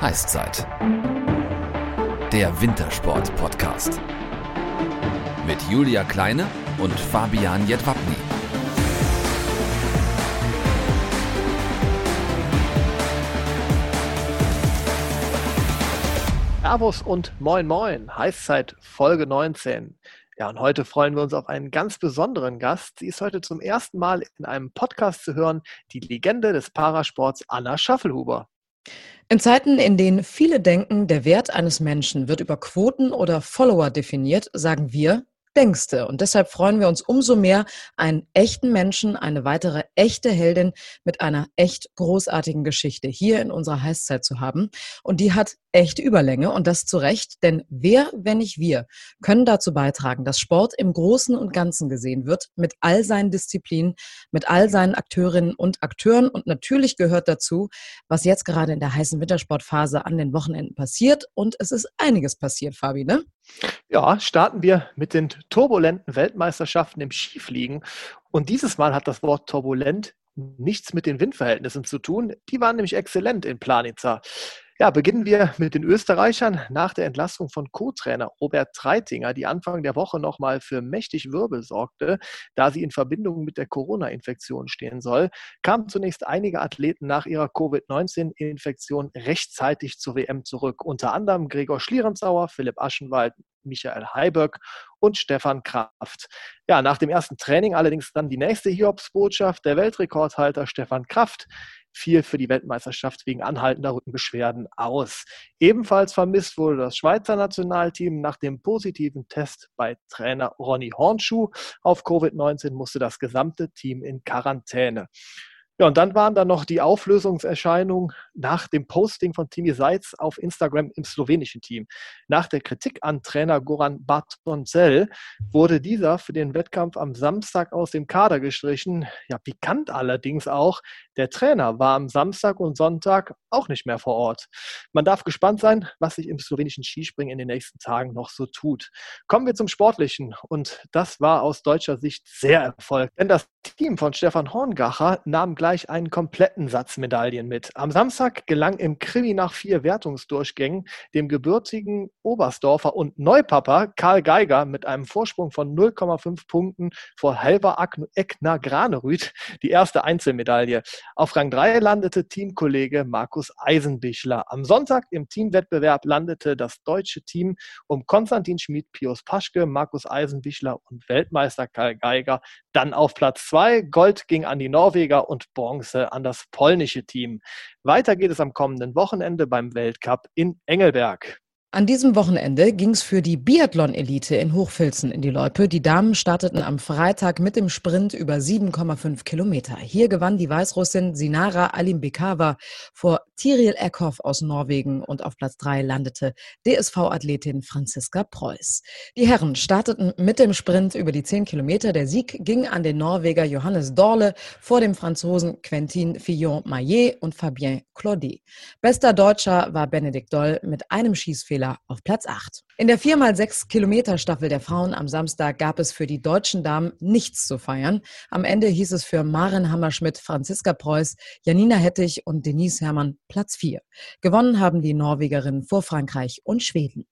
Heißzeit. Der Wintersport-Podcast. Mit Julia Kleine und Fabian Jedwabny. Servus und moin moin. Heißzeit Folge 19. Ja, und heute freuen wir uns auf einen ganz besonderen Gast. Sie ist heute zum ersten Mal in einem Podcast zu hören, die Legende des Parasports Anna Schaffelhuber. In Zeiten, in denen viele denken, der Wert eines Menschen wird über Quoten oder Follower definiert, sagen wir, denkste. Und deshalb freuen wir uns umso mehr, einen echten Menschen, eine weitere echte Heldin mit einer echt großartigen Geschichte hier in unserer Heißzeit zu haben. Und die hat echte Überlänge und das zu Recht, denn wer, wenn nicht wir, können dazu beitragen, dass Sport im Großen und Ganzen gesehen wird, mit all seinen Disziplinen, mit all seinen Akteurinnen und Akteuren und natürlich gehört dazu, was jetzt gerade in der heißen Wintersportphase an den Wochenenden passiert und es ist einiges passiert, Fabi, ne? Ja, starten wir mit den turbulenten Weltmeisterschaften im Skifliegen und dieses Mal hat das Wort turbulent nichts mit den Windverhältnissen zu tun. Die waren nämlich exzellent in Planica. Ja, beginnen wir mit den Österreichern. Nach der Entlassung von Co-Trainer Robert Treitinger, die Anfang der Woche nochmal für mächtig Wirbel sorgte, da sie in Verbindung mit der Corona-Infektion stehen soll, kamen zunächst einige Athleten nach ihrer Covid-19-Infektion rechtzeitig zur WM zurück. Unter anderem Gregor Schlierenzauer, Philipp Aschenwald, Michael Heiberg und Stefan Kraft. Ja, nach dem ersten Training allerdings dann die nächste Hiobsbotschaft. Der Weltrekordhalter Stefan Kraft fiel für die Weltmeisterschaft wegen anhaltender Rückenbeschwerden aus. Ebenfalls vermisst wurde das Schweizer Nationalteam. Nach dem positiven Test bei Trainer Ronny Hornschuh auf Covid-19 musste das gesamte Team in Quarantäne. Ja, und dann waren da noch die Auflösungserscheinungen nach dem Posting von Timi Seitz auf Instagram im slowenischen Team. Nach der Kritik an Trainer Goran Bartonzel wurde dieser für den Wettkampf am Samstag aus dem Kader gestrichen. Ja, pikant allerdings auch, der Trainer war am Samstag und Sonntag auch nicht mehr vor Ort. Man darf gespannt sein, was sich im slowenischen Skispringen in den nächsten Tagen noch so tut. Kommen wir zum Sportlichen und das war aus deutscher Sicht sehr erfolgreich, denn das Team von Stefan Horngacher nahm gleich gleich einen kompletten Satz Medaillen mit. Am Samstag gelang im Krimi nach vier Wertungsdurchgängen dem gebürtigen Oberstdorfer und Neupapa Karl Geiger mit einem Vorsprung von 0,5 Punkten vor Helva Eckner Granerüth die erste Einzelmedaille. Auf Rang 3 landete Teamkollege Markus Eisenbichler. Am Sonntag im Teamwettbewerb landete das deutsche Team um Konstantin Schmid, Pius Paschke, Markus Eisenbichler und Weltmeister Karl Geiger dann auf Platz 2. Gold ging an die Norweger und Bronze an das polnische Team. Weiter geht es am kommenden Wochenende beim Weltcup in Engelberg. An diesem Wochenende ging es für die Biathlon-Elite in Hochfilzen in die Loipe. Die Damen starteten am Freitag mit dem Sprint über 7,5 Kilometer. Hier gewann die Weißrussin Sinara Alimbekava vor Tiril Eckhoff aus Norwegen und auf Platz 3 landete DSV-Athletin Franziska Preuß. Die Herren starteten mit dem Sprint über die 10 Kilometer. Der Sieg ging an den Norweger Johannes Dorle vor dem Franzosen Quentin Fillon-Maillet und Fabien Claudet. Bester Deutscher war Benedikt Doll mit einem Schießfehler Fehler auf Platz 8. In der 4x6 Kilometer Staffel der Frauen am Samstag gab es für die deutschen Damen nichts zu feiern. Am Ende hieß es für Maren Hammerschmidt, Franziska Preuß, Janina Hettich und Denise Herrmann Platz 4. Gewonnen haben die Norwegerinnen vor Frankreich und Schweden.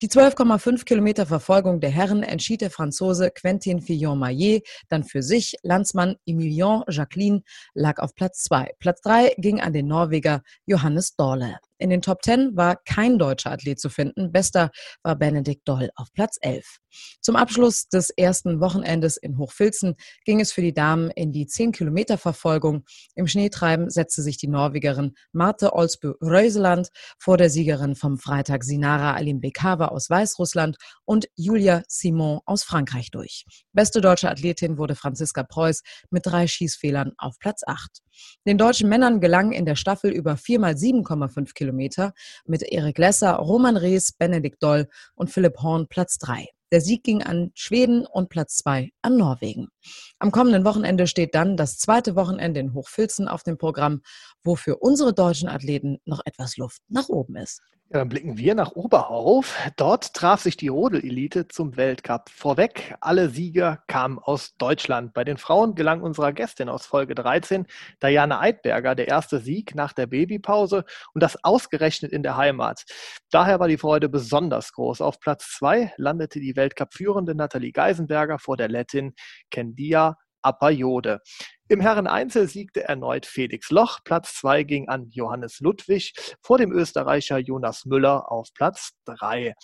Die 12,5 Kilometer Verfolgung der Herren entschied der Franzose Quentin Fillon-Maillet dann für sich. Landsmann Emilien Jacqueline lag auf Platz 2. Platz 3 ging an den Norweger Johannes Dorle. In den Top 10 war kein deutscher Athlet zu finden. Bester war Benedikt Doll auf Platz 11. Zum Abschluss des ersten Wochenendes in Hochfilzen ging es für die Damen in die 10-Kilometer-Verfolgung. Im Schneetreiben setzte sich die Norwegerin Marte Olsbø-Reuseland vor der Siegerin vom Freitag Sinara Alimbekava aus Weißrussland und Julia Simon aus Frankreich durch. Beste deutsche Athletin wurde Franziska Preuß mit drei Schießfehlern auf Platz 8. Den deutschen Männern gelang in der Staffel über 4 mal 7,5 Kilometer mit Erik Lesser, Roman Rees, Benedikt Doll und Philipp Horn Platz 3. Der Sieg ging an Schweden und Platz zwei an Norwegen. Am kommenden Wochenende steht dann das zweite Wochenende in Hochfilzen auf dem Programm wo für unsere deutschen Athleten noch etwas Luft nach oben ist. Ja, dann blicken wir nach Oberhof. Dort traf sich die Rodelelite zum Weltcup. Vorweg, alle Sieger kamen aus Deutschland. Bei den Frauen gelang unserer Gästin aus Folge 13, Diana Eidberger, der erste Sieg nach der Babypause und das ausgerechnet in der Heimat. Daher war die Freude besonders groß. Auf Platz zwei landete die Weltcup-führende Nathalie Geisenberger vor der Lettin Kendia Apayode. Im Herren-Einzel siegte erneut Felix Loch. Platz 2 ging an Johannes Ludwig vor dem Österreicher Jonas Müller auf Platz 3.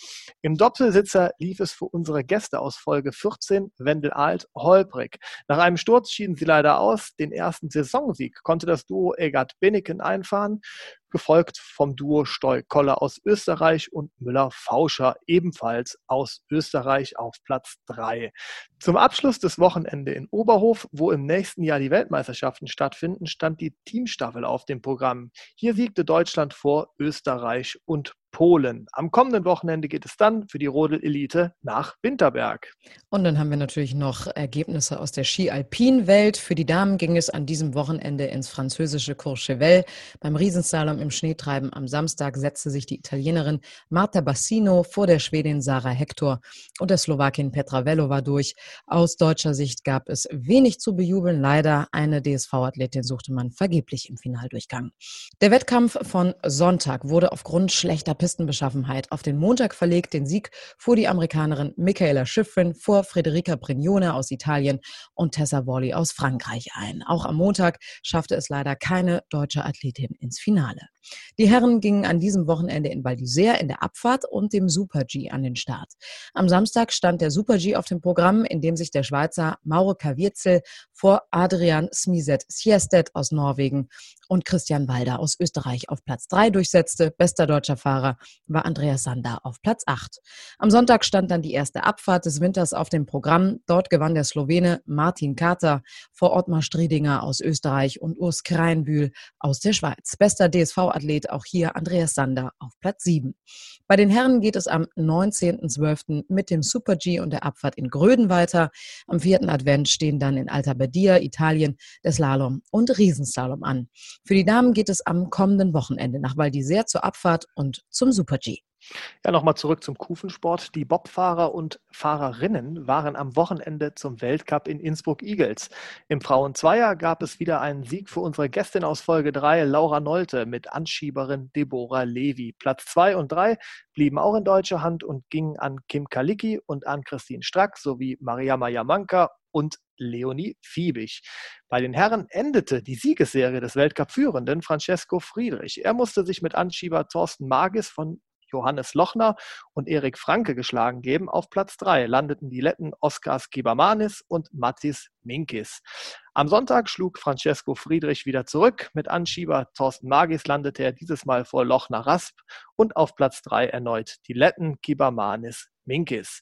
Im Doppelsitzer lief es für unsere Gäste aus Folge 14, Wendel Alt, holprig. Nach einem Sturz schieden sie leider aus. Den ersten Saisonsieg konnte das Duo Egert Benneken einfahren gefolgt vom Duo Stoll-Koller aus Österreich und Müller-Fauscher ebenfalls aus Österreich auf Platz 3. Zum Abschluss des Wochenende in Oberhof, wo im nächsten Jahr die Weltmeisterschaften stattfinden, stand die Teamstaffel auf dem Programm. Hier siegte Deutschland vor Österreich und Polen. Am kommenden Wochenende geht es dann für die Rodel-Elite nach Winterberg. Und dann haben wir natürlich noch Ergebnisse aus der Ski-Alpin-Welt. Für die Damen ging es an diesem Wochenende ins französische Courchevel. Beim Riesenslalom im Schneetreiben am Samstag setzte sich die Italienerin Marta Bassino vor der Schwedin Sarah Hector und der Slowakin Petra Velova durch. Aus deutscher Sicht gab es wenig zu bejubeln. Leider eine DSV-Athletin suchte man vergeblich im Finaldurchgang. Der Wettkampf von Sonntag wurde aufgrund schlechter Pistenbeschaffenheit auf den Montag verlegt. Den Sieg fuhr die Amerikanerin Michaela Schifrin vor Frederica Brignone aus Italien und Tessa Worley aus Frankreich ein. Auch am Montag schaffte es leider keine deutsche Athletin ins Finale. Die Herren gingen an diesem Wochenende in Val d'Isère in der Abfahrt und dem Super-G an den Start. Am Samstag stand der Super-G auf dem Programm, in dem sich der Schweizer Mauro Kavierzel vor Adrian Smiset Siestet aus Norwegen und Christian Walder aus Österreich auf Platz 3 durchsetzte. Bester deutscher Fahrer war Andreas Sander auf Platz 8. Am Sonntag stand dann die erste Abfahrt des Winters auf dem Programm. Dort gewann der Slowene Martin Kater vor Ottmar Striedinger aus Österreich und Urs Kreinbühl aus der Schweiz. Bester DSV-Athlet auch hier Andreas Sander auf Platz 7. Bei den Herren geht es am 19.12. mit dem Super-G und der Abfahrt in Gröden weiter. Am vierten Advent stehen dann in Alta Badia, Italien, der Slalom und Riesenslalom an. Für die Damen geht es am kommenden Wochenende nach Val d'Isère zur Abfahrt und zum Super-G. Ja, nochmal zurück zum Kufensport. Die Bobfahrer und Fahrerinnen waren am Wochenende zum Weltcup in Innsbruck-Igels. Im Frauenzweier gab es wieder einen Sieg für unsere Gästin aus Folge 3, Laura Nolte, mit Anschieberin Deborah Levy. Platz 2 und 3 blieben auch in deutscher Hand und gingen an Kim Kalicki und an Christine Strack sowie Mariama Jamanka und Leonie Fiebig. Bei den Herren endete die Siegesserie des Weltcup-Führenden Francesco Friedrich. Er musste sich mit Anschieber Thorsten Magis von Johannes Lochner und Erik Franke geschlagen geben. Auf Platz 3 landeten die Letten Oskars Kibamanis und Matis Minkis. Am Sonntag schlug Francesco Friedrich wieder zurück. Mit Anschieber Thorsten Magis landete er dieses Mal vor Lochner Rasp und auf Platz 3 erneut die Letten Kibamanis Minkis.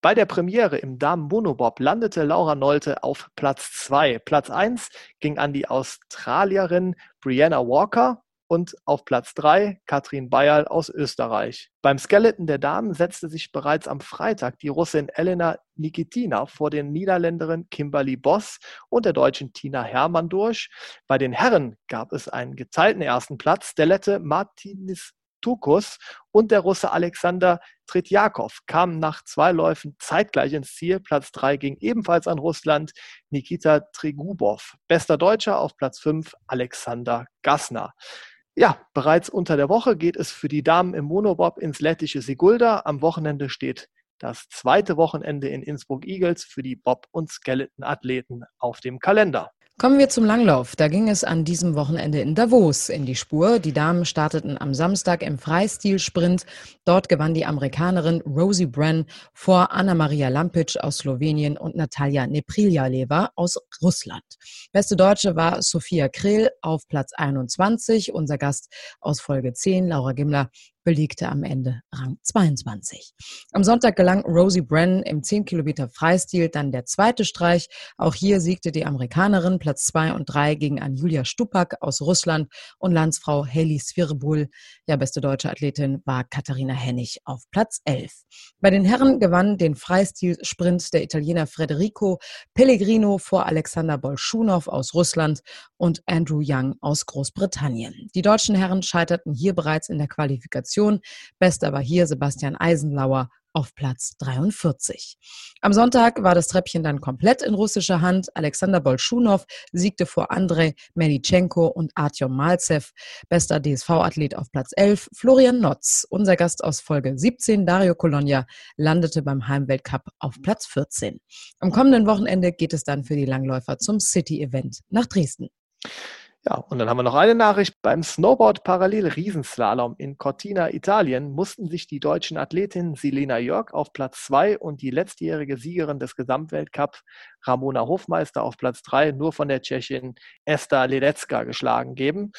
Bei der Premiere im Damen-Monobob landete Laura Nolte auf Platz 2. Platz 1 ging an die Australierin Brianna Walker und auf Platz 3 Katrin Bayerl aus Österreich. Beim Skeleton der Damen setzte sich bereits am Freitag die Russin Elena Nikitina vor den Niederländerin Kimberly Boss und der deutschen Tina Hermann durch. Bei den Herren gab es einen geteilten ersten Platz. Der Lette Martinis Tukus und der Russe Alexander Tretjakov kamen nach zwei Läufen zeitgleich ins Ziel. Platz 3 ging ebenfalls an Russland, Nikita Trigubov. Bester Deutscher auf Platz 5 Alexander Gassner. Ja, bereits unter der Woche geht es für die Damen im Monobob ins lettische Sigulda. Am Wochenende steht das zweite Wochenende in Innsbruck Eagles für die Bob- und Skeleton-Athleten auf dem Kalender. Kommen wir zum Langlauf. Da ging es an diesem Wochenende in Davos in die Spur. Die Damen starteten am Samstag im Freistilsprint. Dort gewann die Amerikanerin Rosie Brenn vor Anna-Maria Lampic aus Slowenien und Natalia Nepriljalewa aus Russland. Beste Deutsche war Sophia Krehl auf Platz 21. Unser Gast aus Folge 10, Laura Gimler, belegte am Ende Rang 22. Am Sonntag gelang Rosie Brennan im 10 Kilometer Freistil dann der zweite Streich. Auch hier siegte die Amerikanerin Platz 2 und 3 gegen Anjulia Stupak aus Russland und Landsfrau Haley Svirbul. Ja, beste deutsche Athletin war Katharina Hennig auf Platz 11. Bei den Herren gewann den Freistil-Sprint der Italiener Federico Pellegrino vor Alexander Bolschunow aus Russland und Andrew Young aus Großbritannien. Die deutschen Herren scheiterten hier bereits in der Qualifikation. Bester war hier Sebastian Eisenlauer auf Platz 43. Am Sonntag war das Treppchen dann komplett in russischer Hand. Alexander Bolschunow siegte vor Andrei Melitschenko und Artyom Malzev. Bester DSV-Athlet auf Platz 11. Florian Notz, unser Gast aus Folge 17, Dario Colonia, landete beim Heimweltcup auf Platz 14. Am kommenden Wochenende geht es dann für die Langläufer zum City-Event nach Dresden. Ja, und dann haben wir noch eine Nachricht. Beim Snowboard-Parallel-Riesenslalom in Cortina, Italien, mussten sich die deutschen Athletinnen Selena Jörg auf Platz 2 und die letztjährige Siegerin des Gesamtweltcups Ramona Hofmeister auf Platz 3 nur von der Tschechin Esther Lelecka geschlagen geben.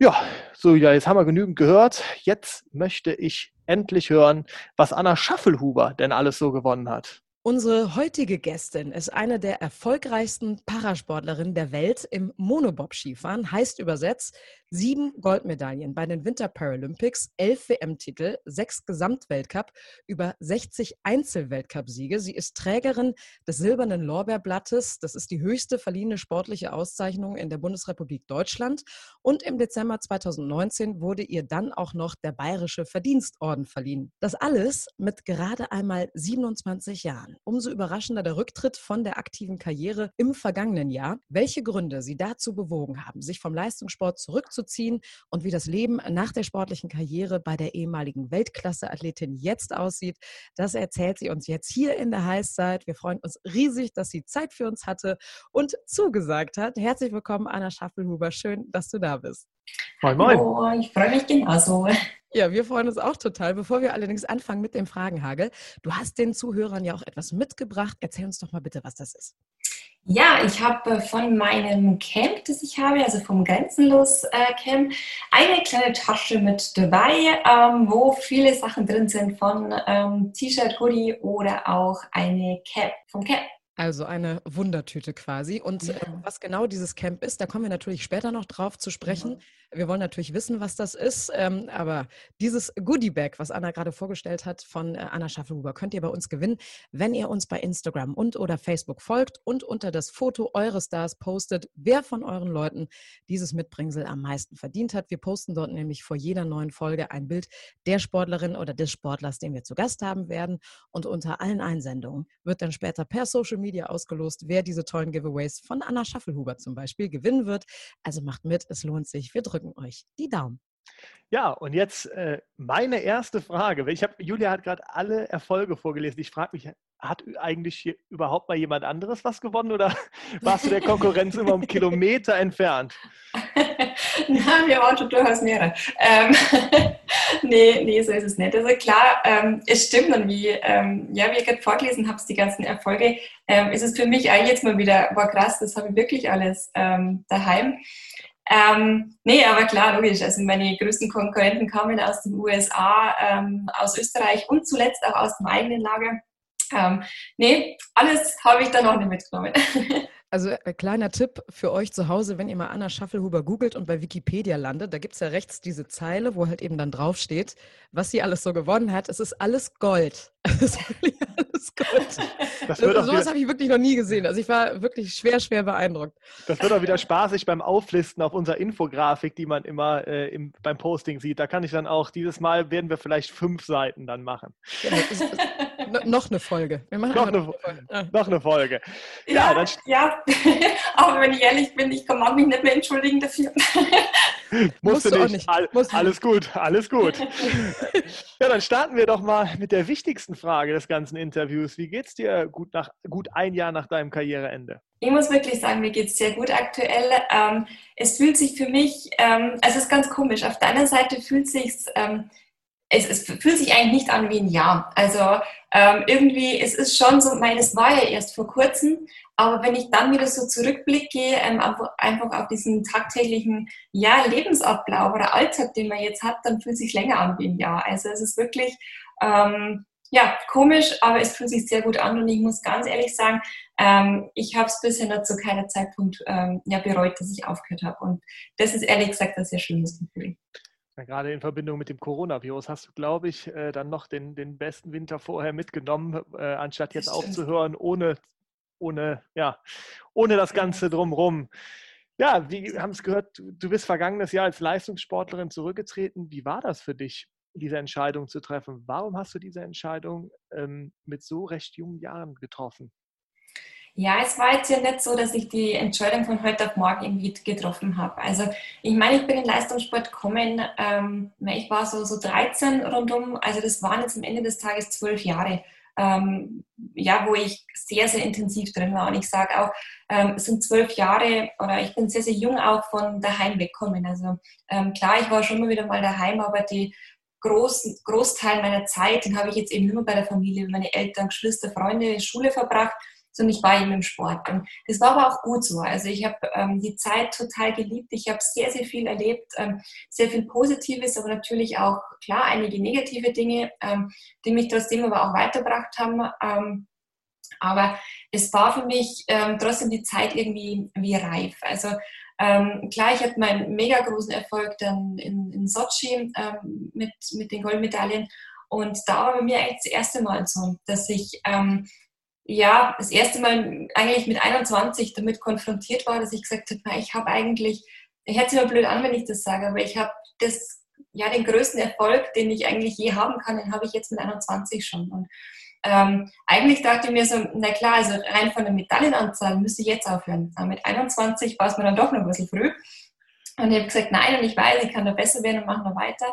Ja, so, ja, jetzt haben wir genügend gehört. Jetzt möchte ich endlich hören, was Anna Schaffelhuber denn alles so gewonnen hat. Unsere heutige Gästin ist eine der erfolgreichsten Parasportlerinnen der Welt im Monobob-Skifahren, heißt übersetzt sieben Goldmedaillen bei den Winter Paralympics, elf WM-Titel, sechs Gesamtweltcup, über 60 Einzelweltcup-Siege. Sie ist Trägerin des Silbernen Lorbeerblattes. Das ist die höchste verliehene sportliche Auszeichnung in der Bundesrepublik Deutschland. Und im Dezember 2019 wurde ihr dann auch noch der Bayerische Verdienstorden verliehen. Das alles mit gerade einmal 27 Jahren. Umso überraschender der Rücktritt von der aktiven Karriere im vergangenen Jahr. Welche Gründe sie dazu bewogen haben, sich vom Leistungssport zurückzuziehen, und wie das Leben nach der sportlichen Karriere bei der ehemaligen Weltklasse-Athletin jetzt aussieht, das erzählt sie uns jetzt hier in der Heißzeit. Wir freuen uns riesig, dass sie Zeit für uns hatte und zugesagt hat. Herzlich willkommen, Anna Schaffelhuber. Schön, dass du da bist. Moin, moin. Hallo, ich freue mich genauso. Ja, wir freuen uns auch total. Bevor wir allerdings anfangen mit dem Fragenhagel, du hast den Zuhörern ja auch etwas mitgebracht. Erzähl uns doch mal bitte, was das ist. Ja, ich habe von meinem Camp, das ich habe, also vom Grenzenlos äh, Camp, eine kleine Tasche mit dabei, ähm, wo viele Sachen drin sind von ähm, T-Shirt, Hoodie oder auch eine Cap vom Camp. Also eine Wundertüte quasi. Und ja. äh, was genau dieses Camp ist, da kommen wir natürlich später noch drauf zu sprechen. Ja. Wir wollen natürlich wissen, was das ist. Ähm, aber dieses Goodie-Bag, was Anna gerade vorgestellt hat von äh, Anna Schaffelhuber, könnt ihr bei uns gewinnen, wenn ihr uns bei Instagram und oder Facebook folgt und unter das Foto eures Stars postet, wer von euren Leuten dieses Mitbringsel am meisten verdient hat. Wir posten dort nämlich vor jeder neuen Folge ein Bild der Sportlerin oder des Sportlers, den wir zu Gast haben werden. Und unter allen Einsendungen wird dann später per Social Media ausgelost, wer diese tollen Giveaways von Anna Schaffelhuber zum Beispiel gewinnen wird. Also macht mit, es lohnt sich. Wir drücken euch die Daumen. Ja, und jetzt äh, meine erste Frage. Ich habe, Julia hat gerade alle Erfolge vorgelesen. Ich frage mich, hat eigentlich überhaupt mal jemand anderes was gewonnen oder warst du der Konkurrenz immer um Kilometer entfernt? Wir waren schon durchaus mehrere. Ähm, nee, nee, so ist es nicht. Also klar, ähm, es stimmt und wie, ähm, ja, wie ich gerade vorgelesen habe, die ganzen Erfolge, ähm, ist es für mich eigentlich jetzt mal wieder, war krass, das habe ich wirklich alles ähm, daheim. Ähm, nee, aber klar, logisch. Also meine größten Konkurrenten kamen aus den USA, ähm, aus Österreich und zuletzt auch aus dem eigenen Lager. Ähm, nee, alles habe ich da noch nicht mitgenommen. Also äh, kleiner Tipp für euch zu Hause, wenn ihr mal Anna Schaffelhuber googelt und bei Wikipedia landet, da gibt es ja rechts diese Zeile, wo halt eben dann draufsteht, was sie alles so gewonnen hat. Es ist alles Gold. Es ist Gold. Das wird das, sowas habe ich wirklich noch nie gesehen. Also ich war wirklich schwer, schwer beeindruckt. Das wird auch wieder spaßig beim Auflisten auf unserer Infografik, die man immer äh, im, beim Posting sieht. Da kann ich dann auch, dieses Mal werden wir vielleicht fünf Seiten dann machen. Genau, ist, ist, noch eine Folge. Wir machen noch, eine, Folge. Ja. noch eine Folge. Ja, ja, ja. aber wenn ich ehrlich bin, ich mag mich nicht mehr entschuldigen dafür. Musst, Musst du nicht. nicht. All, alles gut, alles gut. ja, dann starten wir doch mal mit der wichtigsten Frage des ganzen Interviews. Wie geht's dir gut, nach, gut ein Jahr nach deinem Karriereende? Ich muss wirklich sagen, mir geht es sehr gut aktuell. Ähm, es fühlt sich für mich, ähm, also es ist ganz komisch. Auf deiner Seite fühlt sich ähm, es, es, fühlt sich eigentlich nicht an wie ein Jahr. Also ähm, irgendwie, es ist schon so, meines war ja erst vor kurzem, aber wenn ich dann wieder so zurückblicke, ähm, einfach auf diesen tagtäglichen ja, Lebensablauf oder Alltag, den man jetzt hat, dann fühlt sich länger an wie ein Jahr. Also es ist wirklich ähm, ja, komisch, aber es fühlt sich sehr gut an und ich muss ganz ehrlich sagen, ähm, ich habe es bisher noch zu keiner Zeitpunkt ähm, ja, bereut, dass ich aufgehört habe. Und das ist ehrlich gesagt ein sehr schönes Gefühl. Gerade in Verbindung mit dem Coronavirus hast du, glaube ich, äh, dann noch den, den besten Winter vorher mitgenommen, äh, anstatt jetzt aufzuhören, ohne, ohne, ja, ohne das Ganze drumherum. Ja, wir haben es gehört, du bist vergangenes Jahr als Leistungssportlerin zurückgetreten. Wie war das für dich, diese Entscheidung zu treffen? Warum hast du diese Entscheidung ähm, mit so recht jungen Jahren getroffen? Ja, es war jetzt ja nicht so, dass ich die Entscheidung von heute auf morgen irgendwie getroffen habe. Also ich meine, ich bin in Leistungssport gekommen, ähm, ich war so, so 13 rundum, also das waren jetzt am Ende des Tages zwölf Jahre, ähm, ja, wo ich sehr, sehr intensiv drin war. Und ich sage auch, ähm, es sind zwölf Jahre oder ich bin sehr, sehr jung auch von daheim weggekommen. Also ähm, klar, ich war schon immer wieder mal daheim, aber die großen Großteil meiner Zeit, den habe ich jetzt eben nur bei der Familie, meine Eltern, Geschwister, Freunde, Schule verbracht sondern ich war eben im Sport. Und das war aber auch gut so. Also ich habe ähm, die Zeit total geliebt. Ich habe sehr, sehr viel erlebt, ähm, sehr viel Positives, aber natürlich auch, klar, einige negative Dinge, ähm, die mich trotzdem aber auch weitergebracht haben. Ähm, aber es war für mich ähm, trotzdem die Zeit irgendwie wie reif. Also ähm, klar, ich hatte meinen mega großen Erfolg dann in, in Sochi ähm, mit, mit den Goldmedaillen. Und da war bei mir eigentlich das erste Mal so, dass ich ähm, ja, das erste Mal eigentlich mit 21 damit konfrontiert war, dass ich gesagt habe, ich habe eigentlich, ich hätte es immer blöd an, wenn ich das sage, aber ich habe das, ja, den größten Erfolg, den ich eigentlich je haben kann, den habe ich jetzt mit 21 schon. Und ähm, eigentlich dachte ich mir so, na klar, also rein von der Medaillenanzahl müsste ich jetzt aufhören. Aber mit 21 war es mir dann doch noch ein bisschen früh. Und ich habe gesagt, nein, und ich weiß, ich kann da besser werden und machen wir weiter.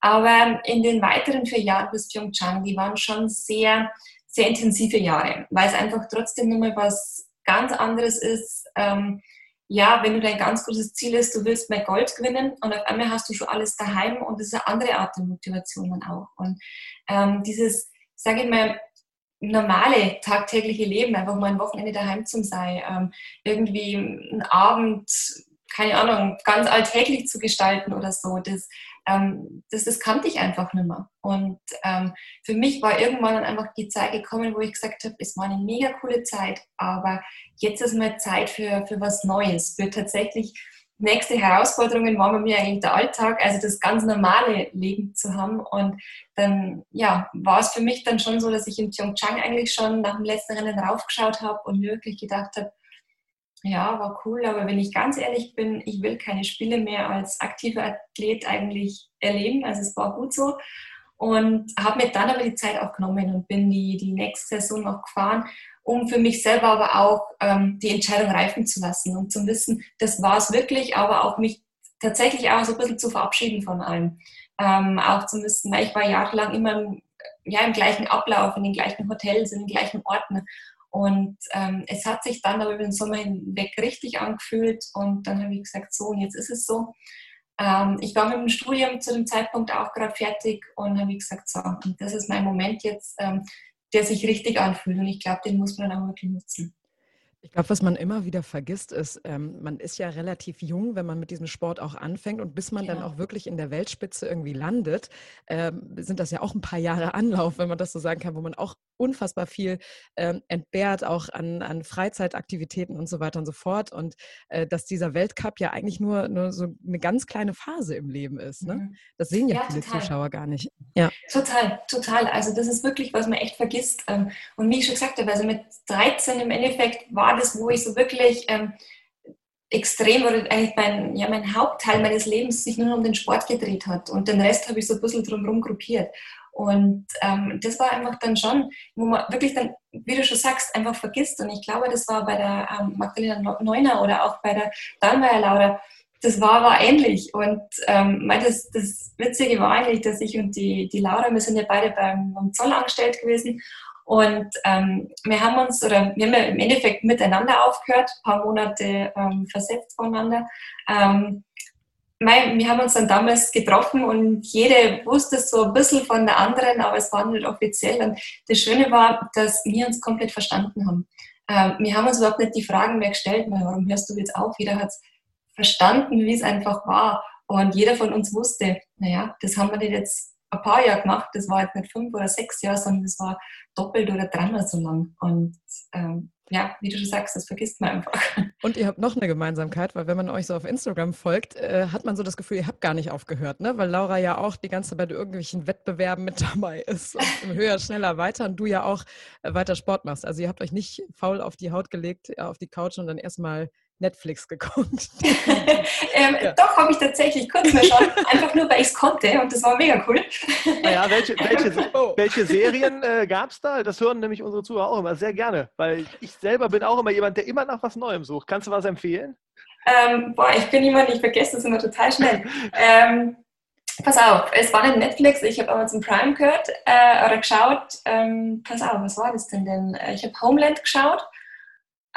Aber in den weiteren vier Jahren bis Pyeongchang, die waren schon sehr, sehr intensive Jahre, weil es einfach trotzdem nochmal was ganz anderes ist. Ähm, ja, wenn du dein ganz großes Ziel ist, du willst mehr Gold gewinnen und auf einmal hast du schon alles daheim und das ist eine andere Art der Motivation dann auch. Und ähm, dieses, sage ich mal, normale tagtägliche Leben, einfach mal ein Wochenende daheim zu sein, ähm, irgendwie einen Abend, keine Ahnung, ganz alltäglich zu gestalten oder so, das, ähm, das, das kannte ich einfach nicht mehr. Und ähm, für mich war irgendwann dann einfach die Zeit gekommen, wo ich gesagt habe, es war eine mega coole Zeit, aber jetzt ist mal Zeit für, für was Neues, für tatsächlich nächste Herausforderungen war bei mir eigentlich der Alltag, also das ganz normale Leben zu haben. Und dann ja, war es für mich dann schon so, dass ich in Pyeongchang eigentlich schon nach dem letzten Rennen raufgeschaut habe und mir wirklich gedacht habe, ja, war cool, aber wenn ich ganz ehrlich bin, ich will keine Spiele mehr als aktiver Athlet eigentlich erleben. Also es war gut so. Und habe mir dann aber die Zeit auch genommen und bin die, die nächste Saison noch gefahren, um für mich selber aber auch ähm, die Entscheidung reifen zu lassen und zu wissen, das war es wirklich, aber auch mich tatsächlich auch so ein bisschen zu verabschieden von allem. Ähm, auch zu wissen, weil ich war jahrelang immer im, ja, im gleichen Ablauf, in den gleichen Hotels, in den gleichen Orten und ähm, es hat sich dann aber über den Sommer hinweg richtig angefühlt und dann habe ich gesagt, so, und jetzt ist es so. Ähm, ich war mit dem Studium zu dem Zeitpunkt auch gerade fertig und habe gesagt, so, und das ist mein Moment jetzt, ähm, der sich richtig anfühlt und ich glaube, den muss man dann auch wirklich nutzen. Ich glaube, was man immer wieder vergisst, ist, ähm, man ist ja relativ jung, wenn man mit diesem Sport auch anfängt. Und bis man ja. dann auch wirklich in der Weltspitze irgendwie landet, ähm, sind das ja auch ein paar Jahre Anlauf, wenn man das so sagen kann, wo man auch unfassbar viel ähm, entbehrt, auch an, an Freizeitaktivitäten und so weiter und so fort. Und äh, dass dieser Weltcup ja eigentlich nur, nur so eine ganz kleine Phase im Leben ist. Ne? Mhm. Das sehen ja, ja viele total. Zuschauer gar nicht. Ja. Total, total. Also das ist wirklich, was man echt vergisst. Ähm, und wie ich schon gesagt habe, also mit 13 im Endeffekt war das, wo ich so wirklich ähm, extrem oder eigentlich mein, ja, mein Hauptteil meines Lebens sich nur um den Sport gedreht hat. Und den Rest habe ich so ein bisschen drumherum gruppiert. Und ähm, das war einfach dann schon, wo man wirklich dann, wie du schon sagst, einfach vergisst. Und ich glaube, das war bei der ähm, Magdalena Neuner oder auch bei der Dallmayr Laura, das war aber ähnlich. Und ähm, das, das Witzige war eigentlich, dass ich und die, die Laura, wir sind ja beide beim, beim Zoll angestellt gewesen. Und ähm, wir haben uns, oder wir haben ja im Endeffekt miteinander aufgehört, ein paar Monate ähm, versetzt voneinander. Ähm, mein, wir haben uns dann damals getroffen und jede wusste so ein bisschen von der anderen, aber es war nicht offiziell. Und das Schöne war, dass wir uns komplett verstanden haben. Ähm, wir haben uns überhaupt nicht die Fragen mehr gestellt, warum hörst du jetzt auf? Jeder hat es verstanden, wie es einfach war. Und jeder von uns wusste, naja, das haben wir jetzt ein paar Jahre gemacht, das war jetzt nicht fünf oder sechs Jahre, sondern das war doppelt oder dreimal so lang. Und ähm, ja, wie du schon sagst, das vergisst man einfach. Und ihr habt noch eine Gemeinsamkeit, weil wenn man euch so auf Instagram folgt, äh, hat man so das Gefühl, ihr habt gar nicht aufgehört, ne? Weil Laura ja auch die ganze Zeit bei irgendwelchen Wettbewerben mit dabei ist und höher, schneller, weiter und du ja auch äh, weiter Sport machst. Also ihr habt euch nicht faul auf die Haut gelegt, äh, auf die Couch und dann erstmal Netflix geguckt. ähm, ja. Doch, habe ich tatsächlich kurz mal schauen, einfach nur, weil ich es konnte und das war mega cool. Naja, welche, welche, oh. welche Serien äh, gab es da? Das hören nämlich unsere Zuhörer auch immer sehr gerne, weil ich selber bin auch immer jemand, der immer nach was Neuem sucht. Kannst du was empfehlen? Ähm, boah, ich bin jemand, ich vergesse das immer total schnell. ähm, pass auf, es war nicht Netflix, ich habe Amazon Prime gehört äh, oder geschaut. Ähm, pass auf, was war das denn denn? Äh, ich habe Homeland geschaut.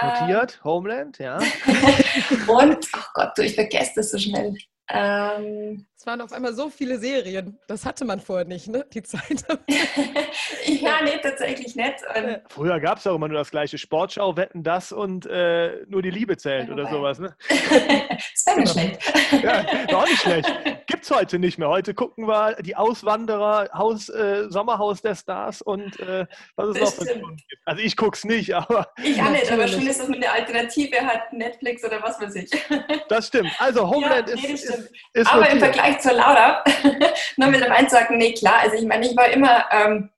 Notiert, ähm, Homeland, ja. und, ach Gott, du, ich vergesse das so schnell. Ähm, es waren auf einmal so viele Serien. Das hatte man vorher nicht, ne? Die Zeit. ja, nee, tatsächlich nicht. Und Früher gab es auch immer nur das gleiche Sportschau, Wetten, das und äh, nur die Liebe zählt ja, oder sowas, ne? das wäre nicht schlecht. Ja, war auch nicht schlecht. Gibt es heute nicht mehr. Heute gucken wir die Auswanderer, Haus, äh, Sommerhaus der Stars und äh, was es noch für gibt. Also ich gucke es nicht, aber. Ich auch nicht, aber schön ist, dass man eine Alternative hat, Netflix oder was weiß ich. Das stimmt. Also Homeland ja, nee, ist, ist, ist. Aber notiert. im Vergleich Vergleich zur Laura, nur mit dem Einsagen, nee, klar, also ich meine, ich war immer, ähm,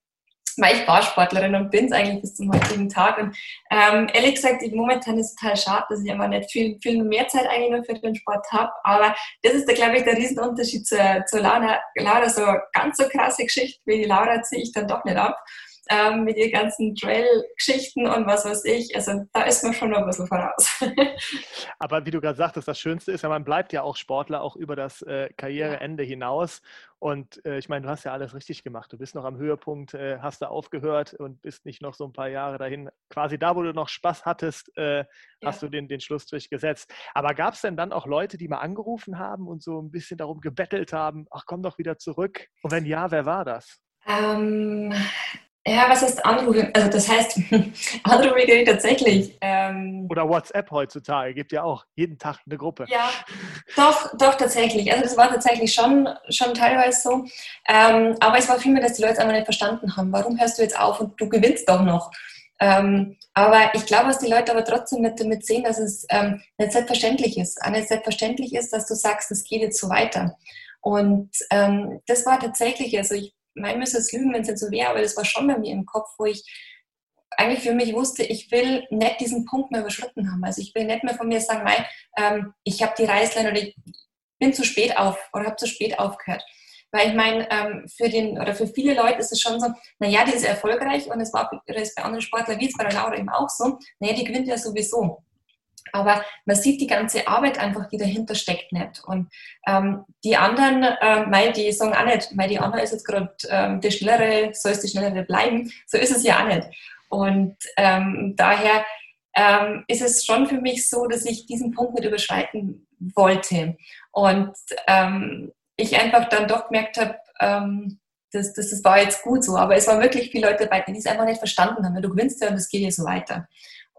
weil ich Barsportlerin und bin es eigentlich bis zum heutigen Tag. Und ähm, ehrlich gesagt, momentan ist es total schade, dass ich immer nicht viel, viel mehr Zeit eigentlich nur für den Sport habe. Aber das ist, da, glaube ich, der Riesenunterschied zur, zur Laura. Laura, so ganz so krasse Geschichte wie die Laura ziehe ich dann doch nicht ab ähm, mit ihren ganzen Trail-Geschichten und was weiß ich. Also da ist man schon noch ein bisschen voraus. Aber wie du gerade sagtest, das Schönste ist ja, man bleibt ja auch Sportler, auch über das äh, Karriereende ja. hinaus. Und äh, ich meine, du hast ja alles richtig gemacht. Du bist noch am Höhepunkt, äh, hast da aufgehört und bist nicht noch so ein paar Jahre dahin. Quasi da, wo du noch Spaß hattest, äh, ja. hast du den, den Schlussstrich gesetzt. Aber gab es denn dann auch Leute, die mal angerufen haben und so ein bisschen darum gebettelt haben, ach komm doch wieder zurück? Und wenn ja, wer war das? Ähm, ja, was heißt Anrufe? Also das heißt, Anrufe kriege ich tatsächlich. Ähm, Oder WhatsApp heutzutage, gibt ja auch jeden Tag eine Gruppe. Ja, doch, doch tatsächlich. Also das war tatsächlich schon, schon teilweise so. Ähm, aber es war vielmehr, dass die Leute einfach nicht verstanden haben, warum hörst du jetzt auf und du gewinnst doch noch. Ähm, aber ich glaube, dass die Leute aber trotzdem mit, damit sehen, dass es ähm, nicht selbstverständlich ist. Auch nicht selbstverständlich ist, dass du sagst, es geht jetzt so weiter. Und ähm, das war tatsächlich, also ich mein müsste es lügen, wenn es nicht so wäre, aber das war schon bei mir im Kopf, wo ich eigentlich für mich wusste, ich will nicht diesen Punkt mehr überschritten haben. Also ich will nicht mehr von mir sagen, nein, ähm, ich habe die Reißleine oder ich bin zu spät auf oder habe zu spät aufgehört. Weil ich meine, ähm, für den oder für viele Leute ist es schon so, naja, die ist erfolgreich und es war das bei anderen Sportlern wie es bei der Laura eben auch so, naja, die gewinnt ja sowieso. Aber man sieht die ganze Arbeit einfach, die dahinter steckt, nicht. Und ähm, die anderen, äh, mei, die sagen auch nicht, mei, die Anna ist jetzt gerade ähm, die Schnellere, soll es die Schnellere bleiben. So ist es ja auch nicht. Und ähm, daher ähm, ist es schon für mich so, dass ich diesen Punkt nicht überschreiten wollte. Und ähm, ich einfach dann doch gemerkt habe, ähm, das, das, das war jetzt gut so. Aber es waren wirklich viele Leute dabei, die es einfach nicht verstanden haben. Du gewinnst ja und es geht ja so weiter.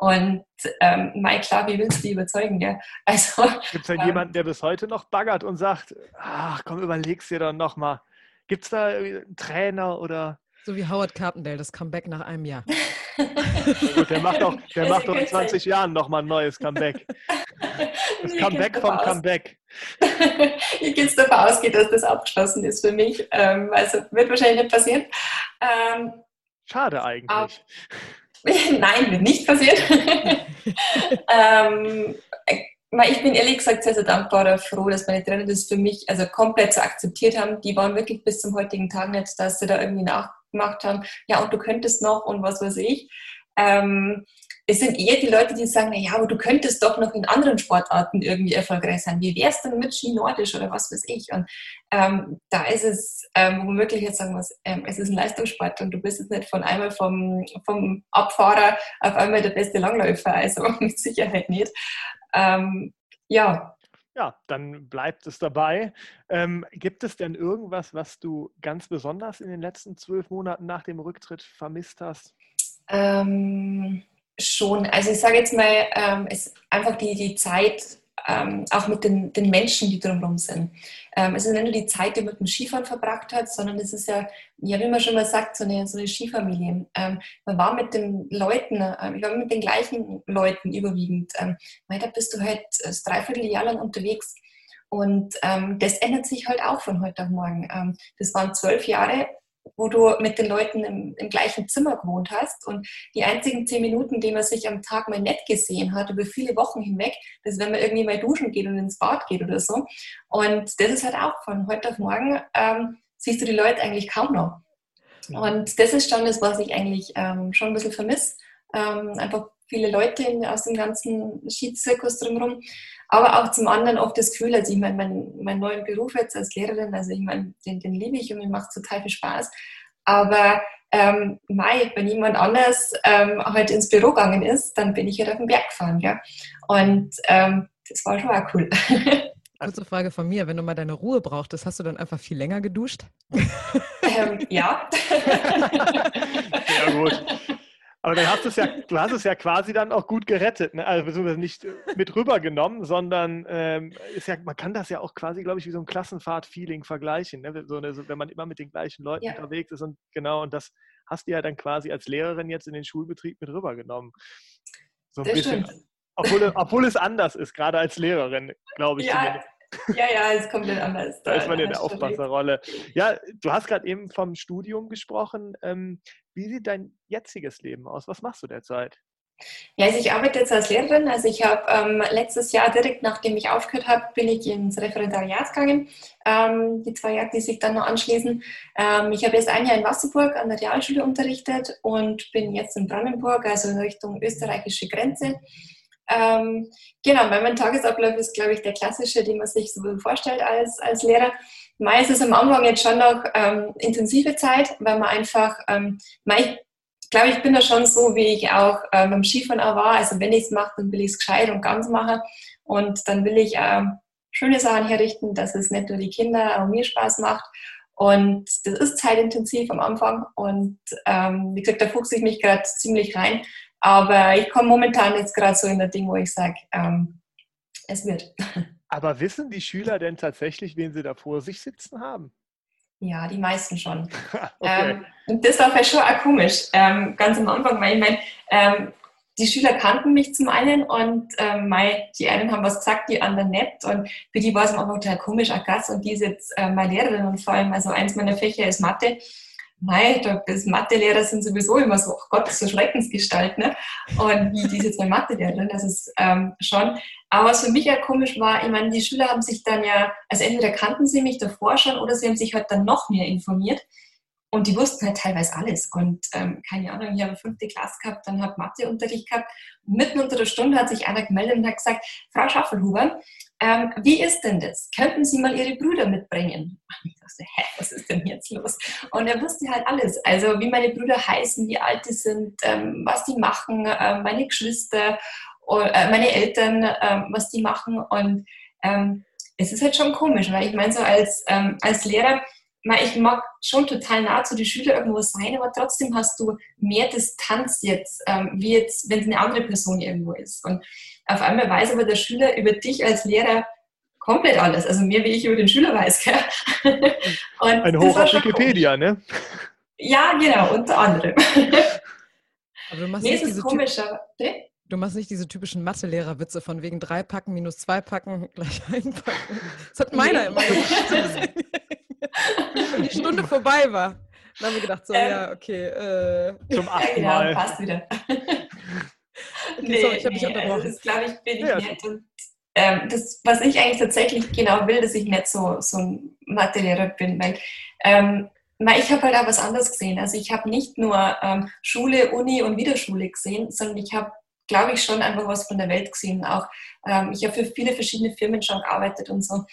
Und ähm, mein klar, wie willst du die überzeugen? Ja? Also, Gibt es denn ähm, jemanden, der bis heute noch baggert und sagt, ach komm, überleg's dir doch nochmal. Gibt es da einen Trainer oder so wie Howard Carpendale, das Comeback nach einem Jahr. gut, der macht doch, der macht doch in 20 Jahren nochmal ein neues Comeback. Das nee, Comeback vom aus. Comeback. ich gehe davon ausgehen, dass das abgeschlossen ist für mich. Ähm, also wird wahrscheinlich nicht passieren. Ähm, Schade eigentlich. Nein, wird nicht passiert. ähm, ich bin ehrlich gesagt sehr, sehr dankbar oder froh, dass meine Trainer das für mich also komplett so akzeptiert haben. Die waren wirklich bis zum heutigen Tag nicht, dass sie da irgendwie nachgemacht haben, ja, und du könntest noch und was weiß ich. Ähm, es sind eher die Leute, die sagen, ja, aber du könntest doch noch in anderen Sportarten irgendwie erfolgreich sein. Wie wär's denn mit Ski Nordisch oder was weiß ich? Und ähm, da ist es, ähm, womöglich jetzt sagen wir es, ähm, es ist ein Leistungssport und du bist jetzt nicht von einmal vom, vom Abfahrer auf einmal der beste Langläufer, also mit Sicherheit nicht. Ähm, ja, Ja, dann bleibt es dabei. Ähm, gibt es denn irgendwas, was du ganz besonders in den letzten zwölf Monaten nach dem Rücktritt vermisst hast? Ähm, schon. Also ich sage jetzt mal, ähm, es einfach die, die Zeit ähm, auch mit den, den Menschen, die drumherum sind. Ähm, es ist nicht nur die Zeit, die man mit dem Skifahren verbracht hat, sondern es ist ja, ja wie man schon mal sagt, so eine, so eine Skifamilie. Ähm, man war mit den Leuten, äh, ich war mit den gleichen Leuten überwiegend. Ähm, da bist du halt das Dreivierteljahr lang unterwegs. Und ähm, das ändert sich halt auch von heute auf morgen. Ähm, das waren zwölf Jahre wo du mit den Leuten im, im, gleichen Zimmer gewohnt hast. Und die einzigen zehn Minuten, die man sich am Tag mal nett gesehen hat, über viele Wochen hinweg, das ist, wenn man irgendwie mal duschen geht und ins Bad geht oder so. Und das ist halt auch von heute auf morgen, ähm, siehst du die Leute eigentlich kaum noch. Und das ist schon das, was ich eigentlich ähm, schon ein bisschen vermisse. Ähm, einfach viele Leute in, aus dem ganzen Skizirkus drumherum aber auch zum anderen oft das Gefühl, also ich meine, mein, mein neuen Beruf jetzt als Lehrerin, also ich meine, den, den liebe ich und mir macht total viel Spaß. Aber ähm, Mai, wenn jemand anders ähm, halt ins Büro gegangen ist, dann bin ich halt auf den Berg gefahren. Ja? Und ähm, das war schon auch cool. Kurze Frage von mir, wenn du mal deine Ruhe brauchtest, hast du dann einfach viel länger geduscht? Ähm, ja. Sehr gut. Aber dann hast du es ja, du hast es ja quasi dann auch gut gerettet, ne? also beziehungsweise nicht mit rübergenommen, sondern ähm, ist ja, man kann das ja auch quasi, glaube ich, wie so ein Klassenfahrt-Feeling vergleichen, ne? so eine, so, wenn man immer mit den gleichen Leuten ja. unterwegs ist und genau, und das hast du ja dann quasi als Lehrerin jetzt in den Schulbetrieb mit rübergenommen. So ein das bisschen, obwohl, obwohl, es anders ist, gerade als Lehrerin, glaube ich. Ja, zumindest. Ja, ja, es kommt dann anders. Da ist man in der Aufpasserrolle. Ja, du hast gerade eben vom Studium gesprochen. Ähm, wie sieht dein jetziges Leben aus? Was machst du derzeit? Ja, also ich arbeite jetzt als Lehrerin. Also ich habe ähm, letztes Jahr direkt nachdem ich aufgehört habe, bin ich ins Referendariat gegangen. Ähm, die zwei Jahre, die sich dann noch anschließen. Ähm, ich habe jetzt ein Jahr in Wasserburg an der Realschule unterrichtet und bin jetzt in Brandenburg, also in Richtung österreichische Grenze. Ähm, genau, weil mein Tagesablauf ist, glaube ich, der klassische, den man sich so vorstellt als, als Lehrer. Meist ist am Anfang jetzt schon noch ähm, intensive Zeit, weil man einfach, ähm, ich glaube, ich bin da schon so, wie ich auch ähm, beim Skifahren auch war. Also wenn ich es mache, dann will ich es gescheit und ganz machen. Und dann will ich ähm, schöne Sachen herrichten, dass es nicht nur die Kinder, auch mir Spaß macht. Und das ist zeitintensiv am Anfang. Und ähm, wie gesagt, da fuchse ich mich gerade ziemlich rein. Aber ich komme momentan jetzt gerade so in der Ding, wo ich sage, ähm, es wird. Aber wissen die Schüler denn tatsächlich, wen sie da vor sich sitzen haben? Ja, die meisten schon. okay. ähm, und das war vielleicht schon auch komisch, ähm, ganz am Anfang, weil ich meine, ähm, die Schüler kannten mich zum einen und ähm, mein, die einen haben was gesagt, die anderen nicht. Und für die war es am Anfang total komisch, ach krass, und die ist jetzt äh, meine Lehrerin und vor allem, also eins meiner Fächer ist Mathe. Mei, das Mathelehrer sind sowieso immer so, oh Gott, so Schreckensgestalt, ne? Und wie die ist jetzt meine Mathelehrerin, das ist ähm, schon. Aber was für mich ja komisch war, ich meine, die Schüler haben sich dann ja, also entweder kannten sie mich davor schon oder sie haben sich halt dann noch mehr informiert. Und die wussten halt teilweise alles. Und ähm, keine Ahnung, ich habe fünfte Klasse gehabt, dann habe Matheunterricht gehabt. Und mitten unter der Stunde hat sich einer gemeldet und hat gesagt, Frau Schaffelhuber, ähm, wie ist denn das? Könnten Sie mal Ihre Brüder mitbringen? Und ich dachte, hä, was ist denn jetzt los? Und er wusste halt alles. Also wie meine Brüder heißen, wie alt die sind, ähm, was die machen, äh, meine Geschwister, äh, meine Eltern, äh, was die machen. Und ähm, es ist halt schon komisch, weil ich meine, so als, ähm, als Lehrer, ich mag schon total nah zu den Schülern irgendwo sein, aber trotzdem hast du mehr Distanz jetzt, ähm, wie jetzt, wenn es eine andere Person irgendwo ist. Und auf einmal weiß aber der Schüler über dich als Lehrer komplett alles. Also mehr, wie ich über den Schüler weiß. Ein Hoch auf Wikipedia, ne? Ja, genau, unter anderem. Aber du machst nee, nicht diese komisch, aber? Du machst nicht diese typischen Mathelehrer-Witze von wegen drei Packen minus zwei Packen gleich einpacken. Das hat meiner nee. immer gemacht. die Stunde vorbei war. Dann haben wir gedacht, so, ähm, ja, okay. Äh, zum achten ja, genau, Mal. passt wieder. Okay, nee, sorry, ich habe dich unterbrochen. Also das glaube ich, bin ich ja. nett. Und ähm, das, was ich eigentlich tatsächlich genau will, dass ich nicht so, so ein Mathelehrer bin, weil ähm, ich habe halt auch was anderes gesehen. Also ich habe nicht nur ähm, Schule, Uni und wieder Schule gesehen, sondern ich habe, glaube ich, schon einfach was von der Welt gesehen. Auch ähm, ich habe für viele verschiedene Firmen schon gearbeitet und so.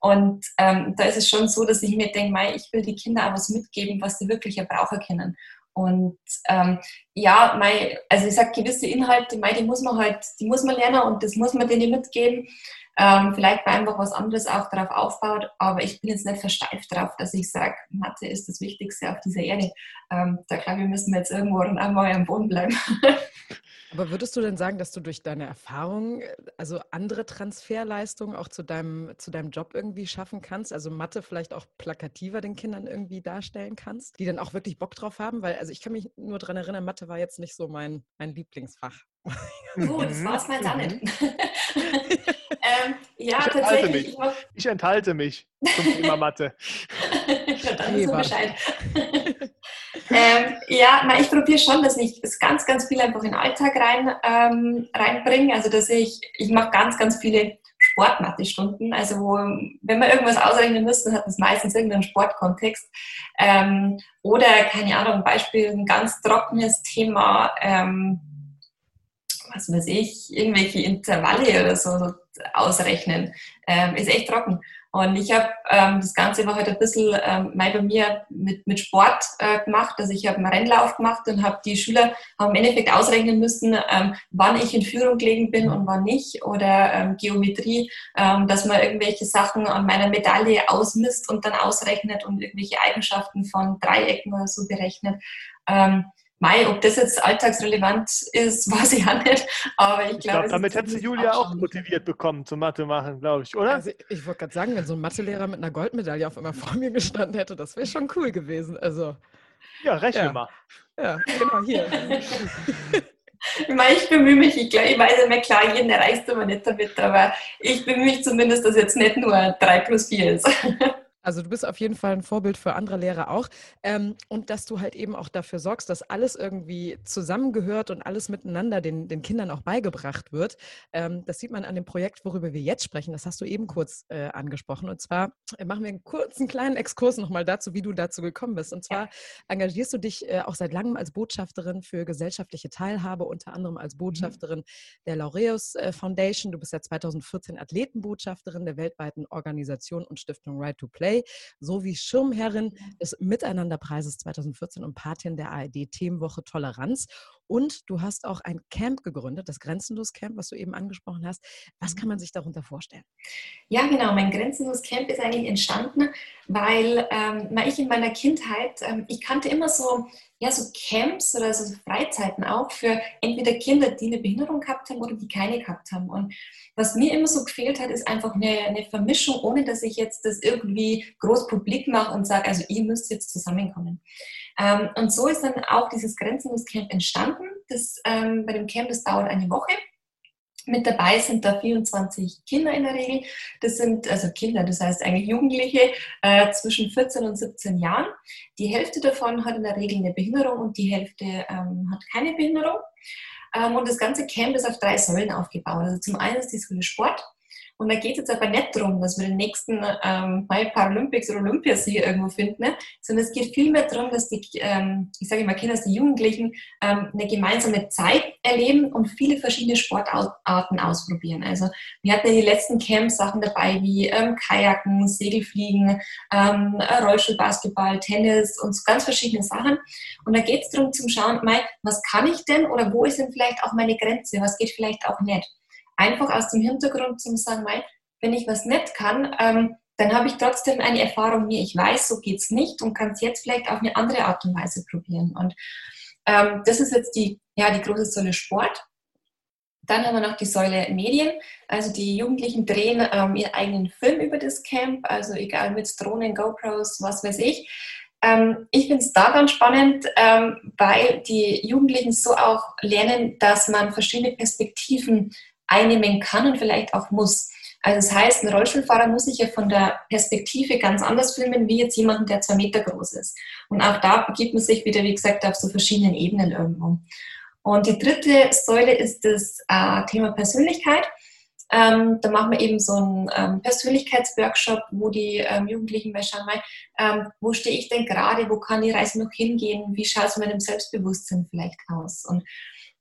Und ähm, da ist es schon so, dass ich mir denke, ich will die Kinder auch was mitgeben, was sie wirklich brauchen können. Und ähm, ja, mei, also ich sage, gewisse Inhalte, mei, die muss man halt, die muss man lernen und das muss man denen mitgeben. ähm, vielleicht bei einfach was anderes auch darauf aufbaut, aber ich bin jetzt nicht versteift darauf, dass ich sage, Mathe ist das Wichtigste auf dieser Erde. Ähm, da glaube ich, müssen wir jetzt irgendwo einmal am Boden bleiben. Aber würdest du denn sagen, dass du durch deine Erfahrung, also andere Transferleistungen auch zu deinem, zu deinem Job irgendwie schaffen kannst? Also Mathe vielleicht auch plakativer den Kindern irgendwie darstellen kannst, die dann auch wirklich Bock drauf haben? Weil, also ich kann mich nur daran erinnern, Mathe war jetzt nicht so mein, mein Lieblingsfach. Gut, das war es meins auch nicht. ähm, ja, ich tatsächlich. Ich, ich, enthalte mich zum Thema Mathe. Dann ist so Bescheid. ähm, ja, na, ich probiere schon, dass ich es ganz, ganz viel einfach in den Alltag rein, ähm, reinbringe. Also, dass ich, ich mache ganz, ganz viele Sportmathe-Stunden. Also, wo, wenn wir irgendwas ausrechnen müssen, hat das meistens irgendeinen Sportkontext. Ähm, oder, keine Ahnung, Beispiel, ein ganz trockenes Thema, ähm, was weiß ich, irgendwelche Intervalle oder so ausrechnen. Ähm, ist echt trocken. Und ich habe ähm, das Ganze war halt ein bisschen ähm, mal bei mir mit, mit Sport äh, gemacht. Also ich habe einen Rennlauf gemacht und habe die Schüler haben im Endeffekt ausrechnen müssen, ähm, wann ich in Führung gelegen bin und wann nicht. Oder ähm, Geometrie, ähm, dass man irgendwelche Sachen an meiner Medaille ausmisst und dann ausrechnet und irgendwelche Eigenschaften von Dreiecken oder so berechnet. Ähm, Mai, ob das jetzt alltagsrelevant ist, weiß ich auch nicht. Aber ich, ich glaube, glaub, damit hätte Julia auch motiviert bekommen zum Mathe machen, glaube ich, oder? Also ich wollte gerade sagen, wenn so ein Mathelehrer mit einer Goldmedaille auf einmal vor mir gestanden hätte, das wäre schon cool gewesen. Also ja, rechne ja. mal. Ja, genau hier. Ich meine, ich bemühe mich, ich, glaub, ich weiß ja mehr klar, jeden erreichst du aber nicht damit, aber ich bemühe mich zumindest, dass jetzt nicht nur 3 plus 4 ist. Also du bist auf jeden Fall ein Vorbild für andere Lehrer auch. Ähm, und dass du halt eben auch dafür sorgst, dass alles irgendwie zusammengehört und alles miteinander den, den Kindern auch beigebracht wird. Ähm, das sieht man an dem Projekt, worüber wir jetzt sprechen. Das hast du eben kurz äh, angesprochen. Und zwar äh, machen wir einen kurzen kleinen Exkurs nochmal dazu, wie du dazu gekommen bist. Und zwar engagierst du dich äh, auch seit langem als Botschafterin für gesellschaftliche Teilhabe, unter anderem als mhm. Botschafterin mhm. der Laureus äh, Foundation. Du bist ja 2014 Athletenbotschafterin der weltweiten Organisation und Stiftung Right to Play. Play sowie Schirmherrin des Miteinanderpreises 2014 und Patin der ARD Themenwoche Toleranz. Und du hast auch ein Camp gegründet, das Grenzenlos Camp, was du eben angesprochen hast. Was kann mhm. man sich darunter vorstellen? Ja, genau. Mein Grenzenlos Camp ist eigentlich entstanden, weil ähm, ich in meiner Kindheit, ähm, ich kannte immer so ja, so Camps oder so Freizeiten auch für entweder Kinder, die eine Behinderung gehabt haben oder die keine gehabt haben. Und was mir immer so gefehlt hat, ist einfach eine, eine Vermischung, ohne dass ich jetzt das irgendwie groß publik mache und sage, also ihr müsst jetzt zusammenkommen. Ähm, und so ist dann auch dieses Grenzenlos Camp entstanden. Das, ähm, bei dem Camp, das dauert eine Woche. Mit dabei sind da 24 Kinder in der Regel. Das sind also Kinder, das heißt eigentlich Jugendliche äh, zwischen 14 und 17 Jahren. Die Hälfte davon hat in der Regel eine Behinderung und die Hälfte ähm, hat keine Behinderung. Ähm, und das ganze Camp ist auf drei Säulen aufgebaut. Also zum einen ist die Säule Sport, und da geht es jetzt aber nicht darum, dass wir den nächsten ähm, Paralympics oder Olympiasieg irgendwo finden, ne? sondern es geht vielmehr darum, dass die, ähm, ich sage immer Kinder, dass die Jugendlichen ähm, eine gemeinsame Zeit erleben und viele verschiedene Sportarten ausprobieren. Also wir hatten ja die letzten Camps Sachen dabei wie ähm, Kajaken, Segelfliegen, ähm, Rollstuhlbasketball, Tennis und so ganz verschiedene Sachen. Und da geht es darum zu schauen, mal, was kann ich denn oder wo ist denn vielleicht auch meine Grenze, was geht vielleicht auch nicht. Einfach aus dem Hintergrund zu sagen, wenn ich was nicht kann, ähm, dann habe ich trotzdem eine Erfahrung, wie ich weiß, so geht es nicht und kann es jetzt vielleicht auf eine andere Art und Weise probieren. Und ähm, das ist jetzt die, ja, die große Säule Sport. Dann haben wir noch die Säule Medien. Also die Jugendlichen drehen ähm, ihren eigenen Film über das Camp, also egal mit Drohnen, GoPros, was weiß ich. Ähm, ich finde es da ganz spannend, ähm, weil die Jugendlichen so auch lernen, dass man verschiedene Perspektiven einnehmen kann und vielleicht auch muss. Also das heißt, ein Rollstuhlfahrer muss sich ja von der Perspektive ganz anders filmen, wie jetzt jemand, der zwei Meter groß ist. Und auch da begibt man sich wieder, wie gesagt, auf so verschiedenen Ebenen irgendwo. Und die dritte Säule ist das äh, Thema Persönlichkeit. Ähm, da machen wir eben so einen ähm, Persönlichkeitsworkshop, wo die ähm, Jugendlichen mal schauen, mal, ähm, wo stehe ich denn gerade, wo kann die Reise noch hingehen, wie schaut es mit meinem Selbstbewusstsein vielleicht aus. Und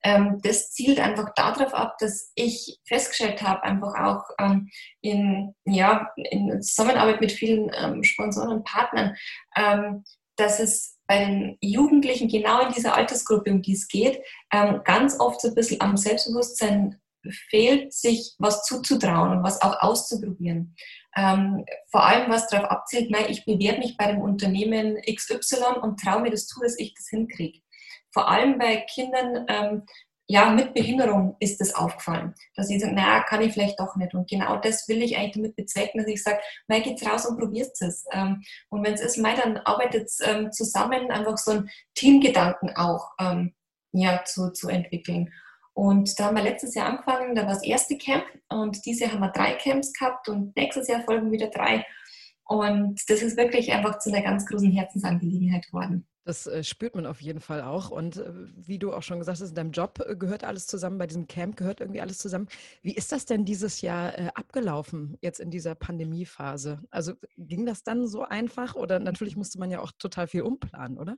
ähm, das zielt einfach darauf ab, dass ich festgestellt habe, einfach auch ähm, in, ja, in Zusammenarbeit mit vielen ähm, Sponsoren und Partnern, ähm, dass es bei den Jugendlichen genau in dieser Altersgruppe, um die es geht, ähm, ganz oft so ein bisschen am Selbstbewusstsein fehlt, sich was zuzutrauen und was auch auszuprobieren. Ähm, vor allem, was darauf abzielt, nein, ich bewerbe mich bei dem Unternehmen XY und traue mir das zu, dass ich das hinkriege. Vor allem bei Kindern ähm, ja, mit Behinderung ist das aufgefallen, dass sie sagen, naja, kann ich vielleicht doch nicht. Und genau das will ich eigentlich damit bezwecken, dass ich sage, mal geht's raus und probiert es. Ähm, und wenn es ist, mal dann arbeitet ähm, zusammen, einfach so einen Teamgedanken auch ähm, ja, zu, zu entwickeln. Und da haben wir letztes Jahr angefangen, da war das erste Camp und dieses Jahr haben wir drei Camps gehabt und nächstes Jahr folgen wieder drei. Und das ist wirklich einfach zu einer ganz großen Herzensangelegenheit geworden. Das äh, spürt man auf jeden Fall auch. Und äh, wie du auch schon gesagt hast, in deinem Job äh, gehört alles zusammen, bei diesem Camp gehört irgendwie alles zusammen. Wie ist das denn dieses Jahr abgelaufen, jetzt in dieser Pandemiephase? Also ging das dann so einfach oder natürlich musste man ja auch total viel umplanen, oder?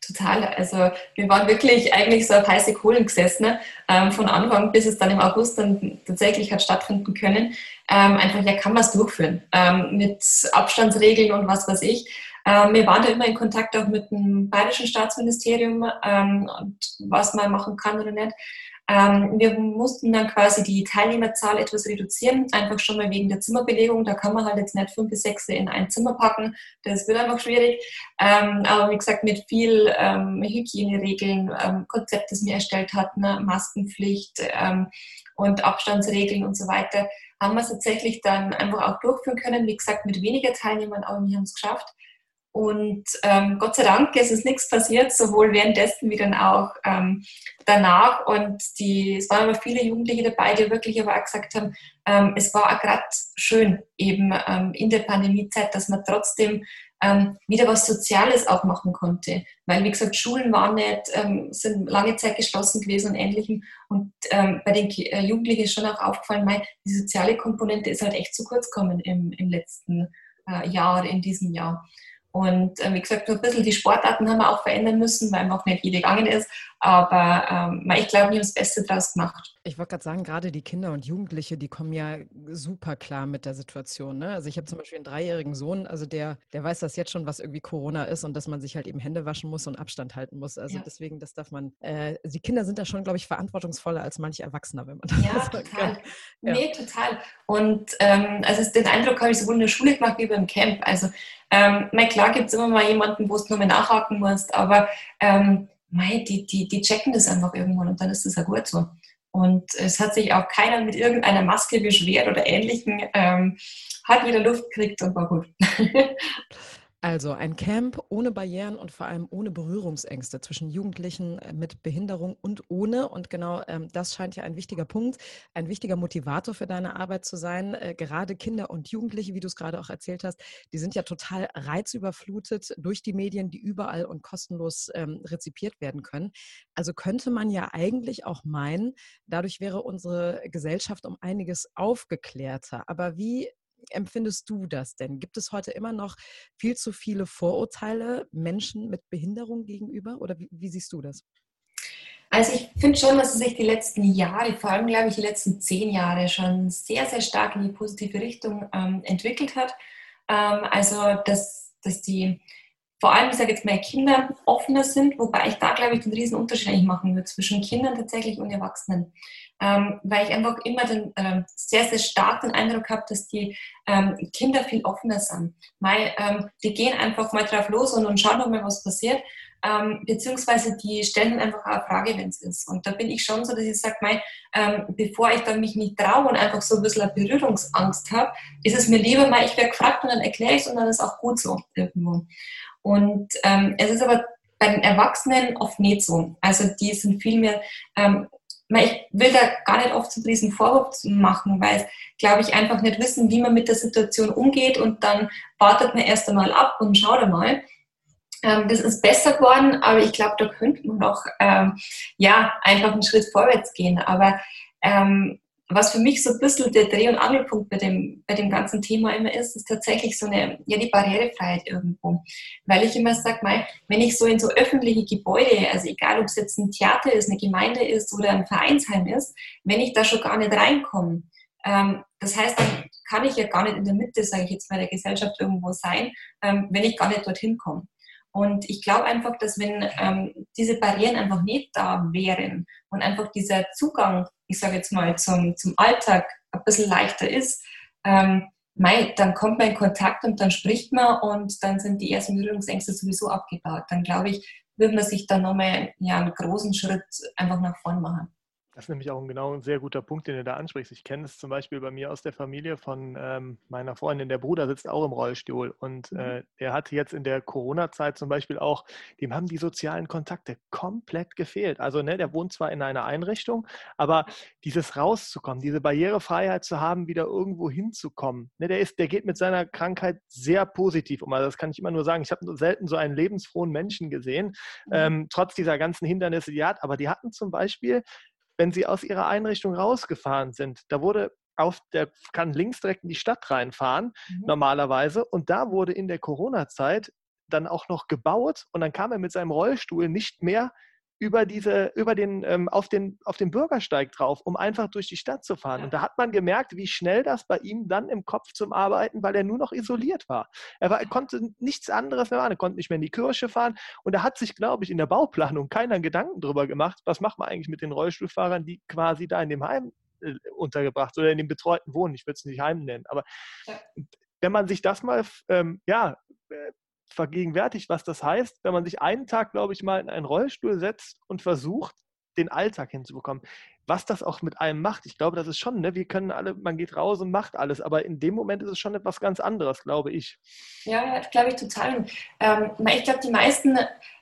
Total. Also wir waren wirklich eigentlich so auf heiße Kohlen gesessen, ne? ähm, von Anfang bis es dann im August dann tatsächlich hat stattfinden können. Ähm, einfach, ja, kann man es durchführen ähm, mit Abstandsregeln und was weiß ich. Ähm, wir waren da immer in Kontakt auch mit dem Bayerischen Staatsministerium ähm, und was man machen kann oder nicht. Ähm, wir mussten dann quasi die Teilnehmerzahl etwas reduzieren, einfach schon mal wegen der Zimmerbelegung. Da kann man halt jetzt nicht fünf bis sechs in ein Zimmer packen. Das wird einfach schwierig. Ähm, aber wie gesagt, mit viel ähm, Hygieneregeln, ähm, Konzept, das wir erstellt hatten, ne? Maskenpflicht ähm, und Abstandsregeln und so weiter, haben wir es tatsächlich dann einfach auch durchführen können. Wie gesagt, mit weniger Teilnehmern, aber wir haben es geschafft. Und ähm, Gott sei Dank ist es nichts passiert, sowohl währenddessen wie dann auch ähm, danach. Und die, es waren aber viele Jugendliche dabei, die wirklich aber auch gesagt haben, ähm, es war auch gerade schön eben ähm, in der Pandemiezeit, dass man trotzdem ähm, wieder was Soziales auch machen konnte. Weil, wie gesagt, Schulen waren nicht, ähm, sind lange Zeit geschlossen gewesen und ähnlichem. Und bei den äh, Jugendlichen ist schon auch aufgefallen, mein, die soziale Komponente ist halt echt zu kurz gekommen im, im letzten äh, Jahr, in diesem Jahr. Und äh, wie gesagt, so ein bisschen die Sportarten haben wir auch verändern müssen, weil noch nicht jede gegangen ist. Aber ähm, ich glaube, wir haben das Beste daraus gemacht. Ich wollte gerade sagen, gerade die Kinder und Jugendliche, die kommen ja super klar mit der Situation. Ne? Also ich habe zum Beispiel einen dreijährigen Sohn, also der, der weiß das jetzt schon, was irgendwie Corona ist und dass man sich halt eben Hände waschen muss und Abstand halten muss. Also ja. deswegen, das darf man, äh, die Kinder sind da schon, glaube ich, verantwortungsvoller als manche Erwachsener, wenn man das ja, so total. Ja. Nee, total. Und ähm, also den Eindruck habe ich sowohl in der Schule gemacht wie beim Camp. Also ähm, mein, klar gibt es immer mal jemanden, wo du nochmal nachhaken musst, aber ähm, mei, die, die, die checken das einfach irgendwann und dann ist das ja gut so. Und es hat sich auch keiner mit irgendeiner Maske beschwert oder ähnlichem. Ähm, hat wieder Luft gekriegt und war gut. Also ein Camp ohne Barrieren und vor allem ohne Berührungsängste zwischen Jugendlichen äh, mit Behinderung und ohne. Und genau ähm, das scheint ja ein wichtiger Punkt, ein wichtiger Motivator für deine Arbeit zu sein. Äh, gerade Kinder und Jugendliche, wie du es gerade auch erzählt hast, die sind ja total reizüberflutet durch die Medien, die überall und kostenlos ähm, rezipiert werden können. Also könnte man ja eigentlich auch meinen, dadurch wäre unsere Gesellschaft um einiges aufgeklärter. Aber wie empfindest du das denn? Gibt es heute immer noch viel zu viele Vorurteile Menschen mit Behinderung gegenüber oder wie, wie siehst du das? Also ich finde schon, dass es sich die letzten Jahre, vor allem glaube ich die letzten zehn Jahre schon sehr, sehr stark in die positive Richtung ähm, entwickelt hat. Ähm, also dass, dass die vor allem, ich sage jetzt mal, Kinder offener sind, wobei ich da, glaube ich, den riesen Unterschied machen würde zwischen Kindern tatsächlich und Erwachsenen. Ähm, weil ich einfach immer den, ähm, sehr, sehr stark den Eindruck habe, dass die ähm, Kinder viel offener sind. Weil, ähm, die gehen einfach mal drauf los und, und schauen doch mal, was passiert. Ähm, beziehungsweise die stellen einfach auch eine Frage, wenn es ist. Und da bin ich schon so, dass ich sage, ähm, bevor ich dann mich nicht traue und einfach so ein bisschen eine Berührungsangst habe, ist es mir lieber, mal, ich werde gefragt und dann erkläre ich es und dann ist auch gut so irgendwo. Und ähm, es ist aber bei den Erwachsenen oft nicht so. Also die sind viel mehr, ähm, ich will da gar nicht oft zu diesen Vorwurf machen, weil, glaube ich, einfach nicht wissen, wie man mit der Situation umgeht und dann wartet man erst einmal ab und schaut einmal. Ähm, das ist besser geworden, aber ich glaube, da könnte man noch ähm, ja, einfach einen Schritt vorwärts gehen. Aber ähm, was für mich so ein bisschen der Dreh- und Angelpunkt bei dem, bei dem ganzen Thema immer ist, ist tatsächlich so eine, ja, die Barrierefreiheit irgendwo. Weil ich immer sage, wenn ich so in so öffentliche Gebäude, also egal ob es jetzt ein Theater ist, eine Gemeinde ist oder ein Vereinsheim ist, wenn ich da schon gar nicht reinkomme, ähm, das heißt, dann kann ich ja gar nicht in der Mitte, sage ich jetzt mal, der Gesellschaft irgendwo sein, ähm, wenn ich gar nicht dorthin komme. Und ich glaube einfach, dass wenn ähm, diese Barrieren einfach nicht da wären und einfach dieser Zugang, ich sage jetzt mal, zum, zum Alltag ein bisschen leichter ist, ähm, mei, dann kommt man in Kontakt und dann spricht man und dann sind die ersten Berührungsängste sowieso abgebaut. Dann glaube ich, wird man sich dann nochmal ja, einen großen Schritt einfach nach vorn machen. Das ist nämlich auch ein genau ein sehr guter Punkt, den du da ansprichst. Ich kenne es zum Beispiel bei mir aus der Familie von ähm, meiner Freundin. Der Bruder sitzt auch im Rollstuhl und mhm. äh, der hatte jetzt in der Corona-Zeit zum Beispiel auch, dem haben die sozialen Kontakte komplett gefehlt. Also ne, der wohnt zwar in einer Einrichtung, aber dieses rauszukommen, diese Barrierefreiheit zu haben, wieder irgendwo hinzukommen, ne, der ist, der geht mit seiner Krankheit sehr positiv um. Also das kann ich immer nur sagen. Ich habe selten so einen lebensfrohen Menschen gesehen, mhm. ähm, trotz dieser ganzen Hindernisse, die er hat. Aber die hatten zum Beispiel wenn sie aus ihrer Einrichtung rausgefahren sind, da wurde auf der kann links direkt in die Stadt reinfahren, mhm. normalerweise. Und da wurde in der Corona-Zeit dann auch noch gebaut und dann kam er mit seinem Rollstuhl nicht mehr über diese, über den, ähm, auf den, auf den Bürgersteig drauf, um einfach durch die Stadt zu fahren. Und da hat man gemerkt, wie schnell das bei ihm dann im Kopf zum Arbeiten, weil er nur noch isoliert war. Er, war, er konnte nichts anderes mehr machen, er konnte nicht mehr in die Kirche fahren. Und da hat sich, glaube ich, in der Bauplanung keiner Gedanken darüber gemacht, was macht man eigentlich mit den Rollstuhlfahrern, die quasi da in dem Heim äh, untergebracht oder in dem betreuten Wohnen, ich würde es nicht Heim nennen. Aber wenn man sich das mal ähm, ja, äh, vergegenwärtigt, was das heißt, wenn man sich einen Tag, glaube ich, mal in einen Rollstuhl setzt und versucht, den Alltag hinzubekommen. Was das auch mit einem macht, ich glaube, das ist schon, ne, wir können alle, man geht raus und macht alles, aber in dem Moment ist es schon etwas ganz anderes, glaube ich. Ja, glaube ich total. Ähm, ich glaube, die meisten,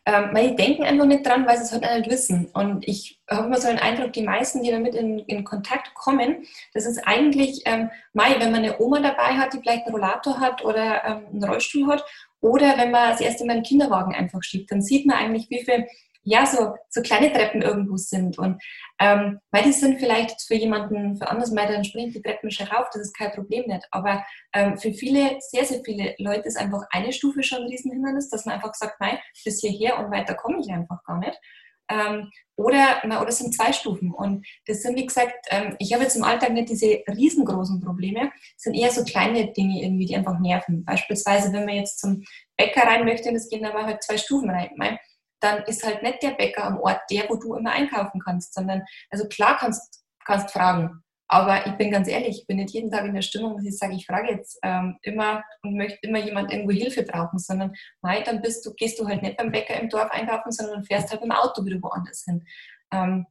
ähm, die denken einfach nicht dran, weil sie es halt nicht wissen. Und ich habe immer so den Eindruck, die meisten, die damit in, in Kontakt kommen, das ist eigentlich, ähm, Mai, wenn man eine Oma dabei hat, die vielleicht einen Rollator hat oder ähm, einen Rollstuhl hat oder wenn man das erste Mal einen Kinderwagen einfach schiebt, dann sieht man eigentlich, wie viele ja, so, so kleine Treppen irgendwo sind. Und ähm, weil die sind vielleicht für jemanden, für anders mal, dann springt die Treppen schon rauf, das ist kein Problem nicht. Aber ähm, für viele, sehr, sehr viele Leute ist einfach eine Stufe schon ein Riesenhindernis, dass man einfach sagt, nein, bis hierher und weiter komme ich einfach gar nicht. Ähm, oder, oder es sind zwei Stufen. Und das sind, wie gesagt, ähm, ich habe jetzt im Alltag nicht diese riesengroßen Probleme, es sind eher so kleine Dinge irgendwie, die einfach nerven. Beispielsweise, wenn man jetzt zum Bäcker rein möchte und es gehen aber halt zwei Stufen rein, dann ist halt nicht der Bäcker am Ort der, wo du immer einkaufen kannst, sondern, also klar kannst, kannst fragen, aber ich bin ganz ehrlich, ich bin nicht jeden Tag in der Stimmung, dass ich sage, ich frage jetzt ähm, immer und möchte immer jemand irgendwo Hilfe brauchen, sondern nein, dann bist du, gehst du halt nicht beim Bäcker im Dorf einkaufen, sondern fährst halt im Auto wieder woanders hin. Ähm,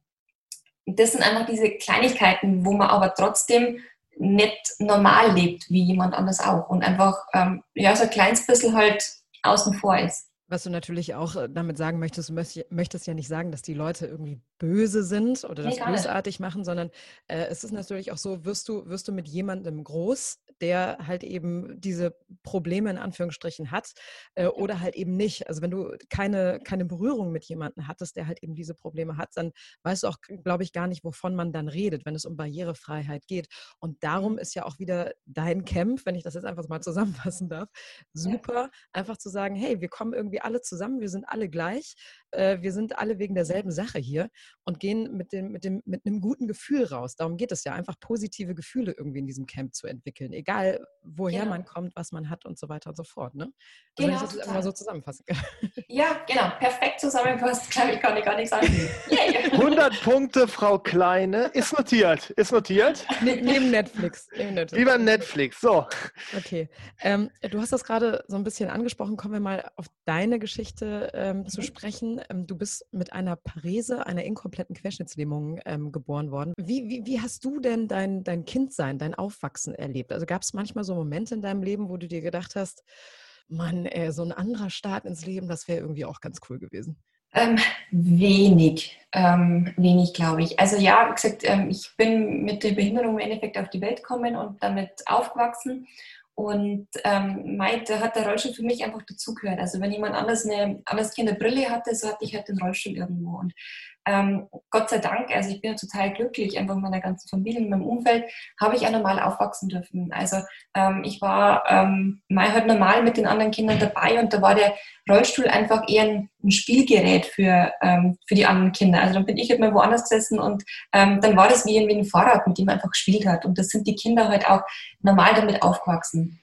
das sind einfach diese Kleinigkeiten, wo man aber trotzdem nicht normal lebt, wie jemand anders auch und einfach ähm, ja, so ein kleines bisschen halt außen vor ist. Was du natürlich auch äh, damit sagen möchtest, du möchtest ja nicht sagen, dass die Leute irgendwie böse sind oder das bösartig machen, sondern äh, es ist natürlich auch so, wirst du, wirst du mit jemandem groß, der halt eben diese Probleme in Anführungsstrichen hat äh, oder halt eben nicht. Also wenn du keine, keine Berührung mit jemandem hattest, der halt eben diese Probleme hat, dann weißt du auch, glaube ich, gar nicht, wovon man dann redet, wenn es um Barrierefreiheit geht. Und darum ist ja auch wieder dein Camp, wenn ich das jetzt einfach mal zusammenfassen darf, super, einfach zu sagen, hey, wir kommen irgendwie alle zusammen, wir sind alle gleich, äh, wir sind alle wegen derselben Sache hier und gehen mit, dem, mit, dem, mit einem guten Gefühl raus. Darum geht es ja, einfach positive Gefühle irgendwie in diesem Camp zu entwickeln, egal woher genau. man kommt, was man hat und so weiter und so fort. Ne? Also genau, wenn ich das immer so zusammenfassen kann. Ja, genau, perfekt zusammengefasst, glaube ich, kann ich gar nicht sagen. Yeah. 100 Punkte, Frau Kleine, ist notiert, ist notiert. Ne, neben, Netflix, neben Netflix. Lieber Netflix, so. Okay, ähm, du hast das gerade so ein bisschen angesprochen, kommen wir mal auf deine Geschichte ähm, mhm. zu sprechen. Ähm, du bist mit einer Parese, einer inkompletten Querschnittslähmung ähm, geboren worden. Wie, wie, wie, hast du denn dein, dein Kindsein, dein Aufwachsen erlebt? Also gab es manchmal so Momente in deinem Leben, wo du dir gedacht hast, Mann, ey, so ein anderer Start ins Leben, das wäre irgendwie auch ganz cool gewesen? Ähm, wenig, ähm, wenig glaube ich. Also ja, wie gesagt, ähm, ich bin mit der Behinderung im Endeffekt auf die Welt gekommen und damit aufgewachsen und ähm, meinte, hat der Rollstuhl für mich einfach dazugehört. Also wenn jemand anders eine anders eine Brille hatte, so hatte ich halt den Rollstuhl irgendwo. Und ähm, Gott sei Dank, also ich bin ja total glücklich, einfach in meiner ganzen Familie, in meinem Umfeld, habe ich ja normal aufwachsen dürfen. Also ähm, ich war ähm, mal halt normal mit den anderen Kindern dabei und da war der Rollstuhl einfach eher ein, ein Spielgerät für, ähm, für die anderen Kinder. Also dann bin ich halt mal woanders gesessen und ähm, dann war das wie, wie ein Fahrrad, mit dem man einfach gespielt hat. Und das sind die Kinder halt auch normal damit aufgewachsen.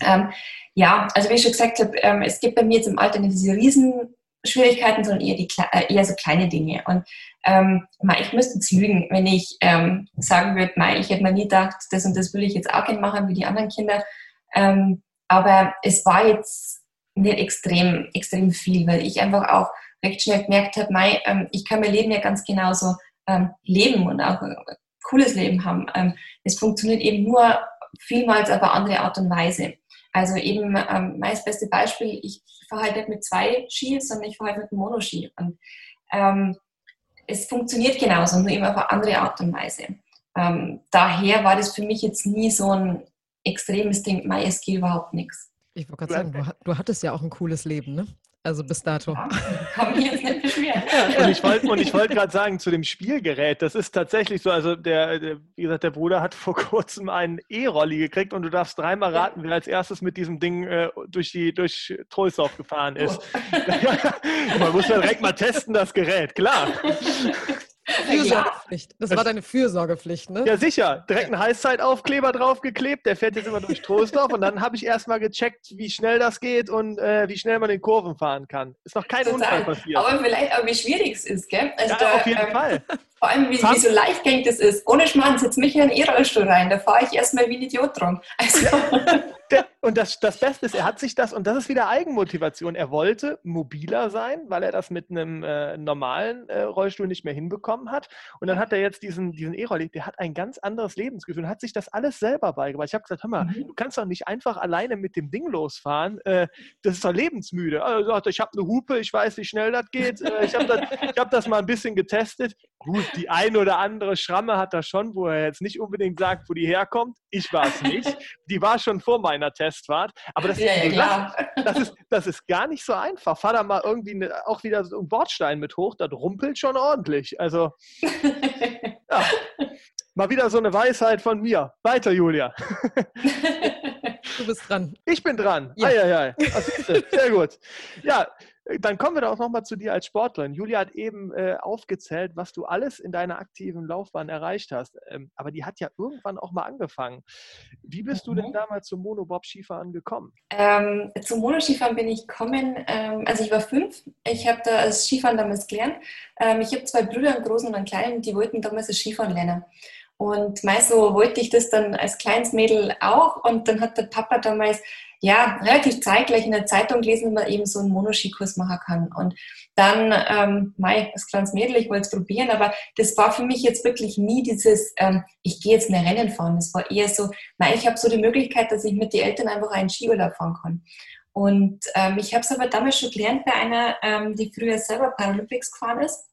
Ähm, ja, also wie ich schon gesagt habe, ähm, es gibt bei mir jetzt im Alter diese Riesenschwierigkeiten, sondern eher, die, äh, eher so kleine Dinge. Und ähm, ich müsste jetzt lügen, wenn ich ähm, sagen würde, ich hätte mir nie gedacht, das und das will ich jetzt auch gerne machen wie die anderen Kinder. Ähm, aber es war jetzt nicht extrem, extrem viel, weil ich einfach auch recht schnell gemerkt habe, ähm, ich kann mein Leben ja ganz genauso ähm, leben und auch ein cooles Leben haben. Ähm, es funktioniert eben nur vielmals auf eine andere Art und Weise. Also eben ähm, mein beste Beispiel, ich fahre halt nicht mit zwei Ski, sondern ich fahre halt mit einem Monoski. Und ähm, es funktioniert genauso, nur eben auf eine andere Art und Weise. Ähm, daher war das für mich jetzt nie so ein extremes Ding, Mai, es geht überhaupt nichts. Ich wollte gerade sagen, du, du, hattest ja auch ein cooles Leben, ne? Also bis dato. Ja, mich jetzt nicht beschweren. und ich wollte wollt gerade sagen, zu dem Spielgerät, das ist tatsächlich so, also der, der, wie gesagt, der Bruder hat vor kurzem einen E-Rolli gekriegt und du darfst dreimal raten, wer als erstes mit diesem Ding äh, durch, die, durch Trollsdorf gefahren ist. Oh. Man muss ja direkt mal testen, das Gerät, klar. Fürsorgepflicht. Das war deine Fürsorgepflicht, ne? Ja, sicher. Direkt einen Heißzeitaufkleber draufgeklebt. Der fährt jetzt immer durch Troisdorf. und dann habe ich erstmal gecheckt, wie schnell das geht und äh, wie schnell man in Kurven fahren kann. Ist noch kein Total. Unfall passiert. Aber vielleicht auch, wie schwierig es ist, gell? Also ja, da, auf jeden ähm, Fall. Vor allem, wie, wie so leichtgängig das ist. Ohne Schmarrn, setzt mich in einen E-Rollstuhl rein. Da fahre ich erstmal wie ein Idiot drum. Also. Ja, und das, das Beste ist, er hat sich das, und das ist wieder Eigenmotivation, er wollte mobiler sein, weil er das mit einem äh, normalen äh, Rollstuhl nicht mehr hinbekommen hat. Und dann hat er jetzt diesen, diesen E-Rolli, der hat ein ganz anderes Lebensgefühl und hat sich das alles selber beigebracht. Ich habe gesagt, hör mal, mhm. du kannst doch nicht einfach alleine mit dem Ding losfahren. Äh, das ist doch lebensmüde. Also, sagt, ich habe eine Hupe, ich weiß, wie schnell das geht. Äh, ich habe das, hab das mal ein bisschen getestet. Gut, die ein oder andere Schramme hat er schon, wo er jetzt nicht unbedingt sagt, wo die herkommt. Ich war es nicht. Die war schon vor meiner Testfahrt. Aber das, ja, ist, ja, das, ist, das ist gar nicht so einfach. Fahr da mal irgendwie eine, auch wieder so einen Bordstein mit hoch, das rumpelt schon ordentlich. Also, ja. Mal wieder so eine Weisheit von mir. Weiter, Julia. Du bist dran. Ich bin dran. Ja. Eieiei. Sehr gut. Ja, dann kommen wir doch nochmal zu dir als Sportlerin. Julia hat eben äh, aufgezählt, was du alles in deiner aktiven Laufbahn erreicht hast. Ähm, aber die hat ja irgendwann auch mal angefangen. Wie bist mhm. du denn mhm. damals zum Monobob-Skifahren gekommen? Ähm, zum Monoskifahren bin ich gekommen, ähm, also ich war fünf. Ich habe da das Skifahren damals gelernt. Ähm, ich habe zwei Brüder, einen großen und einen kleinen, die wollten damals das Skifahren lernen. Und meist so wollte ich das dann als kleines Mädel auch. Und dann hat der Papa damals ja, relativ zeitgleich in der Zeitung gelesen, dass man eben so einen Monoskikurs machen kann. Und dann, ähm, mei, als kleines Mädel, ich wollte es probieren, aber das war für mich jetzt wirklich nie dieses, ähm, ich gehe jetzt mehr Rennen fahren. Das war eher so, mei, ich habe so die Möglichkeit, dass ich mit den Eltern einfach einen Skiurlaub fahren kann. Und ähm, ich habe es aber damals schon gelernt bei einer, ähm, die früher selber Paralympics gefahren ist.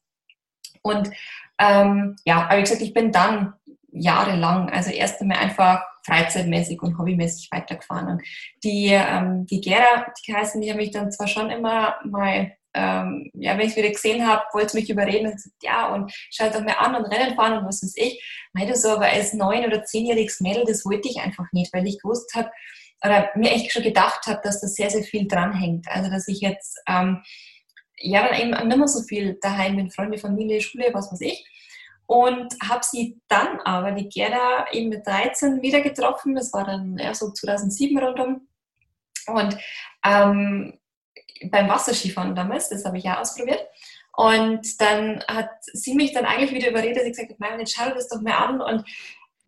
Und ähm, ja, aber wie gesagt, ich bin dann jahrelang, also erst einmal einfach freizeitmäßig und hobbymäßig weitergefahren. Und die, ähm, die Gera, die heißen, die haben mich dann zwar schon immer mal, ähm, ja, wenn ich wieder gesehen habe, wollte mich überreden und gesagt, ja, und schau doch mal an und Rennen fahren und was weiß ich. Meinte so, aber als neun- oder zehnjähriges Mädel, das wollte ich einfach nicht, weil ich gewusst habe, oder mir echt schon gedacht habe, dass da sehr, sehr viel dranhängt. Also, dass ich jetzt, ähm, ja, dann eben nicht mehr so viel daheim bin, Freunde, Familie, Schule, was weiß ich und habe sie dann aber, die Gerda, eben mit 13 wieder getroffen. Das war dann ja, so 2007 rundum. Und ähm, beim Wasserskifahren damals, das habe ich ja ausprobiert. Und dann hat sie mich dann eigentlich wieder überredet, sie gesagt Mann, jetzt schau das doch mal an. Und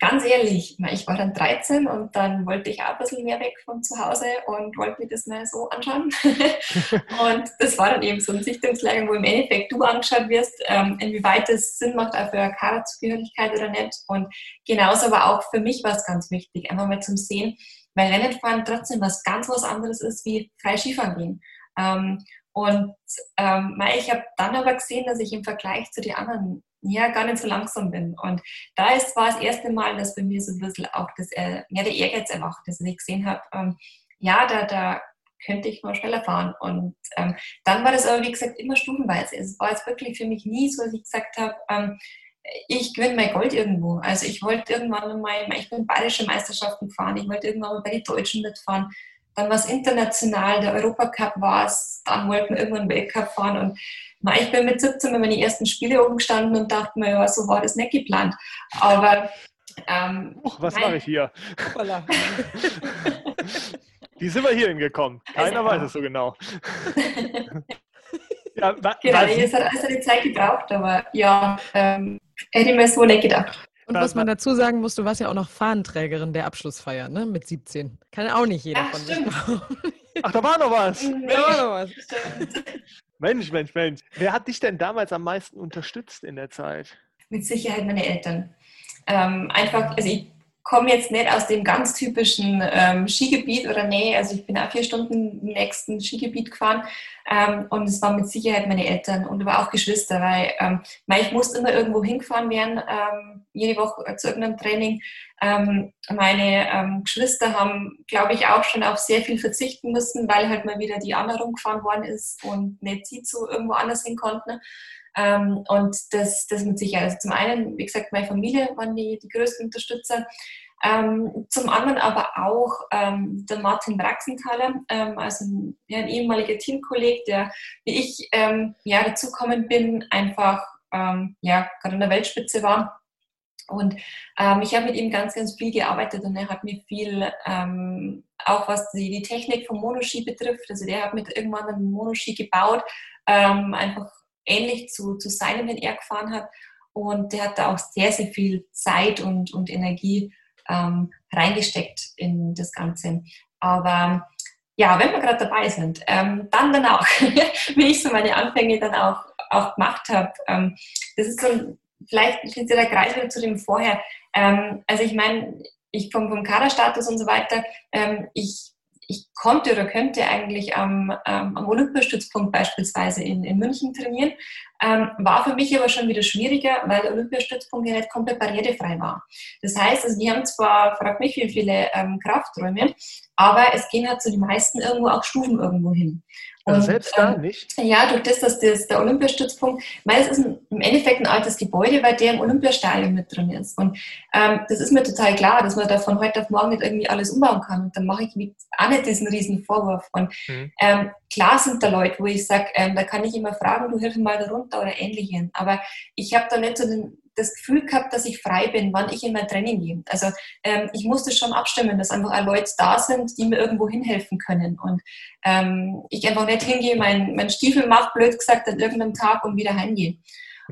ganz ehrlich, ich war dann 13 und dann wollte ich auch ein bisschen mehr weg von zu Hause und wollte mir das mal so anschauen. und das war dann eben so ein Sichtungslehrgang, wo im Endeffekt du angeschaut wirst, ähm, inwieweit es Sinn macht, auch für eine Kaderzugehörigkeit oder nicht. Und genauso aber auch für mich war es ganz wichtig, einfach mal zum Sehen, weil Rennenfahren trotzdem was ganz was anderes ist wie frei Skifahren gehen. Ähm, und ähm, ich habe dann aber gesehen, dass ich im Vergleich zu den anderen ja gar nicht so langsam bin. Und da ist, war das erste Mal, dass bei mir so ein bisschen auch das, äh, ja, der Ehrgeiz erwacht, dass ich gesehen habe, ähm, ja, da, da könnte ich mal schneller fahren. Und ähm, dann war das aber, wie gesagt, immer stufenweise. Es war jetzt wirklich für mich nie so, dass ich gesagt habe, ähm, ich gewinne mein Gold irgendwo. Also ich wollte irgendwann mal, ich bin bayerische Meisterschaften gefahren, ich wollte irgendwann mal bei den Deutschen mitfahren. Dann war es international, der Europacup war es, dann wollten wir irgendwann Weltcup fahren und ich bin mit 17 bei meinen ersten Spiele oben gestanden und dachte mir, ja, so war das nicht geplant. Aber ähm, Uch, was mache ich hier? Wie sind wir hier hingekommen? Keiner also, weiß es so genau. ja, wa, genau, es hat also die Zeit gebraucht, aber ja, ähm, hätte ich mir so nicht gedacht. Und was man dazu sagen muss, du warst ja auch noch Fahnenträgerin der Abschlussfeier, ne? Mit 17. Kann auch nicht jeder Ach, von sich Ach, da war noch was. Mhm. Da war noch was. Mensch, Mensch, Mensch. Wer hat dich denn damals am meisten unterstützt in der Zeit? Mit Sicherheit meine Eltern. Ähm, einfach, also ich komme jetzt nicht aus dem ganz typischen ähm, Skigebiet oder nee, also ich bin auch vier Stunden im nächsten Skigebiet gefahren ähm, und es waren mit Sicherheit meine Eltern und aber auch Geschwister, weil ähm, ich musste immer irgendwo hingefahren werden, ähm, jede Woche zu irgendeinem Training. Ähm, meine ähm, Geschwister haben, glaube ich, auch schon auf sehr viel verzichten müssen, weil halt mal wieder die Anna rumgefahren worden ist und nicht sie zu irgendwo anders hin konnten. Ähm, und das, das mit Sicherheit. Also zum einen, wie gesagt, meine Familie waren die, die größten Unterstützer. Ähm, zum anderen aber auch ähm, der Martin Braxenthaler, ähm, also ein, ja, ein ehemaliger Teamkolleg, der, wie ich ähm, ja, dazukommen bin, einfach ähm, ja, gerade in der Weltspitze war. Und ähm, ich habe mit ihm ganz, ganz viel gearbeitet und er hat mir viel, ähm, auch was die, die Technik vom Monoski betrifft, also der hat mit irgendwann einen Monoski gebaut, einfach ähnlich zu, zu seinem, den er gefahren hat. Und der hat da auch sehr, sehr viel Zeit und, und Energie ähm, reingesteckt in das Ganze. Aber ja, wenn wir gerade dabei sind, ähm, dann danach, wie ich so meine Anfänge dann auch, auch gemacht habe. Ähm, das ist so, vielleicht ist der Kreis wieder zu dem vorher. Ähm, also ich meine, ich vom, vom Kaderstatus und so weiter, ähm, ich ich konnte oder könnte eigentlich am, ähm, am Olympiastützpunkt beispielsweise in, in München trainieren, ähm, war für mich aber schon wieder schwieriger, weil der Olympiastützpunkt ja nicht komplett barrierefrei war. Das heißt, also die haben zwar, frag mich, wie viele ähm, Krafträume, aber es gehen halt so die meisten irgendwo auch Stufen irgendwo hin. Also und, selbst da ähm, nicht? Ja, durch das, dass das der Olympiastützpunkt, meines ist ein, im Endeffekt ein altes Gebäude, weil der im Olympiastadion mit drin ist. Und ähm, das ist mir total klar, dass man da von heute auf morgen nicht irgendwie alles umbauen kann. Und dann mache ich mir auch nicht diesen riesen Vorwurf. Und mhm. ähm, klar sind da Leute, wo ich sage, ähm, da kann ich immer fragen, du hilf mir mal da runter oder ähnliches. Aber ich habe da nicht so den, das Gefühl gehabt, dass ich frei bin, wann ich in mein Training gehe. Also ähm, ich musste schon abstimmen, dass einfach auch Leute da sind, die mir irgendwo hinhelfen können. Und ähm, ich einfach nicht hingehe, mein, mein Stiefel macht, blöd gesagt, an irgendeinem Tag und wieder heimgehe.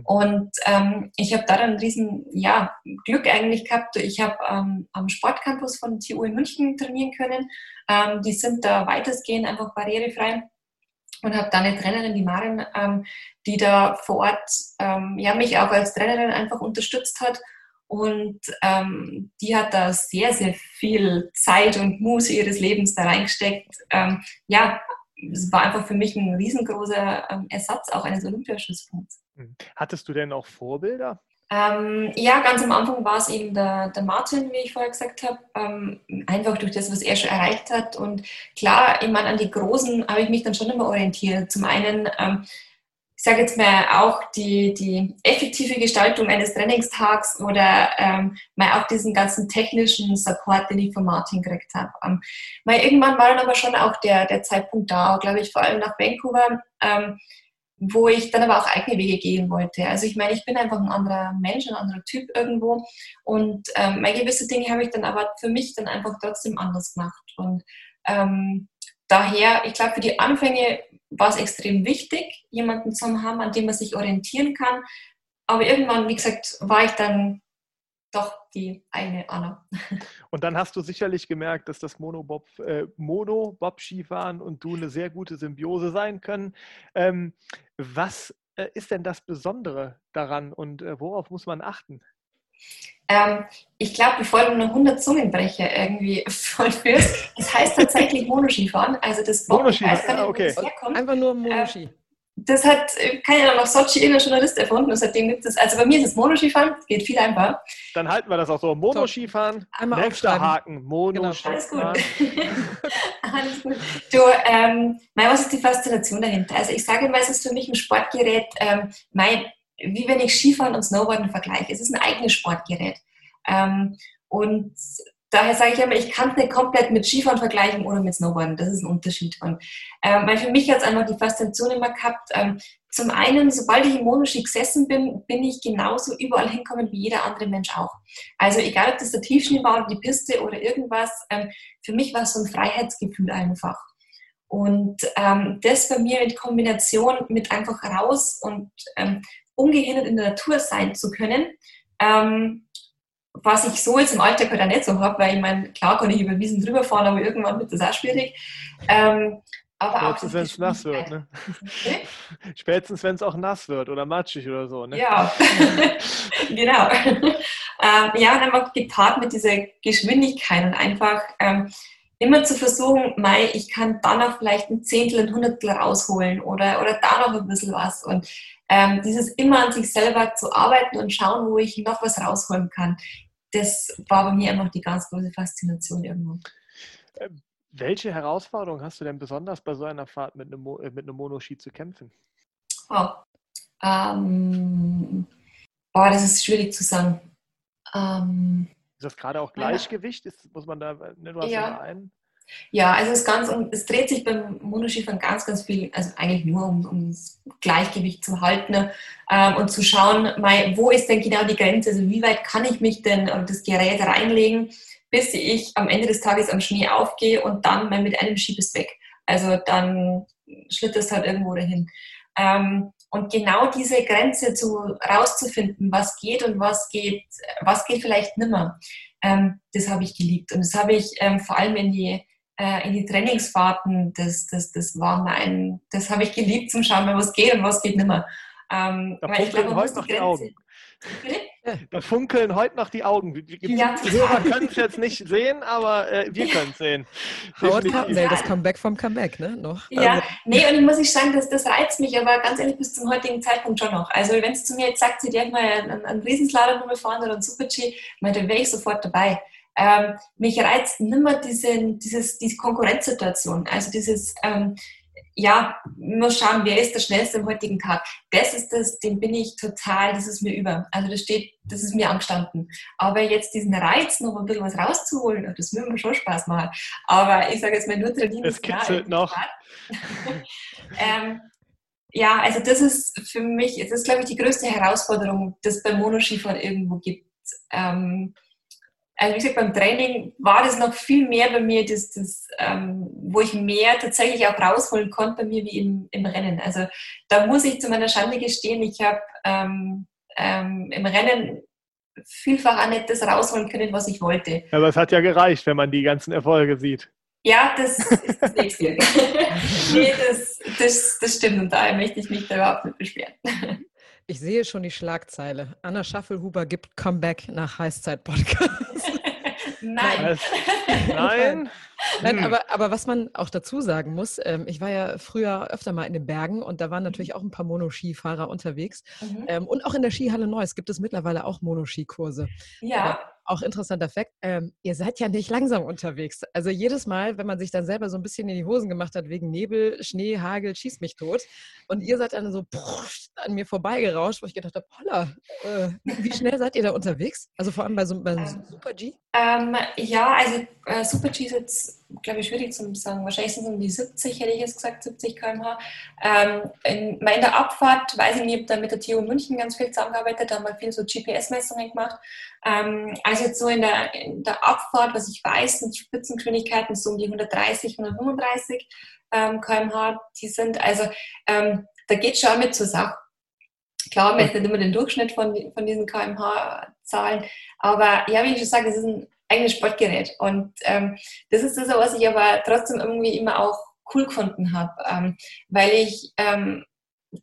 Und ähm, ich habe da dann riesen ja, Glück eigentlich gehabt. Ich habe ähm, am Sportcampus von TU in München trainieren können. Ähm, die sind da weitestgehend einfach barrierefrei und habe da eine Trainerin, die Marin, ähm, die da vor Ort ähm, ja, mich auch als Trainerin einfach unterstützt hat. Und ähm, die hat da sehr, sehr viel Zeit und Muße ihres Lebens da reingesteckt. Ähm, ja, es war einfach für mich ein riesengroßer ähm, Ersatz auch eines Olympiaschutzpunkts. Hm. Hattest du denn auch Vorbilder? Ähm, ja, ganz am Anfang war es eben der, der Martin, wie ich vorher gesagt habe, ähm, einfach durch das, was er schon erreicht hat. Und klar, ich meine, an die Großen habe ich mich dann schon immer orientiert. Zum einen, ähm, ich sage jetzt mal auch die, die effektive Gestaltung eines Trainingstags oder ähm, mal auch diesen ganzen technischen Support, den ich von Martin gekriegt habe. Ähm, mal irgendwann war dann aber schon auch der, der Zeitpunkt da, glaube ich, vor allem nach Vancouver ähm, wo ich dann aber auch eigene Wege gehen wollte. Also ich meine, ich bin einfach ein anderer Mensch, ein anderer Typ irgendwo und ähm, gewisse Dinge habe ich dann aber für mich dann einfach trotzdem anders gemacht. Und ähm, daher, ich glaube, für die Anfänge war es extrem wichtig, jemanden zu haben, an dem man sich orientieren kann. Aber irgendwann, wie gesagt, war ich dann doch die eine Anna. Und dann hast du sicherlich gemerkt, dass das Monobob, äh, Mono-Bob-Skifahren und du eine sehr gute Symbiose sein können. Ähm, was äh, ist denn das Besondere daran und äh, worauf muss man achten? Ähm, ich glaube, bevor du eine 100 Zungenbrecher irgendwie vollführst, das heißt tatsächlich Monoskifahren. Also das Bob, Monoski, okay. Einfach nur Monoski. Äh, das hat, keine Ahnung, Sochi irgendein Journalist erfunden und seitdem gibt es, also bei mir ist es Monoskifahren, geht viel einfacher. Dann halten wir das auch so, Monoskifahren, Einmal nächster Haken, Monoskifahren. Genau. Alles gut. Alles gut. Du, ähm, mein, was ist die Faszination dahinter? Also ich sage immer, es ist für mich ein Sportgerät, ähm, mein, wie wenn ich Skifahren und Snowboarden vergleiche. Es ist ein eigenes Sportgerät. Ähm, und daher sage ich immer, ich kann es nicht komplett mit Skifahren vergleichen oder mit Snowboarden. Das ist ein Unterschied. Und ähm, weil für mich hat es einfach die Faszination immer gehabt, ähm, zum einen, sobald ich im Monoski gesessen bin, bin ich genauso überall hinkommen wie jeder andere Mensch auch. Also egal, ob das der Tiefschnee war, die Piste oder irgendwas, ähm, für mich war es so ein Freiheitsgefühl einfach. Und ähm, das bei mir in Kombination mit einfach raus und ähm, ungehindert in der Natur sein zu können, ähm, was ich so jetzt im Alltag halt auch nicht so habe, weil ich meine, klar kann ich über Wiesen drüber fahren, aber irgendwann wird das auch schwierig. Ähm, aber Spätestens, wenn es nass wird, ne? Spätestens, wenn es auch nass wird oder matschig oder so, ne? Ja, genau. ähm, ja, und einfach gepaart mit dieser Geschwindigkeit und einfach ähm, immer zu versuchen, mei, ich kann da noch vielleicht ein Zehntel, ein Hundertstel rausholen oder, oder da noch ein bisschen was. Und ähm, dieses immer an sich selber zu arbeiten und schauen, wo ich noch was rausholen kann, das war bei mir einfach die ganz große Faszination irgendwo. Ähm, welche Herausforderung hast du denn besonders bei so einer Fahrt mit einem, äh, mit einem Monoski zu kämpfen? Oh. Ähm, boah, das ist schwierig zu sagen. Ähm, ist das gerade auch Gleichgewicht? Ist, muss man da, ne, du hast ja. einen? Ja, also es, ganz, es dreht sich beim Monoskifahren ganz, ganz viel, also eigentlich nur um, um das Gleichgewicht zu halten ähm, und zu schauen, mal, wo ist denn genau die Grenze, also wie weit kann ich mich denn und das Gerät reinlegen, bis ich am Ende des Tages am Schnee aufgehe und dann mal mit einem Schieb ist weg. Also dann schlitterst halt irgendwo dahin. Ähm, und genau diese Grenze zu rauszufinden, was geht und was geht, was geht vielleicht nimmer, ähm, das habe ich geliebt. Und das habe ich ähm, vor allem in die, äh, in die Trainingsfahrten, das, das, das war mein, das habe ich geliebt zum Schauen, was geht und was geht nimmer. Ähm, da weil ich glaube, heute noch die Augen. Da funkeln heute noch die Augen. Die ja, Hörer können es jetzt nicht sehen, aber äh, wir können es sehen. Howard Carpendale, das Comeback vom Comeback, ne? Noch. Ja, also. nee, und ich muss ich sagen, das, das reizt mich, aber ganz ehrlich, bis zum heutigen Zeitpunkt schon noch. Also wenn es zu mir jetzt sagt, sie darf mal einen, einen Riesenslalom fahren oder einen Super-G, dann wäre ich sofort dabei. Ähm, mich reizt nimmer diese, dieses, diese Konkurrenzsituation, also dieses ähm, ja, muss schauen, wer ist der schnellste im heutigen Tag. Das ist das, den bin ich total, das ist mir über. Also das steht, das ist mir angestanden. Aber jetzt diesen Reiz, noch ein bisschen was rauszuholen, das würde mir schon Spaß machen. Aber ich sage jetzt mal nur trainieren. Es kitzelt noch. ähm, ja, also das ist für mich, das ist glaube ich die größte Herausforderung, das beim Monoskifahren irgendwo gibt. Ähm, also wie gesagt, beim Training war das noch viel mehr bei mir, das, das, ähm, wo ich mehr tatsächlich auch rausholen konnte bei mir wie im, im Rennen. Also da muss ich zu meiner Schande gestehen, ich habe ähm, ähm, im Rennen vielfach auch nicht das rausholen können, was ich wollte. Aber es hat ja gereicht, wenn man die ganzen Erfolge sieht. Ja, das ist das nächste. nee, das, das, das stimmt und daher möchte ich mich da überhaupt nicht beschweren. Ich sehe schon die Schlagzeile. Anna Schaffelhuber gibt Comeback nach Heißzeit-Podcast. Nein. Nein. Nein, hm. aber, aber was man auch dazu sagen muss, ähm, ich war ja früher öfter mal in den Bergen und da waren natürlich auch ein paar Monoskifahrer unterwegs. Mhm. Ähm, und auch in der Skihalle Neuss gibt es mittlerweile auch Monoskikurse. Ja. Auch interessanter Fakt, ähm, ihr seid ja nicht langsam unterwegs. Also jedes Mal, wenn man sich dann selber so ein bisschen in die Hosen gemacht hat wegen Nebel, Schnee, Hagel, schießt mich tot. Und ihr seid dann so pff, an mir vorbeigerauscht, wo ich gedacht habe, holla, äh, wie schnell seid ihr da unterwegs? Also vor allem bei so einem ähm, Super G? Ähm, ja, also äh, Super G ist jetzt, glaube ich, schwierig zu sagen. Wahrscheinlich sind es um die 70, hätte ich jetzt gesagt, 70 km/h. Ähm, in, in der Abfahrt, weiß ich nicht, ich habe da mit der TU München ganz viel zusammengearbeitet, da haben wir viel so GPS-Messungen gemacht. Ähm, also jetzt so in der, in der Abfahrt, was ich weiß, sind Spitzengeschwindigkeiten so um die 130, 135 ähm, km/h. Die sind also, ähm, da geht schon mit zur Sache. Klar, man ist nicht immer den Durchschnitt von, von diesen kmh-Zahlen, aber ja, wie ich schon sage, es ist ein eigenes Sportgerät und ähm, das ist das, was ich aber trotzdem irgendwie immer auch cool gefunden habe, ähm, weil ich, ähm,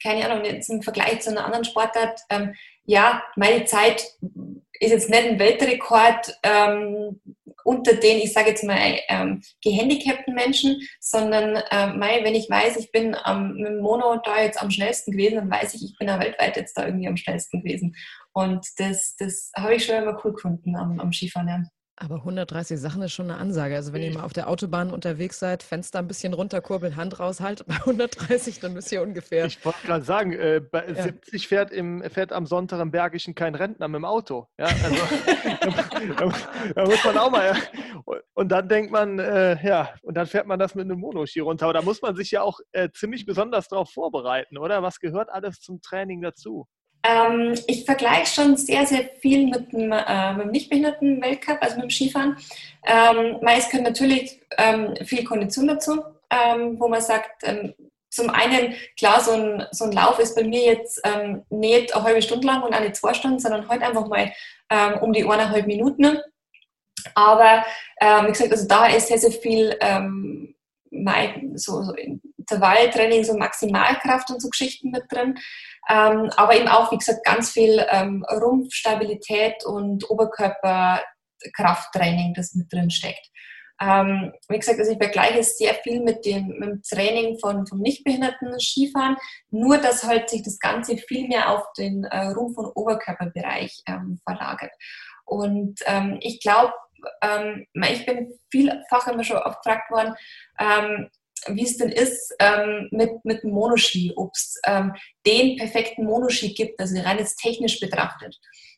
keine Ahnung, jetzt im Vergleich zu einer anderen Sportart, ähm, ja, meine Zeit ist jetzt nicht ein Weltrekord ähm, unter den, ich sage jetzt mal, ähm, gehandicapten Menschen, sondern ähm, wenn ich weiß, ich bin ähm, mit dem Mono da jetzt am schnellsten gewesen, dann weiß ich, ich bin ja weltweit jetzt da irgendwie am schnellsten gewesen. Und das, das habe ich schon immer cool gefunden am, am Skifahren. Aber 130 Sachen ist schon eine Ansage. Also wenn ihr mal auf der Autobahn unterwegs seid, Fenster ein bisschen runterkurbeln, Hand raushalten, bei 130, dann müsst ihr ungefähr. Ich wollte gerade sagen, äh, bei ja. 70 fährt, im, fährt am Sonntag im Bergischen kein Rentner mit dem Auto. Ja, also, da, da, muss man auch mal. Ja. Und dann denkt man, äh, ja, und dann fährt man das mit einem Monoski runter. Aber da muss man sich ja auch äh, ziemlich besonders darauf vorbereiten, oder? Was gehört alles zum Training dazu? Ähm, ich vergleiche schon sehr, sehr viel mit dem, äh, dem Nichtbehinderten-Weltcup, also mit dem Skifahren. Ähm, meist gehört natürlich ähm, viel Kondition dazu, ähm, wo man sagt, ähm, zum einen, klar, so ein, so ein Lauf ist bei mir jetzt ähm, nicht eine halbe Stunde lang und auch nicht zwei Stunden, sondern heute halt einfach mal um die eineinhalb Minuten. Aber wie gesagt, also da ist sehr, sehr viel so, so Intervalltraining, so Maximalkraft und so Geschichten mit drin. Ähm, aber eben auch, wie gesagt, ganz viel ähm, Rumpfstabilität und Oberkörperkrafttraining, das mit drin steckt. Ähm, wie gesagt, also ich vergleiche es sehr viel mit dem, mit dem Training von, vom nichtbehinderten Skifahren, nur dass halt sich das Ganze viel mehr auf den äh, Rumpf- und Oberkörperbereich ähm, verlagert. Und ähm, ich glaube, ähm, ich bin vielfach immer schon oft gefragt worden, ähm, wie es denn ist ähm, mit, mit Monoski, ob es ähm, den perfekten Monoski gibt, also rein jetzt technisch betrachtet.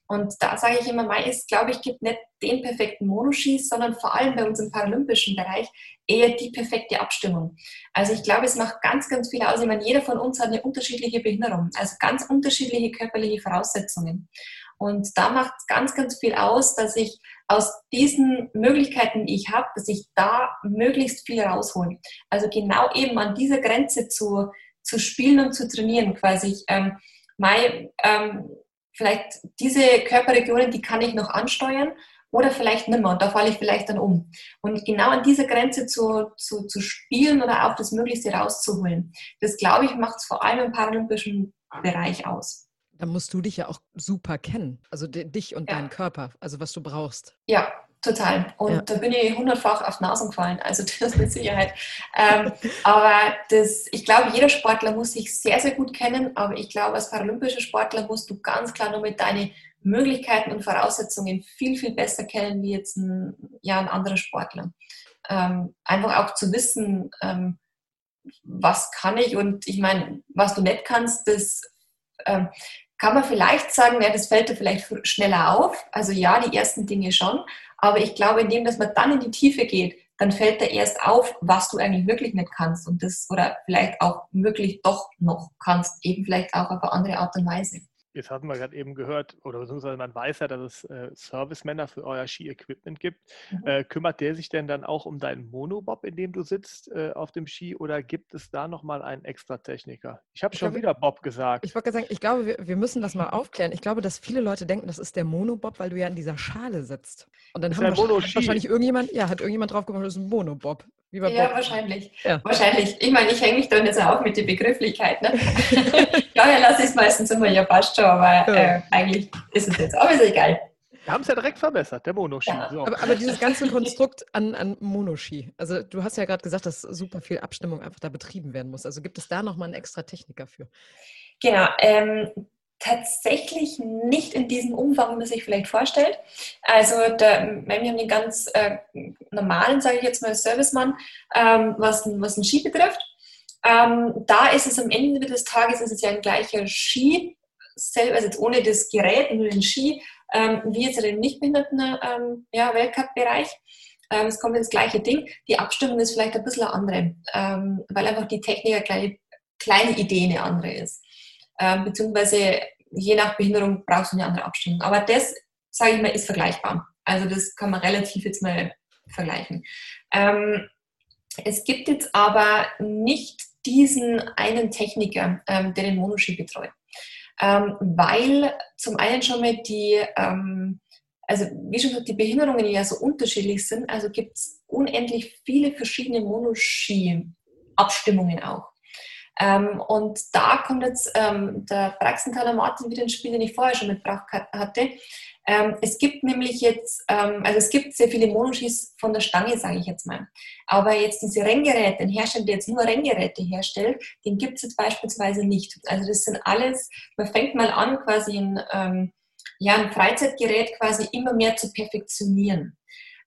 Und da sage ich immer, meist glaube ich, gibt nicht den perfekten Monoski, sondern vor allem bei uns im paralympischen Bereich eher die perfekte Abstimmung. Also ich glaube, es macht ganz, ganz viel aus. Ich meine, jeder von uns hat eine unterschiedliche Behinderung, also ganz unterschiedliche körperliche Voraussetzungen. Und da macht es ganz, ganz viel aus, dass ich aus diesen Möglichkeiten, die ich habe, dass ich da möglichst viel raushole. Also genau eben an dieser Grenze zu, zu spielen und zu trainieren, quasi. Ähm, mein, ähm, vielleicht diese Körperregionen, die kann ich noch ansteuern oder vielleicht nimmer und da falle ich vielleicht dann um. Und genau an dieser Grenze zu, zu, zu spielen oder auch das Möglichste rauszuholen, das glaube ich, macht es vor allem im paralympischen Bereich aus. Da musst du dich ja auch super kennen. Also dich und ja. deinen Körper, also was du brauchst. Ja, total. Und ja. da bin ich hundertfach auf Nasen gefallen, also das mit Sicherheit. ähm, aber das, ich glaube, jeder Sportler muss sich sehr, sehr gut kennen, aber ich glaube, als paralympischer Sportler musst du ganz klar nur mit deinen Möglichkeiten und Voraussetzungen viel, viel besser kennen wie jetzt ein, ja, ein anderer Sportler. Ähm, einfach auch zu wissen, ähm, was kann ich und ich meine, was du nicht kannst, das ähm, kann man vielleicht sagen, ja, das fällt dir vielleicht schneller auf. Also ja, die ersten Dinge schon. Aber ich glaube, indem dass man dann in die Tiefe geht, dann fällt dir erst auf, was du eigentlich wirklich nicht kannst und das oder vielleicht auch wirklich doch noch kannst, eben vielleicht auch auf eine andere Art und Weise. Jetzt hatten wir gerade eben gehört, oder beziehungsweise man weiß ja, dass es äh, Servicemänner für euer Ski-Equipment gibt. Mhm. Äh, kümmert der sich denn dann auch um deinen Monobob, in dem du sitzt äh, auf dem Ski, oder gibt es da nochmal einen Extra-Techniker? Ich habe schon glaube, wieder Bob gesagt. Ich wollte sagen, ich glaube, wir, wir, müssen das mal aufklären. Ich glaube, dass viele Leute denken, das ist der Monobob, weil du ja in dieser Schale sitzt. Und dann haben wahrscheinlich, wahrscheinlich irgendjemand, ja, hat irgendjemand drauf gemacht, das ist ein Monobob. Ja, Bob. wahrscheinlich. Ja. Wahrscheinlich. Ich meine, ich hänge mich da jetzt auch mit der Begrifflichkeit. Ne? ja, ja, lasse ich es meistens immer, ja, passt schon, aber äh, eigentlich ist es jetzt. Aber ist egal. Wir haben es ja direkt verbessert, der Monoski. Ja. So. Aber, aber, dieses ganze Konstrukt an, an Monoski, also du hast ja gerade gesagt, dass super viel Abstimmung einfach da betrieben werden muss. Also gibt es da nochmal einen extra Techniker für? Genau, ähm, tatsächlich nicht in diesem Umfang, wie man sich vielleicht vorstellt. Also der, wir haben den ganz äh, normalen, sage ich jetzt mal, Servicemann, ähm, was, was ein Ski betrifft. Ähm, da ist es am Ende des Tages ist es ja ein gleicher Ski, selber, also jetzt ohne das Gerät, nur den Ski, ähm, wie jetzt in dem nichtbehinderten ähm, ja, Weltcup-Bereich. Ähm, es kommt ins gleiche Ding. Die Abstimmung ist vielleicht ein bisschen eine andere, ähm, weil einfach die Technik eine kleine, kleine Idee eine andere ist. Ähm, beziehungsweise je nach Behinderung brauchst du eine andere Abstimmung. Aber das, sage ich mal, ist vergleichbar. Also das kann man relativ jetzt mal vergleichen. Ähm, es gibt jetzt aber nicht diesen einen Techniker, ähm, der den Monoski betreut. Ähm, weil zum einen schon mal die, ähm, also wie schon gesagt, die Behinderungen ja so unterschiedlich sind, also gibt es unendlich viele verschiedene Monoski-Abstimmungen auch. Ähm, und da kommt jetzt ähm, der Praxenthaler Martin wieder ins Spiel, den ich vorher schon mitgebracht hatte. Ähm, es gibt nämlich jetzt, ähm, also es gibt sehr viele Monoskis von der Stange, sage ich jetzt mal. Aber jetzt diese Renngeräte, ein Hersteller, der jetzt nur Renngeräte herstellt, den gibt es jetzt beispielsweise nicht. Also das sind alles, man fängt mal an, quasi ein, ähm, ja, ein Freizeitgerät quasi immer mehr zu perfektionieren.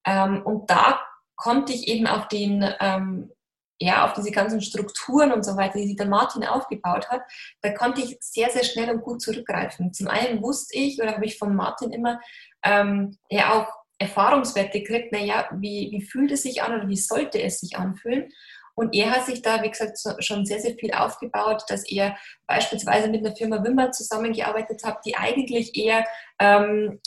Ähm, und da konnte ich eben auf den ähm, ja, auf diese ganzen Strukturen und so weiter, die der Martin aufgebaut hat, da konnte ich sehr, sehr schnell und gut zurückgreifen. Zum einen wusste ich oder habe ich von Martin immer ähm, ja auch Erfahrungswerte gekriegt, naja, wie, wie fühlt es sich an oder wie sollte es sich anfühlen? Und er hat sich da, wie gesagt, schon sehr, sehr viel aufgebaut, dass er beispielsweise mit einer Firma Wimmer zusammengearbeitet hat, die eigentlich eher ähm,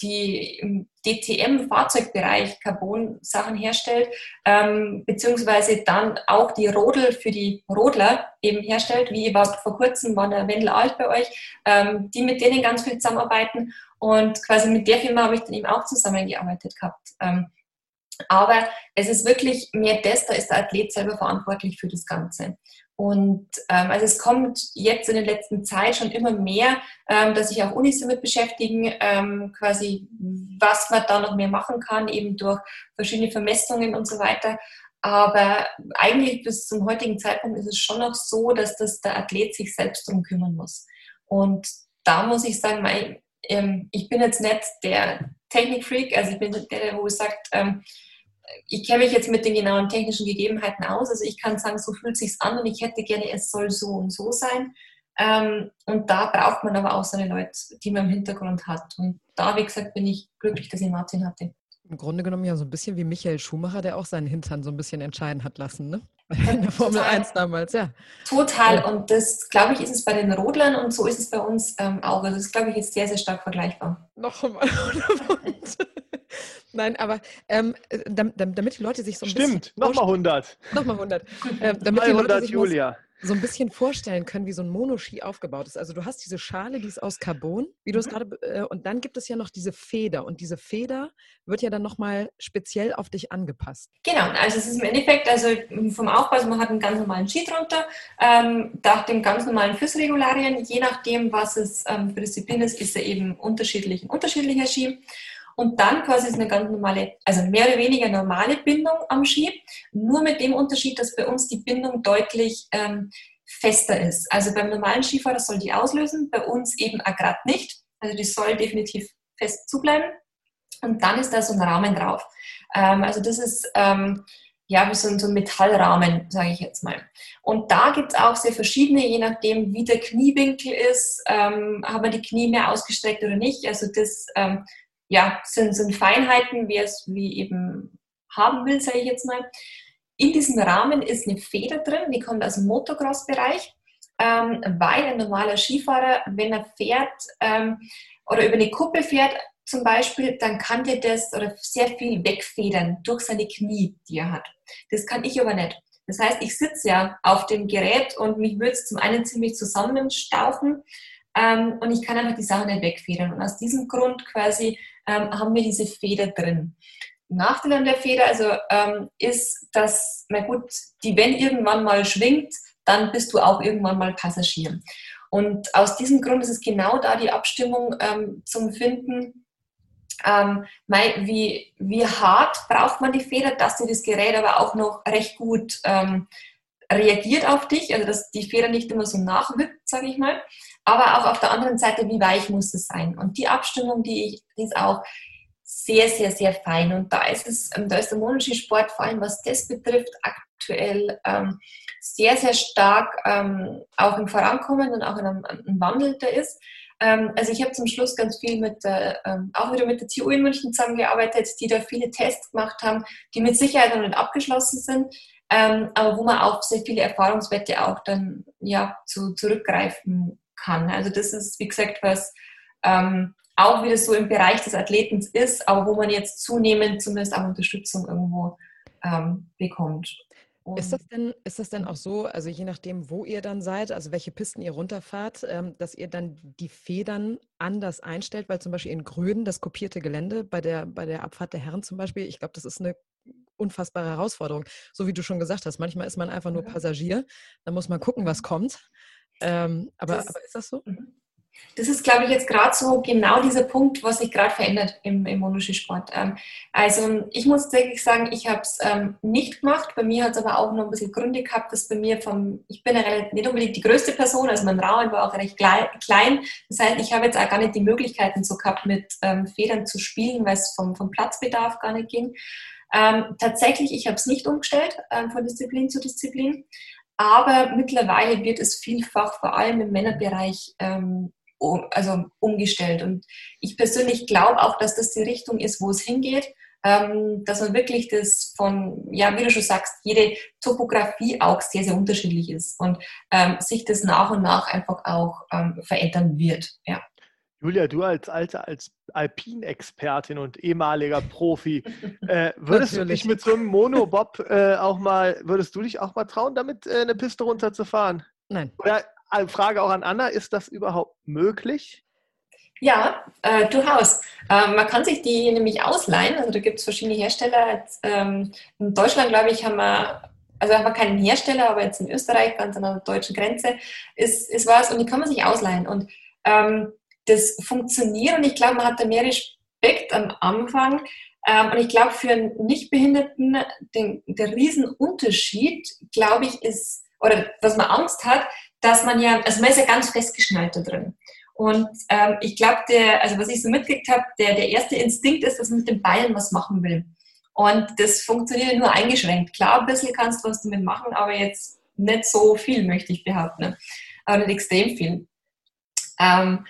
die im DTM-Fahrzeugbereich Carbon-Sachen herstellt, ähm, beziehungsweise dann auch die Rodel für die Rodler eben herstellt, wie war vor kurzem war der Wendel Alt bei euch, ähm, die mit denen ganz viel zusammenarbeiten und quasi mit der Firma habe ich dann eben auch zusammengearbeitet gehabt. Ähm, aber es ist wirklich mehr das, da ist der Athlet selber verantwortlich für das Ganze. Und ähm, also es kommt jetzt in der letzten Zeit schon immer mehr, ähm, dass sich auch Unis damit beschäftigen, ähm, quasi was man da noch mehr machen kann, eben durch verschiedene Vermessungen und so weiter. Aber eigentlich bis zum heutigen Zeitpunkt ist es schon noch so, dass das der Athlet sich selbst darum kümmern muss. Und da muss ich sagen, mein, ähm, ich bin jetzt nicht der Technikfreak, also ich bin der, wo sagt, ähm, ich kenne mich jetzt mit den genauen technischen Gegebenheiten aus. Also ich kann sagen, so fühlt es sich an und ich hätte gerne, es soll so und so sein. Ähm, und da braucht man aber auch seine Leute, die man im Hintergrund hat. Und da, wie gesagt, bin ich glücklich, dass ich Martin hatte. Im Grunde genommen ja so ein bisschen wie Michael Schumacher, der auch seinen Hintern so ein bisschen entscheiden hat lassen, ne? In der Formel Total. 1 damals, ja. Total. Und das, glaube ich, ist es bei den Rodlern und so ist es bei uns ähm, auch. Also das, glaube ich, ist sehr, sehr stark vergleichbar. Noch einmal. Nein, aber ähm, äh, damit die Leute sich so ein Stimmt, bisschen. Stimmt, nochmal 100. Nochmal 100. Ähm, damit die Leute sich Julia. so ein bisschen vorstellen können, wie so ein Monoski aufgebaut ist. Also du hast diese Schale, die ist aus Carbon, wie du es mhm. gerade, äh, und dann gibt es ja noch diese Feder. Und diese Feder wird ja dann nochmal speziell auf dich angepasst. Genau, also es ist im Endeffekt, also vom Aufbau, also man hat einen ganz normalen Ski drunter, ähm, nach den ganz normalen Füßregularien, je nachdem, was es ähm, für Disziplin ist, ist er eben unterschiedlich, ein unterschiedlicher Ski. Und dann quasi ist eine ganz normale, also mehr oder weniger normale Bindung am Ski, nur mit dem Unterschied, dass bei uns die Bindung deutlich ähm, fester ist. Also beim normalen Skifahrer soll die auslösen, bei uns eben gerade nicht. Also die soll definitiv fest zubleiben. Und dann ist da so ein Rahmen drauf. Ähm, also das ist ähm, ja wie so ein, so ein Metallrahmen, sage ich jetzt mal. Und da gibt es auch sehr verschiedene, je nachdem, wie der Kniewinkel ist, ähm, haben wir die Knie mehr ausgestreckt oder nicht. Also das ähm, ja, sind, sind Feinheiten, wie es wie eben haben will, sage ich jetzt mal. In diesem Rahmen ist eine Feder drin, die kommt aus dem Motocross-Bereich, ähm, weil ein normaler Skifahrer, wenn er fährt ähm, oder über eine Kuppe fährt zum Beispiel, dann kann der das oder sehr viel wegfedern durch seine Knie, die er hat. Das kann ich aber nicht. Das heißt, ich sitze ja auf dem Gerät und mich würde es zum einen ziemlich zusammenstauchen ähm, und ich kann einfach die Sachen nicht wegfedern. Und aus diesem Grund quasi ähm, haben wir diese Feder drin. Nachteil an der Feder also ähm, ist, dass, na gut, die, wenn irgendwann mal schwingt, dann bist du auch irgendwann mal Passagier. Und aus diesem Grund ist es genau da die Abstimmung ähm, zum Finden, ähm, wie, wie hart braucht man die Feder, dass dir das Gerät aber auch noch recht gut ähm, reagiert auf dich, also dass die Feder nicht immer so nachwippt, sage ich mal aber auch auf der anderen Seite, wie weich muss es sein? Und die Abstimmung, die, ich, die ist auch sehr, sehr, sehr fein. Und da ist es, ähm, da ist der Monoski-Sport vor allem, was das betrifft, aktuell ähm, sehr, sehr stark ähm, auch im Vorankommen und auch in einem, einem Wandel da ist. Ähm, also ich habe zum Schluss ganz viel mit der, ähm, auch wieder mit der TU in München zusammengearbeitet, die da viele Tests gemacht haben, die mit Sicherheit noch nicht abgeschlossen sind, ähm, aber wo man auch sehr viele Erfahrungswerte auch dann ja zu, zurückgreifen kann. Also das ist, wie gesagt, was ähm, auch wieder so im Bereich des Athletens ist, aber wo man jetzt zunehmend zumindest auch Unterstützung irgendwo ähm, bekommt. ist das, denn, ist das denn auch so, also je nachdem, wo ihr dann seid, also welche Pisten ihr runterfahrt, ähm, dass ihr dann die Federn anders einstellt, weil zum Beispiel in Gröden das kopierte Gelände bei der, bei der Abfahrt der Herren zum Beispiel, ich glaube, das ist eine unfassbare Herausforderung. So wie du schon gesagt hast, manchmal ist man einfach nur Passagier, dann muss man gucken, was kommt. Ähm, aber, das, aber, ist das so? Mhm. Das ist, glaube ich, jetzt gerade so genau dieser Punkt, was sich gerade verändert im, im Monoskisport. Ähm, also ich muss wirklich sagen, ich habe es ähm, nicht gemacht. Bei mir hat es aber auch noch ein bisschen Gründe gehabt, dass bei mir vom, ich bin ja nicht unbedingt die größte Person, also mein Rahmen war auch recht klein. Das heißt, ich habe jetzt auch gar nicht die Möglichkeiten so gehabt, mit ähm, Federn zu spielen, weil es vom, vom Platzbedarf gar nicht ging. Ähm, tatsächlich, ich habe es nicht umgestellt ähm, von Disziplin zu Disziplin. Aber mittlerweile wird es vielfach, vor allem im Männerbereich, ähm, also umgestellt. Und ich persönlich glaube auch, dass das die Richtung ist, wo es hingeht. Ähm, dass man wirklich das von, ja, wie du schon sagst, jede Topografie auch sehr, sehr unterschiedlich ist und ähm, sich das nach und nach einfach auch ähm, verändern wird. Ja. Julia, du als alte, als Alpin-Expertin und ehemaliger Profi, äh, würdest du dich mit so einem Monobob äh, auch mal, würdest du dich auch mal trauen, damit äh, eine Piste runterzufahren? Nein. Oder Frage auch an Anna, ist das überhaupt möglich? Ja, äh, durchaus. Ähm, man kann sich die nämlich ausleihen. Also da gibt es verschiedene Hersteller. Ähm, in Deutschland, glaube ich, haben wir, also haben wir keinen Hersteller, aber jetzt in Österreich, ganz an der deutschen Grenze, ist, ist was und die kann man sich ausleihen. Und ähm, das funktioniert und ich glaube, man hat da mehr Respekt am Anfang. Ähm, und ich glaube, für einen Nichtbehinderten, den, der Riesenunterschied, glaube ich, ist, oder was man Angst hat, dass man ja, also man ist ja ganz festgeschnallt da drin. Und ähm, ich glaube, der, also was ich so mitgekriegt habe, der, der erste Instinkt ist, dass man mit den Beinen was machen will. Und das funktioniert nur eingeschränkt. Klar, ein bisschen kannst du was damit machen, aber jetzt nicht so viel, möchte ich behaupten. Aber nicht extrem viel. Ähm,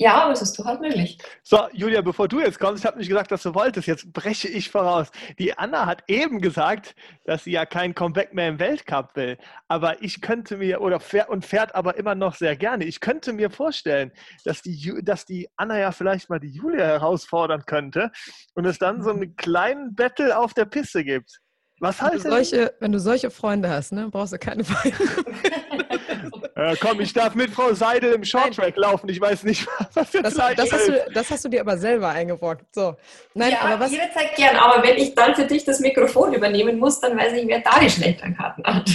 ja, aber es ist durchaus möglich. So, Julia, bevor du jetzt kommst, ich habe nicht gesagt, dass du wolltest, jetzt breche ich voraus. Die Anna hat eben gesagt, dass sie ja kein Comeback mehr im Weltcup will. Aber ich könnte mir, oder fährt, und fährt aber immer noch sehr gerne, ich könnte mir vorstellen, dass die, dass die Anna ja vielleicht mal die Julia herausfordern könnte und es dann so einen kleinen Battle auf der Piste gibt. Was heißt wenn du solche, Wenn du solche Freunde hast, ne, brauchst du keine Feinde. Ja, komm, ich darf mit Frau Seidel im Shorttrack laufen. Ich weiß nicht, was jetzt das, das, hast du, das hast du dir aber selber eingebrockt. So. Nein, ja, aber was, jederzeit gern. Aber wenn ich dann für dich das Mikrofon übernehmen muss, dann weiß ich, wer da die schlechteren Karten hat.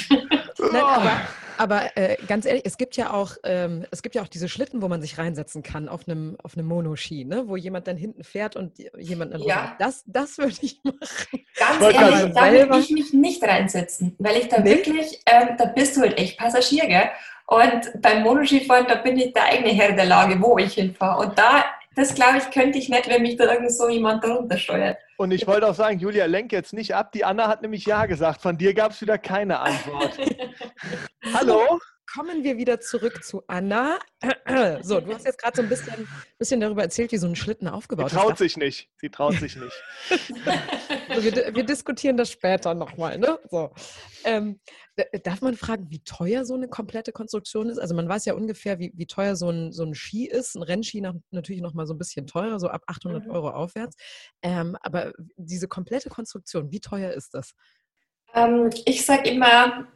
Nein, aber aber äh, ganz ehrlich, es gibt ja auch, ähm, es gibt ja auch diese Schlitten, wo man sich reinsetzen kann auf einem, auf einem Monoski, ne? wo jemand dann hinten fährt und jemand dann ja. Das, das würde ich machen. Ganz ehrlich, da würde ich mich nicht reinsetzen, weil ich da nee? wirklich, ähm, da bist du halt echt Passagier, gell? Und beim Monoskifahren, da bin ich der eigene Herr der Lage, wo ich hinfahre. Und da, das glaube ich, könnte ich nicht, wenn mich da irgend so jemand darunter steuert. Und ich wollte auch sagen, Julia, lenk jetzt nicht ab. Die Anna hat nämlich Ja gesagt. Von dir gab es wieder keine Antwort. Hallo? Kommen wir wieder zurück zu Anna. So, du hast jetzt gerade so ein bisschen, bisschen darüber erzählt, wie so ein Schlitten aufgebaut ist. Sie traut ist. sich nicht. Sie traut sich nicht. so, wir, wir, diskutieren das später nochmal. Ne? So. Ähm, darf man fragen, wie teuer so eine komplette Konstruktion ist? Also man weiß ja ungefähr, wie, wie teuer so ein, so ein Ski ist. Ein Rennski nach, natürlich nochmal so ein bisschen teurer, so ab 800 mhm. Euro aufwärts. Ähm, aber diese komplette Konstruktion, wie teuer ist das? Ähm, ich sage immer,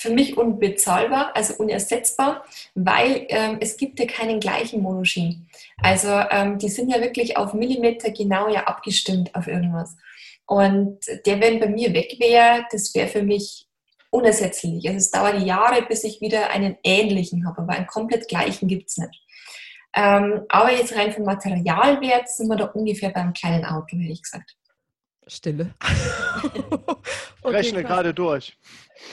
für mich unbezahlbar, also unersetzbar, weil ähm, es gibt ja keinen gleichen Monoski. Also ähm, die sind ja wirklich auf Millimeter genau ja abgestimmt auf irgendwas. Und der, wenn bei mir weg wäre, das wäre für mich unersetzlich. Also es dauert Jahre, bis ich wieder einen ähnlichen habe, aber einen komplett gleichen gibt es nicht. Ähm, aber jetzt rein vom Materialwert sind wir da ungefähr beim kleinen Auto, hätte ich gesagt. Stille. okay, Rechne gerade durch.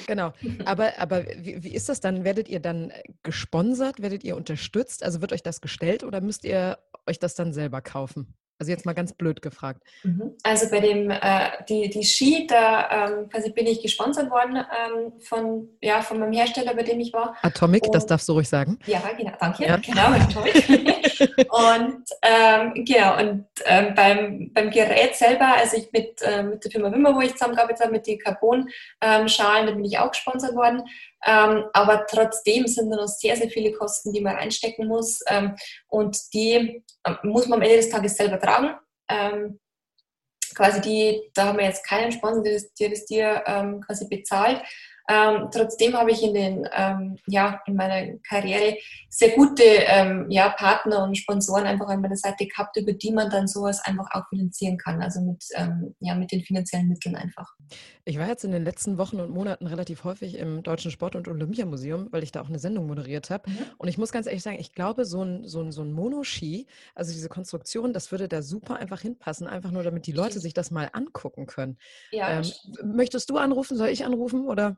Genau. Aber, aber wie, wie, ist das dann? Werdet ihr dann gesponsert? Werdet ihr unterstützt? Also wird euch das gestellt oder müsst ihr euch das dann selber kaufen? Also jetzt mal ganz blöd gefragt. Mhm. Also bei dem, äh, die, die Ski, da ähm, quasi bin ich gesponsert worden ähm, von, ja, von meinem Hersteller, bei dem ich war. Atomic, und, das darfst du ruhig sagen. Ja, genau, danke. Ja. Genau, Atomic. und ähm, genau, und ähm, beim, beim Gerät selber, also ich mit, äh, mit der Firma Wimmer, wo ich zusammengearbeitet habe, mit den Carbon-Schalen, da bin ich auch gesponsert worden. Ähm, aber trotzdem sind da noch sehr, sehr viele Kosten, die man reinstecken muss. Ähm, und die äh, muss man am Ende des Tages selber tragen. Ähm, quasi die, da haben wir jetzt keinen Sponsor, der das, der das dir ähm, quasi bezahlt. Ähm, trotzdem habe ich in den, ähm, ja, in meiner Karriere sehr gute ähm, ja, Partner und Sponsoren einfach an meiner Seite gehabt, über die man dann sowas einfach auch finanzieren kann. Also mit, ähm, ja, mit den finanziellen Mitteln einfach. Ich war jetzt in den letzten Wochen und Monaten relativ häufig im Deutschen Sport- und Olympiamuseum, weil ich da auch eine Sendung moderiert habe. Mhm. Und ich muss ganz ehrlich sagen, ich glaube, so ein, so ein, so ein Monoski, also diese Konstruktion, das würde da super einfach hinpassen, einfach nur damit die Leute sich das mal angucken können. Ja, ähm, möchtest du anrufen? Soll ich anrufen? Oder?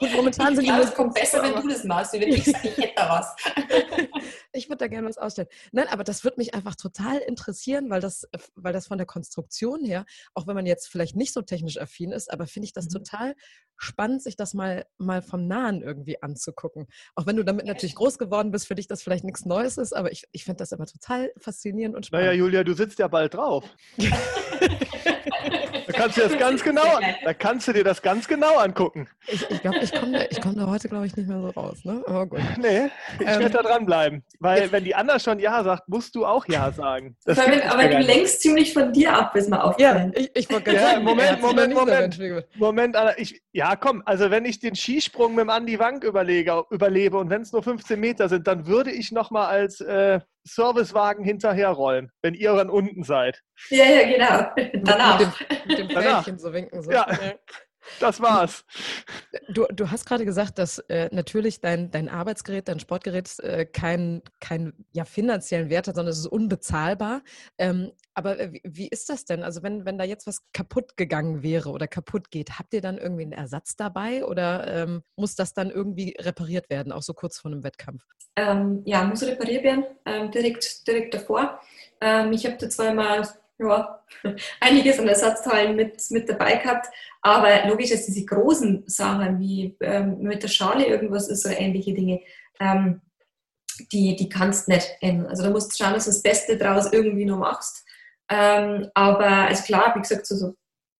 Und momentan sind ich die. es kommt besser, wenn du das machst, wenn ich sage, ich hätte da was. ich würde da gerne was ausstellen. Nein, aber das würde mich einfach total interessieren, weil das, weil das von der Konstruktion her, auch wenn man jetzt vielleicht nicht so technisch affin ist, aber finde ich das mhm. total spannend, sich das mal, mal vom Nahen irgendwie anzugucken. Auch wenn du damit natürlich groß geworden bist, für dich das vielleicht nichts Neues ist, aber ich, ich finde das immer total faszinierend und spannend. Naja, Julia, du sitzt ja bald drauf. Da kannst du das ganz genau, da kannst du dir das ganz genau angucken. Ich, ich glaube, ich komme da, komm da heute, glaube ich, nicht mehr so raus. Ne? Aber gut. Nee, ich ähm, werde da dranbleiben. Weil wenn die Anna schon Ja sagt, musst du auch Ja sagen. Das aber du lenkst ziemlich von dir ab, ist mal aufgefallen. Ja, ich, ich wollte ja, sagen, Moment, Moment, Moment. Moment, Moment Anna, ich, ja komm, also wenn ich den Skisprung mit dem Andi Wank überlege, überlebe und wenn es nur 15 Meter sind, dann würde ich nochmal als äh, Servicewagen hinterherrollen, wenn ihr dann unten seid. Ja, ja, genau. Danach. Mit dem, mit dem Fähnchen so winken. So. Ja. Das war's. Du, du hast gerade gesagt, dass äh, natürlich dein, dein Arbeitsgerät, dein Sportgerät äh, keinen kein, ja, finanziellen Wert hat, sondern es ist unbezahlbar. Ähm, aber äh, wie, ist das denn? Also wenn, wenn da jetzt was kaputt gegangen wäre oder kaputt geht, habt ihr dann irgendwie einen Ersatz dabei oder ähm, muss das dann irgendwie repariert werden, auch so kurz vor einem Wettkampf? Ähm, ja, muss repariert werden, ähm, direkt, direkt davor. Ähm, ich habe da zweimal ja, einiges an Ersatzteilen mit, mit dabei gehabt. Aber logisch, dass diese großen Sachen wie ähm, mit der Schale irgendwas ist oder ähnliche Dinge, ähm, die, die kannst nicht ändern. Also da musst du schauen, dass du das Beste draus irgendwie noch machst. Ähm, aber also klar, wie gesagt, so, so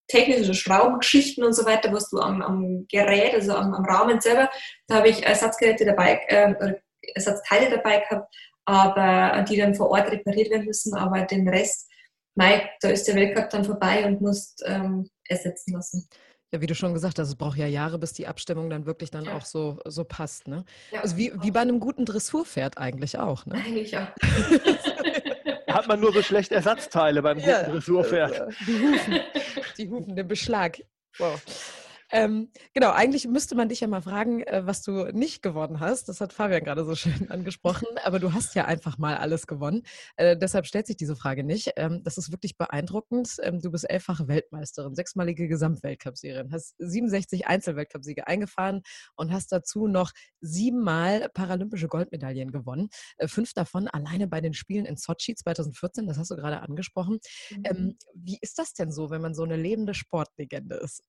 technische Schraubengeschichten und so weiter, was du am, am Gerät, also am, am, Rahmen selber, da habe ich Ersatzgeräte dabei, äh, Ersatzteile dabei gehabt, aber die dann vor Ort repariert werden müssen. Aber den Rest Mike, da ist der Weltcup dann vorbei und musst ähm, ersetzen lassen. Ja, wie du schon gesagt hast, es braucht ja Jahre, bis die Abstimmung dann wirklich dann ja. auch so, so passt. Ne? Ja, also wie, wie bei einem guten Dressurpferd eigentlich auch. Ne? Eigentlich ja. Hat man nur so schlechte Ersatzteile beim guten ja, Dressurpferd. Die Hufen, die Hufen, den Beschlag. Wow. Ähm, genau, eigentlich müsste man dich ja mal fragen, äh, was du nicht gewonnen hast. Das hat Fabian gerade so schön angesprochen, aber du hast ja einfach mal alles gewonnen. Äh, deshalb stellt sich diese Frage nicht. Ähm, das ist wirklich beeindruckend. Ähm, du bist elffache Weltmeisterin, sechsmalige Gesamtweltcupsiegerin, hast 67 Einzelweltcupsiege eingefahren und hast dazu noch siebenmal paralympische Goldmedaillen gewonnen. Äh, fünf davon alleine bei den Spielen in Sochi 2014, das hast du gerade angesprochen. Mhm. Ähm, wie ist das denn so, wenn man so eine lebende Sportlegende ist?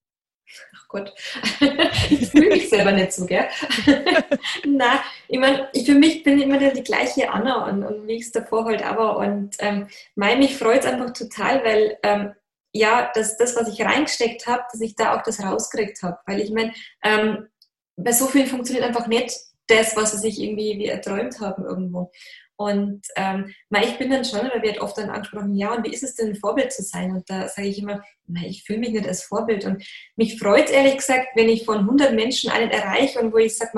Ach Gott, ich fühle mich selber nicht so, gell? Na, ich meine, für mich bin ich immer die gleiche Anna und, und wie ich es davor halt aber. Und ähm, mein, mich freut es einfach total, weil ähm, ja, das, das, was ich reingesteckt habe, dass ich da auch das rausgekriegt habe. Weil ich meine, ähm, bei so vielen funktioniert einfach nicht das, was sie sich irgendwie wie erträumt haben irgendwo. Und ähm, ich bin dann schon, oder wird oft dann angesprochen, ja, und wie ist es denn, ein Vorbild zu sein? Und da sage ich immer, ich fühle mich nicht als Vorbild. Und mich freut ehrlich gesagt, wenn ich von 100 Menschen einen erreiche und wo ich sage,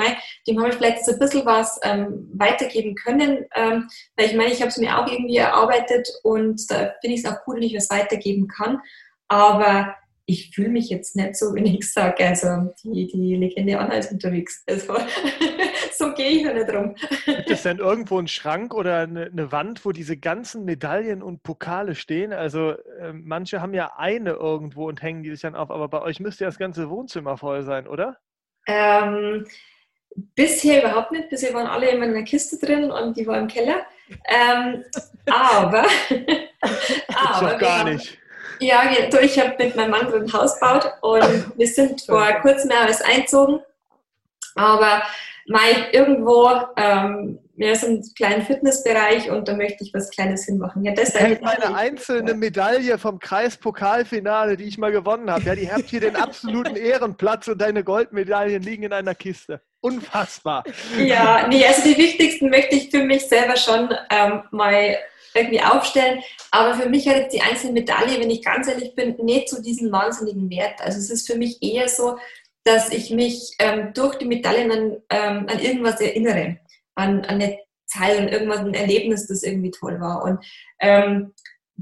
dem habe ich vielleicht so ein bisschen was ähm, weitergeben können. Ähm, weil ich meine, ich habe es mir auch irgendwie erarbeitet und da finde ich es auch cool, wenn ich was weitergeben kann. Aber ich fühle mich jetzt nicht so, wenn ich sage, also die, die Legende Anna ist unterwegs. Also, so gehe ich ja nicht rum. Gibt es denn irgendwo einen Schrank oder eine, eine, Wand, wo diese ganzen Medaillen und Pokale stehen? Also äh, manche haben ja eine irgendwo und hängen die sich dann auf, aber bei euch müsste ja das ganze Wohnzimmer voll sein, oder? Ähm, bisher überhaupt nicht. Bisher waren alle immer in einer Kiste drin und die war im Keller. Ähm, aber. aber doch gar nicht. Ja, ich habe mit meinem Mann ein Haus gebaut und wir sind vor kurzem erst einzogen. Aber mal irgendwo, ähm, ja, so einen kleinen Fitnessbereich und da möchte ich was Kleines hinmachen. Ja, das ist eine einzelne Medaille vom Kreispokalfinale, die ich mal gewonnen habe. Ja, die habt hier den absoluten Ehrenplatz und deine Goldmedaillen liegen in einer Kiste. Unfassbar. Ja, nee, also die wichtigsten möchte ich für mich selber schon ähm, mal irgendwie aufstellen. Aber für mich hat die einzelne Medaille, wenn ich ganz ehrlich bin, nicht so diesen wahnsinnigen Wert. Also es ist für mich eher so, dass ich mich ähm, durch die Medaillen an, ähm, an irgendwas erinnere, an, an eine Zeit und irgendwas, ein Erlebnis, das irgendwie toll war. Und ähm,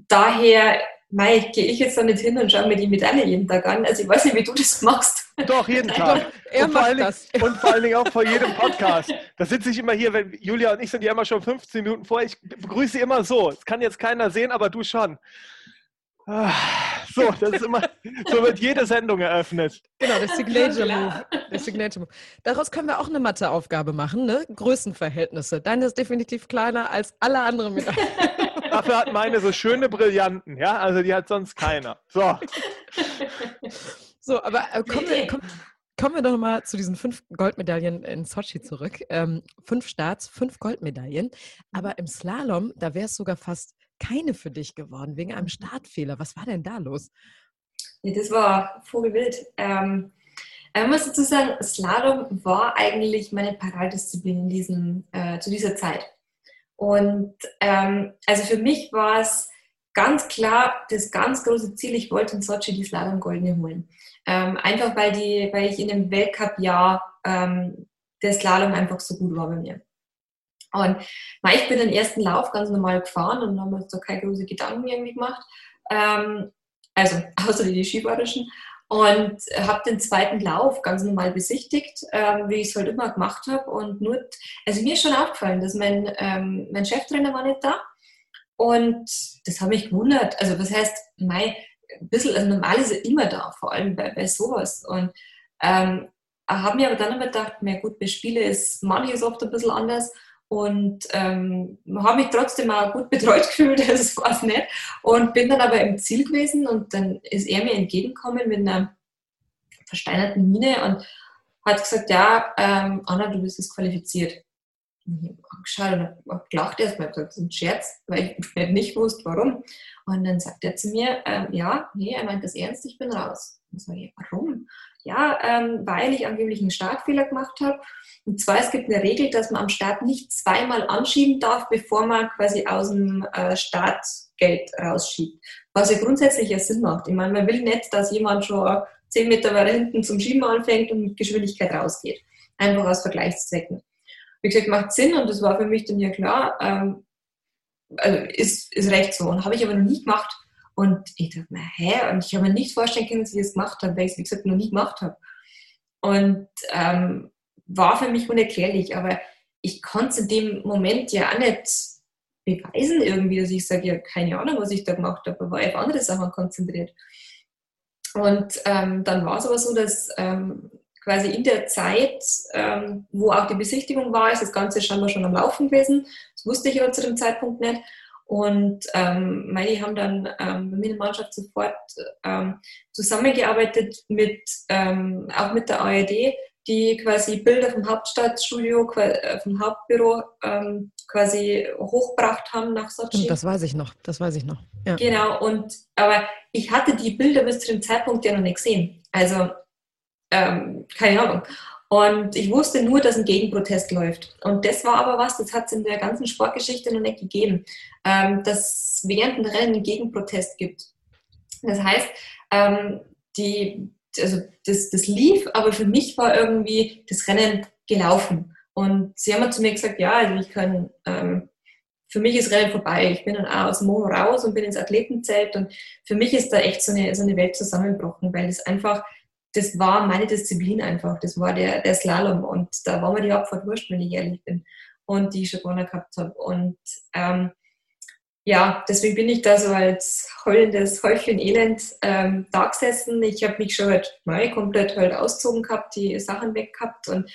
daher gehe ich jetzt da nicht hin und schaue mir die Medaille jeden Tag an. Also ich weiß nicht, wie du das machst. Doch, jeden Tag. er und, macht vor das. Dingen, und vor allen Dingen auch vor jedem Podcast. Da sitze ich immer hier, wenn Julia und ich sind ja immer schon 15 Minuten vor. Ich begrüße immer so. Das kann jetzt keiner sehen, aber du schon. Ah, So, das ist immer, so wird jede Sendung eröffnet. Genau, der Signature. Move. Der Signature Move. Daraus können wir auch eine Matheaufgabe machen, ne? Größenverhältnisse. Deine ist definitiv kleiner als alle anderen mit. Dafür hat meine so schöne Brillanten, ja, also die hat sonst keiner. So, So, aber äh, kommen, wir, Nee. komm, kommen wir doch mal zu diesen fünf Goldmedaillen in Sochi zurück. Ähm, fünf Starts, fünf Goldmedaillen. Aber im Slalom, da wäre es sogar fast keine für dich geworden, wegen einem Startfehler. Was war denn da los? Ja, das war vogelwild. Ähm, ich muss dazu sagen, Slalom war eigentlich meine Paradedisziplin in diesem, äh, zu dieser Zeit. Und ähm, also für mich war es ganz klar das ganz große Ziel, ich wollte in Sochi die Slalom-Goldene holen. Ähm, einfach weil, die, weil ich in dem Weltcup-Jahr ähm, der Slalom einfach so gut war bei mir. Und na, ich bin den ersten Lauf ganz normal gefahren und haben uns da keine großen Gedanken irgendwie gemacht. Ähm, also außer die skifahrerischen. Und habe den zweiten Lauf ganz normal besichtigt, ähm, wie ich es halt immer gemacht habe. Und nur, also mir ist schon aufgefallen, dass mein, ähm, mein Cheftrainer war nicht da. Und das hat mich gewundert. Also was heißt, mein, ein bisschen, also normal ist er immer da, vor allem bei, bei sowas. Und ähm, habe mir aber dann immer gedacht, na gut, bei Spiele ist manches oft ein bisschen anders. Und ähm, habe mich trotzdem auch gut betreut gefühlt, das war es nicht. Und bin dann aber im Ziel gewesen und dann ist er mir entgegengekommen mit einer versteinerten Miene und hat gesagt, ja, ähm, Anna, du bist disqualifiziert. Ich habe angeschaut und habe gelacht erstmal, gesagt, das ist ein Scherz, weil ich nicht, wusste, warum. Und dann sagt er zu mir, ähm, ja, nee, er meint das ernst, ich bin raus. Und sage ich, warum? Ja, ähm, weil ich angeblich einen Startfehler gemacht habe. Und zwar, es gibt eine Regel, dass man am Start nicht zweimal anschieben darf, bevor man quasi aus dem äh, Startgeld rausschiebt. Was ja grundsätzlich ja Sinn macht. Ich meine, man will nicht, dass jemand schon zehn Meter weiter hinten zum Schieben anfängt und mit Geschwindigkeit rausgeht. Einfach aus Vergleichszwecken. Wie gesagt, macht Sinn und das war für mich dann ja klar, ähm, also ist, ist recht so. Und habe ich aber noch nie gemacht. Und ich dachte mir, hä? Und ich habe mir nicht vorstellen können, dass ich das gemacht habe, weil ich es, wie gesagt, noch nie gemacht habe. Und ähm, war für mich unerklärlich, aber ich konnte es in dem Moment ja auch nicht beweisen irgendwie, dass ich sage, ja, keine Ahnung, was ich da gemacht habe, aber war auf andere Sachen konzentriert. Und ähm, dann war es aber so, dass ähm, quasi in der Zeit, ähm, wo auch die Besichtigung war, ist das Ganze scheinbar schon am Laufen gewesen. Das wusste ich aber zu dem Zeitpunkt nicht. Und ähm, meine haben dann ähm, in der Mannschaft sofort ähm, zusammengearbeitet mit ähm, auch mit der ARD, die quasi Bilder vom Hauptstadtstudio, äh, vom Hauptbüro ähm, quasi hochgebracht haben nach Sochi. Das weiß ich noch. Das weiß ich noch. Ja. Genau, und aber ich hatte die Bilder bis zu dem Zeitpunkt ja noch nicht gesehen. Also ähm, keine Ahnung. Und ich wusste nur, dass ein Gegenprotest läuft. Und das war aber was, das hat es in der ganzen Sportgeschichte noch nicht gegeben, ähm, dass während dem Rennen einen Gegenprotest gibt. Das heißt, ähm, die, also das, das lief, aber für mich war irgendwie das Rennen gelaufen. Und sie haben zu mir gesagt, ja, also ich kann, ähm, für mich ist Rennen vorbei. Ich bin dann auch aus dem Mono raus und bin ins Athletenzelt. Und für mich ist da echt so eine, so eine Welt zusammengebrochen, weil es einfach das war meine Disziplin einfach. Das war der, der Slalom. Und da war mir die Abfahrt wurscht, wenn ich ehrlich bin. Und die ich schon gewonnen gehabt habe. Und ähm, ja, deswegen bin ich da so als heulendes Häufchen Elend ähm, da gesessen. Ich habe mich schon halt mal komplett halt ausgezogen gehabt, die Sachen weg gehabt. Und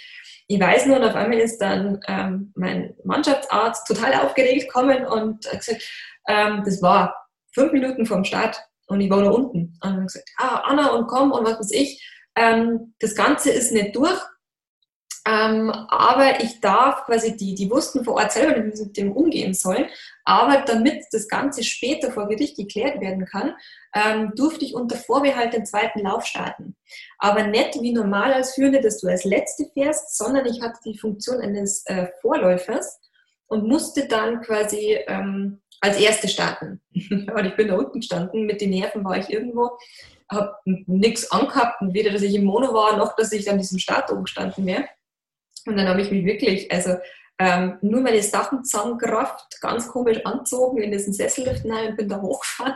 ich weiß nur, und auf einmal ist dann ähm, mein Mannschaftsarzt total aufgeregt gekommen und hat gesagt, ähm, das war fünf Minuten vorm Start und ich war da unten. Und dann gesagt, ah, Anna, und komm, und was weiß ich. Ähm, das Ganze ist nicht durch, ähm, aber ich darf quasi, die, die wussten vor Ort selber, wie sie mit dem umgehen sollen, aber damit das Ganze später vor Gericht geklärt werden kann, ähm, durfte ich unter Vorbehalt den zweiten Lauf starten. Aber nicht wie normal als Führende, dass du als Letzte fährst, sondern ich hatte die Funktion eines äh, Vorläufers und musste dann quasi ähm, als Erste starten. und ich bin da unten gestanden, mit den Nerven war ich irgendwo. Habe nichts angehabt, weder dass ich im Mono war, noch dass ich an diesem Start oben gestanden wäre. Und dann habe ich mich wirklich, also ähm, nur meine Sachen zusammengerafft, ganz komisch anzogen, in diesen Sessellift rein und bin da hochgefahren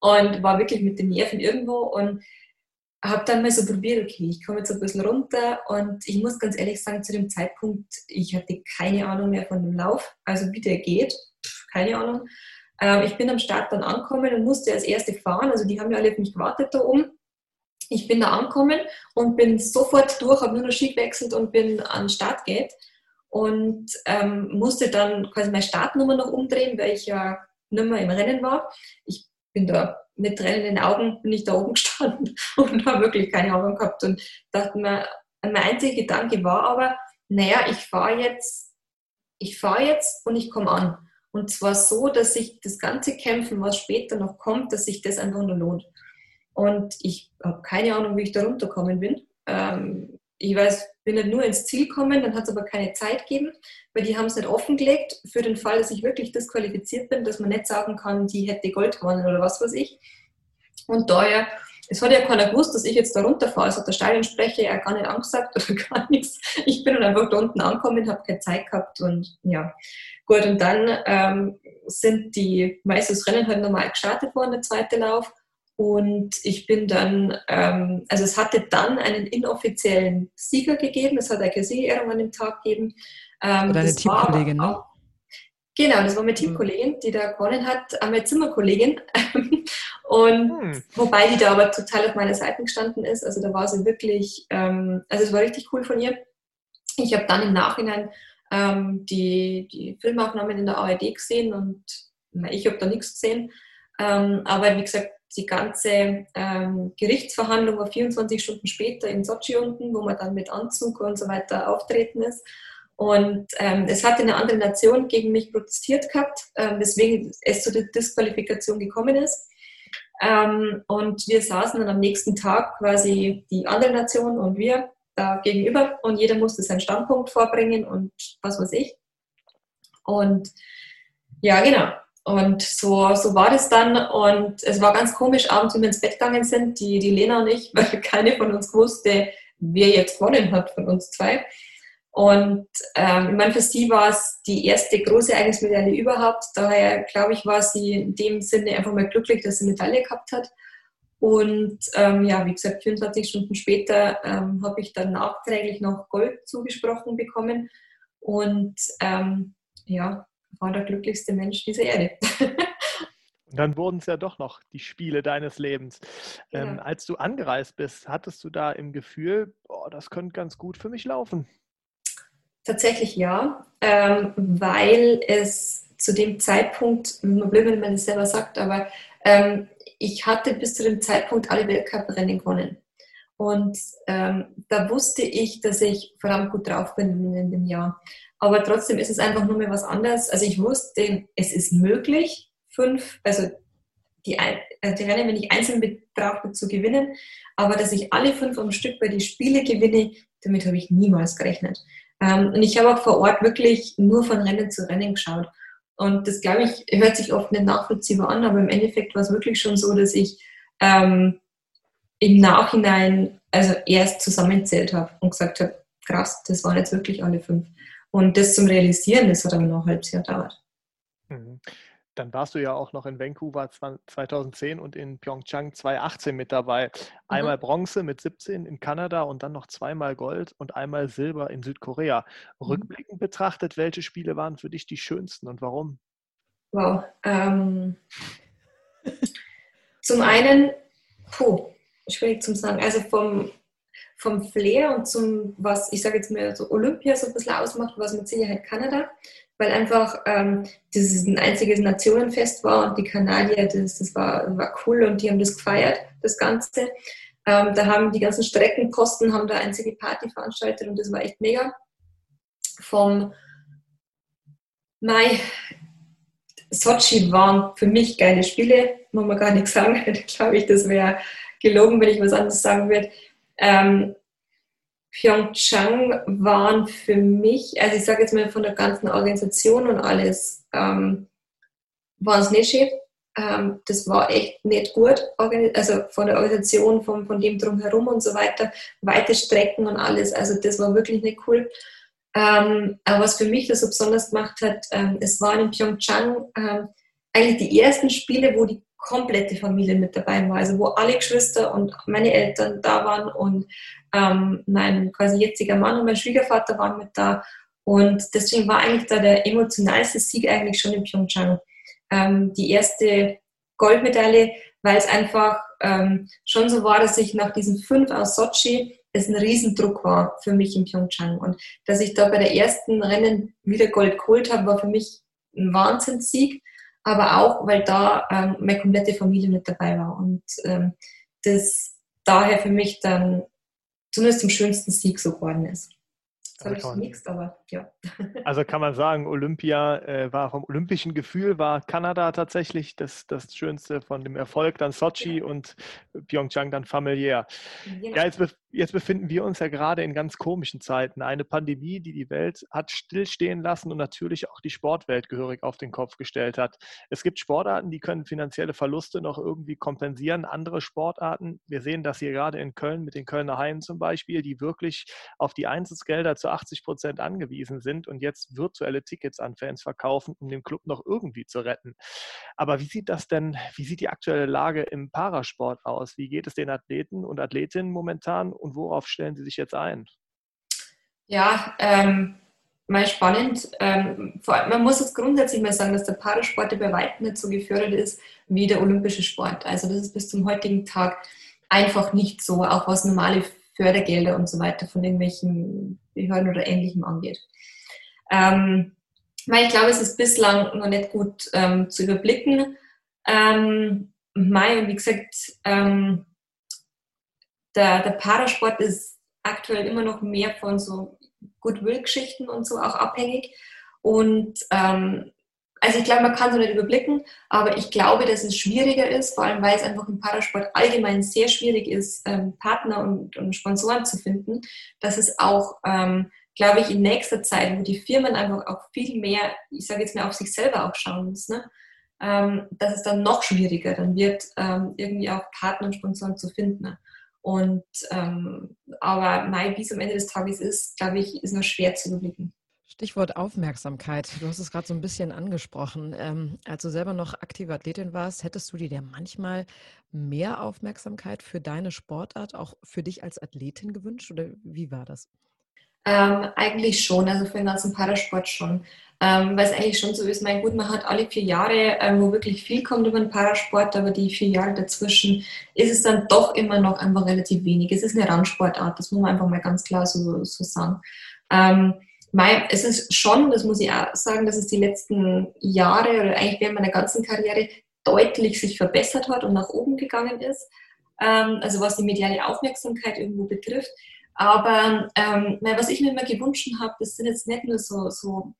und war wirklich mit den Nerven irgendwo und habe dann mal so probiert, okay, ich komme jetzt ein bisschen runter und ich muss ganz ehrlich sagen, zu dem Zeitpunkt, ich hatte keine Ahnung mehr von dem Lauf, also wie der geht, keine Ahnung. Ähm, ich bin am Start dann angekommen und musste als Erste fahren, also die haben ja alle auf mich gewartet da oben. Ich bin da angekommen und bin sofort durch, habe nur noch Ski gewechselt und bin an Startgate und ähm, musste dann quasi meine Startnummer noch umdrehen, weil ich ja nicht mehr im Rennen war. Ich bin da mit tränenden Augen bin ich da oben gestanden und habe wirklich keine Ahnung gehabt und dachte mir, mein einziger Gedanke war aber, naja, ich fahre jetzt, ich fahre jetzt und ich komme an. Und zwar so, dass sich das ganze Kämpfen, was später noch kommt, dass sich das einfach nur lohnt. Und ich habe keine Ahnung, wie ich da runterkommen bin. Ähm, ich weiß, bin nicht nur ins Ziel gekommen, dann hat es aber keine Zeit gegeben, weil die haben es nicht offengelegt für den Fall, dass ich wirklich disqualifiziert bin, dass man nicht sagen kann, die hätte Gold gewonnen oder was weiß ich. Und daher, es hat ja keiner gewusst, dass ich jetzt da runterfahre. Es hat der Stadionsprecher ja gar nicht angesagt oder gar nichts. Ich bin dann einfach da unten angekommen, habe keine Zeit gehabt und ja. Gut, und dann ähm, sind die meistens Rennen halt normal gestartet worden, der zweite Lauf. Und ich bin dann, ähm, also es hatte dann einen inoffiziellen Sieger gegeben, es hat eine Siegerehrung an dem Tag gegeben. Ähm, Deine Teamkollegin, ne? Genau, das war meine Teamkollegin, die da gewonnen hat, meine Zimmerkollegin. und hm. wobei die da aber total auf meiner Seite gestanden ist. Also da war sie wirklich, ähm, also es war richtig cool von ihr. Ich habe dann im Nachhinein ähm, die, die Filmaufnahmen in der ARD gesehen und ich habe da nichts gesehen. Ähm, aber wie gesagt, die ganze ähm, Gerichtsverhandlung war 24 Stunden später in Sochi unten, wo man dann mit Anzug und so weiter auftreten ist. Und ähm, es hat eine andere Nation gegen mich protestiert gehabt, ähm, weswegen es zu der Disqualifikation gekommen ist. Ähm, und wir saßen dann am nächsten Tag quasi die andere Nation und wir da gegenüber und jeder musste seinen Standpunkt vorbringen und was weiß ich. Und ja, genau. Und so, so war das dann. Und es war ganz komisch, abends, wenn wir ins Bett gegangen sind, die, die Lena und ich, weil keine von uns wusste, wer jetzt gewonnen hat von uns zwei. Und ähm, ich meine, für sie war es die erste große Eigensmedaille überhaupt. Daher, glaube ich, war sie in dem Sinne einfach mal glücklich, dass sie eine Medaille gehabt hat. Und ähm, ja, wie gesagt, 24 Stunden später ähm, habe ich dann nachträglich noch Gold zugesprochen bekommen. Und ähm, ja, war der glücklichste Mensch dieser Erde. Und dann wurden es ja doch noch die Spiele deines Lebens. Ja. Ähm, als du angereist bist, hattest du da im Gefühl, oh, das könnte ganz gut für mich laufen? Tatsächlich ja, ähm, weil es zu dem Zeitpunkt, nur blöd, wenn man das selber sagt, aber ähm, ich hatte bis zu dem Zeitpunkt alle Weltcuprennen gewonnen. Und ähm, da wusste ich, dass ich verdammt gut drauf bin in dem Jahr. Aber trotzdem ist es einfach nur mehr was anderes. Also ich wusste, es ist möglich, fünf, also die, also die Rennen, wenn ich einzeln betrachte, zu gewinnen. Aber dass ich alle fünf am Stück bei den Spielen gewinne, damit habe ich niemals gerechnet. Ähm, und ich habe auch vor Ort wirklich nur von Rennen zu Rennen geschaut. Und das, glaube ich, hört sich oft nicht nachvollziehbar an, aber im Endeffekt war es wirklich schon so, dass ich ähm, im Nachhinein also erst zusammenzählt habe und gesagt habe, krass, das waren jetzt wirklich alle fünf. Und das zum Realisieren, das hat aber noch ein halbes Jahr gedauert. Mhm. Dann warst du ja auch noch in Vancouver 2010 und in Pyeongchang 2018 mit dabei. Einmal mhm. Bronze mit 17 in Kanada und dann noch zweimal Gold und einmal Silber in Südkorea. Mhm. Rückblickend betrachtet, welche Spiele waren für dich die schönsten und warum? Wow. Ähm, zum einen, puh, schwierig zu sagen. Also vom, vom Flair und zum, was ich sage jetzt mal so Olympia so ein bisschen ausmacht, was mit Sicherheit Kanada weil einfach ähm, dieses ein einziges Nationenfest war und die Kanadier, das, das war, war cool und die haben das gefeiert, das Ganze. Ähm, da haben die ganzen Streckenposten haben da einzige Party veranstaltet und das war echt mega. Vom Mai, Sochi waren für mich geile Spiele, muss man gar nichts sagen. Glaube ich, das wäre gelogen, wenn ich was anderes sagen würde. Ähm, Pyeongchang waren für mich, also ich sage jetzt mal von der ganzen Organisation und alles, ähm, waren es nicht schön. Ähm, das war echt nicht gut, also von der Organisation, von, von dem drumherum und so weiter, weite Strecken und alles. Also das war wirklich nicht cool. Ähm, aber was für mich das so besonders gemacht hat, ähm, es waren in Pyeongchang ähm, eigentlich die ersten Spiele, wo die komplette Familie mit dabei war. Also wo alle Geschwister und meine Eltern da waren und ähm, mein quasi jetziger Mann und mein Schwiegervater waren mit da. Und deswegen war eigentlich da der emotionalste Sieg eigentlich schon in Pyeongchang. Ähm, die erste Goldmedaille, weil es einfach ähm, schon so war, dass ich nach diesen fünf aus Sochi es ein Riesendruck war für mich in Pyeongchang. Und dass ich da bei der ersten Rennen wieder Gold geholt habe, war für mich ein Wahnsinnssieg aber auch, weil da ähm, meine komplette Familie mit dabei war und ähm, das daher für mich dann zumindest zum schönsten Sieg so geworden ist. Das habe ich vermixt, aber ja. Also kann man sagen, Olympia äh, war vom olympischen Gefühl, war Kanada tatsächlich das, das Schönste von dem Erfolg, dann Sochi ja. und Pyeongchang dann familiär. Genau. Ja, jetzt, jetzt befinden wir uns ja gerade in ganz komischen Zeiten. Eine Pandemie, die die Welt hat stillstehen lassen und natürlich auch die Sportwelt gehörig auf den Kopf gestellt hat. Es gibt Sportarten, die können finanzielle Verluste noch irgendwie kompensieren. Andere Sportarten, wir sehen das hier gerade in Köln mit den Kölner Haien zum Beispiel, die wirklich auf die Einsatzgelder zu 80 Prozent angewiesen sind und jetzt virtuelle Tickets an Fans verkaufen, um den Club noch irgendwie zu retten. Aber wie sieht das denn, wie sieht die aktuelle Lage im Parasport aus? Wie geht es den Athleten und Athletinnen momentan? und worauf stellen Sie sich jetzt ein? Ja, ähm, mal spannend. Ähm, allem, man muss jetzt grundsätzlich mal sagen, dass der Parasport bei weitem nicht so gefördert ist wie der olympische Sport. Also das ist bis zum heutigen Tag einfach nicht so, auch was normale Fördergelder und so weiter von irgendwelchen Behörden oder Ähnlichem angeht. Ähm, weil ich glaube, es ist bislang noch nicht gut ähm, zu überblicken. Ähm, Mai, wie gesagt, ähm, der, der Parasport ist aktuell immer noch mehr von so Goodwill-Geschichten und so auch abhängig. Und ähm, also ich glaube, man kann es nicht überblicken, aber ich glaube, dass es schwieriger ist, vor allem weil es einfach im Parasport allgemein sehr schwierig ist, ähm, Partner und, und, Sponsoren zu finden, dass es auch, ähm, glaube ich, in nächster Zeit, wo die Firmen einfach auch viel mehr, ich sage jetzt mal, auf sich selber auch schauen müssen, ne? ähm, dass es dann noch schwieriger dann wird, ähm, irgendwie auch Partner und Sponsoren zu finden. Ne? Und ähm, aber wie es am Ende des Tages ist, glaube ich, ist noch schwer zu überblicken. Stichwort Aufmerksamkeit. Du hast es gerade so ein bisschen angesprochen. Ähm, als du selber noch aktive Athletin warst, hättest du dir manchmal mehr Aufmerksamkeit für deine Sportart, auch für dich als Athletin gewünscht? Oder wie war das? Ähm, eigentlich schon, also für den ganzen Parasport schon. Ähm, weil es eigentlich schon so ist, mein gut, man hat alle vier Jahre, ähm, wo wirklich viel kommt über den Parasport, aber die vier Jahre dazwischen ist es dann doch immer noch einfach relativ wenig. Es ist eine Randsportart, das muss man einfach mal ganz klar so, so sagen. Mein, es ist schon, das muss ich auch sagen, dass es die letzten Jahre oder eigentlich während meiner ganzen Karriere deutlich sich verbessert hat und nach oben gegangen ist. Ähm, also was die mediale Aufmerksamkeit irgendwo betrifft. Aber ähm, was ich mir immer gewünscht habe, das sind jetzt nicht nur so, so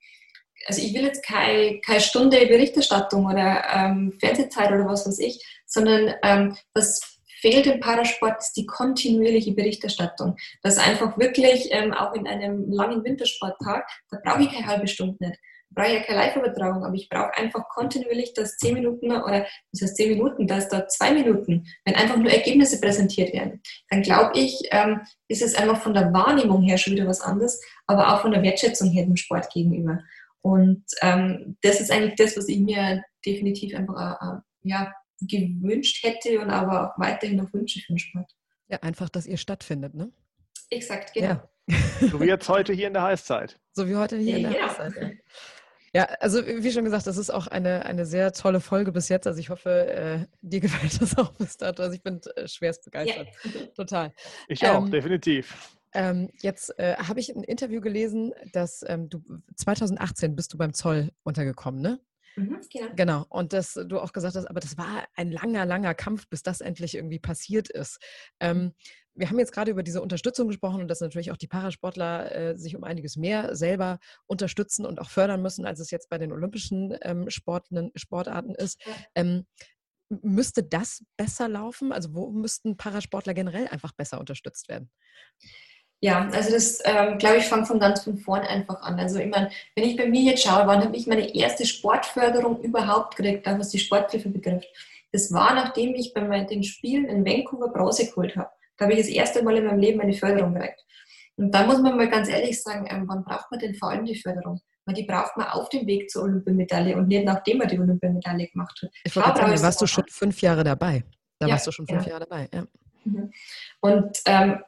also ich will jetzt keine, keine Stunde Berichterstattung oder ähm, Fernsehzeit oder was weiß ich, sondern ähm, was fehlt im Parasport ist die kontinuierliche Berichterstattung. Das einfach wirklich ähm, auch in einem langen Wintersporttag, da brauche ich keine halbe Stunde nicht brauche ja keine Live-Übertragung, aber ich brauche einfach kontinuierlich das 10 Minuten oder das heißt 10 Minuten, da ist da 2 Minuten, wenn einfach nur Ergebnisse präsentiert werden, dann glaube ich, ähm, ist es einfach von der Wahrnehmung her schon wieder was anderes, aber auch von der Wertschätzung her dem Sport gegenüber. Und ähm, das ist eigentlich das, was ich mir definitiv einfach äh, ja, gewünscht hätte und aber auch weiterhin noch wünsche für den Sport. Ja, einfach, dass ihr stattfindet, ne? Exakt, genau. Ja. So wie jetzt heute hier in der Heißzeit. So wie heute hier in der ja. Heißzeit. Ja. Ja, also wie schon gesagt, das ist auch eine, eine sehr tolle Folge bis jetzt. Also ich hoffe, äh, dir gefällt das auch bis dato. Also ich bin äh, schwerst begeistert. Ja. Total. Ich auch, ähm, definitiv. Ähm, jetzt äh, habe ich ein Interview gelesen, dass ähm, du 2018 bist du beim Zoll untergekommen, ne? Mhm, genau. genau. Und dass du auch gesagt hast, aber das war ein langer, langer Kampf, bis das endlich irgendwie passiert ist. Ähm, wir haben jetzt gerade über diese Unterstützung gesprochen und dass natürlich auch die Parasportler äh, sich um einiges mehr selber unterstützen und auch fördern müssen, als es jetzt bei den olympischen ähm, Sporten, Sportarten ist. Ja. Ähm, müsste das besser laufen? Also wo müssten Parasportler generell einfach besser unterstützt werden? Ja, also das, ähm, glaube ich, fange von ganz von vorne einfach an. Also ich meine, wenn ich bei mir jetzt schaue, wann habe ich meine erste Sportförderung überhaupt gekriegt, was die Sporthilfe betrifft. Das war, nachdem ich bei den Spielen in Vancouver Bronze geholt habe. Da habe ich das erste Mal in meinem Leben eine Förderung gekriegt. Und da muss man mal ganz ehrlich sagen, ähm, wann braucht man denn vor allem die Förderung? Weil die braucht man auf dem Weg zur Olympiamedaille und nicht nachdem man die Olympiamedaille gemacht hat. Ich wollte sagen, da warst du schon fünf Jahre dabei. Da ja, warst du schon fünf ja. Jahre dabei, ja. Mhm. Und ähm,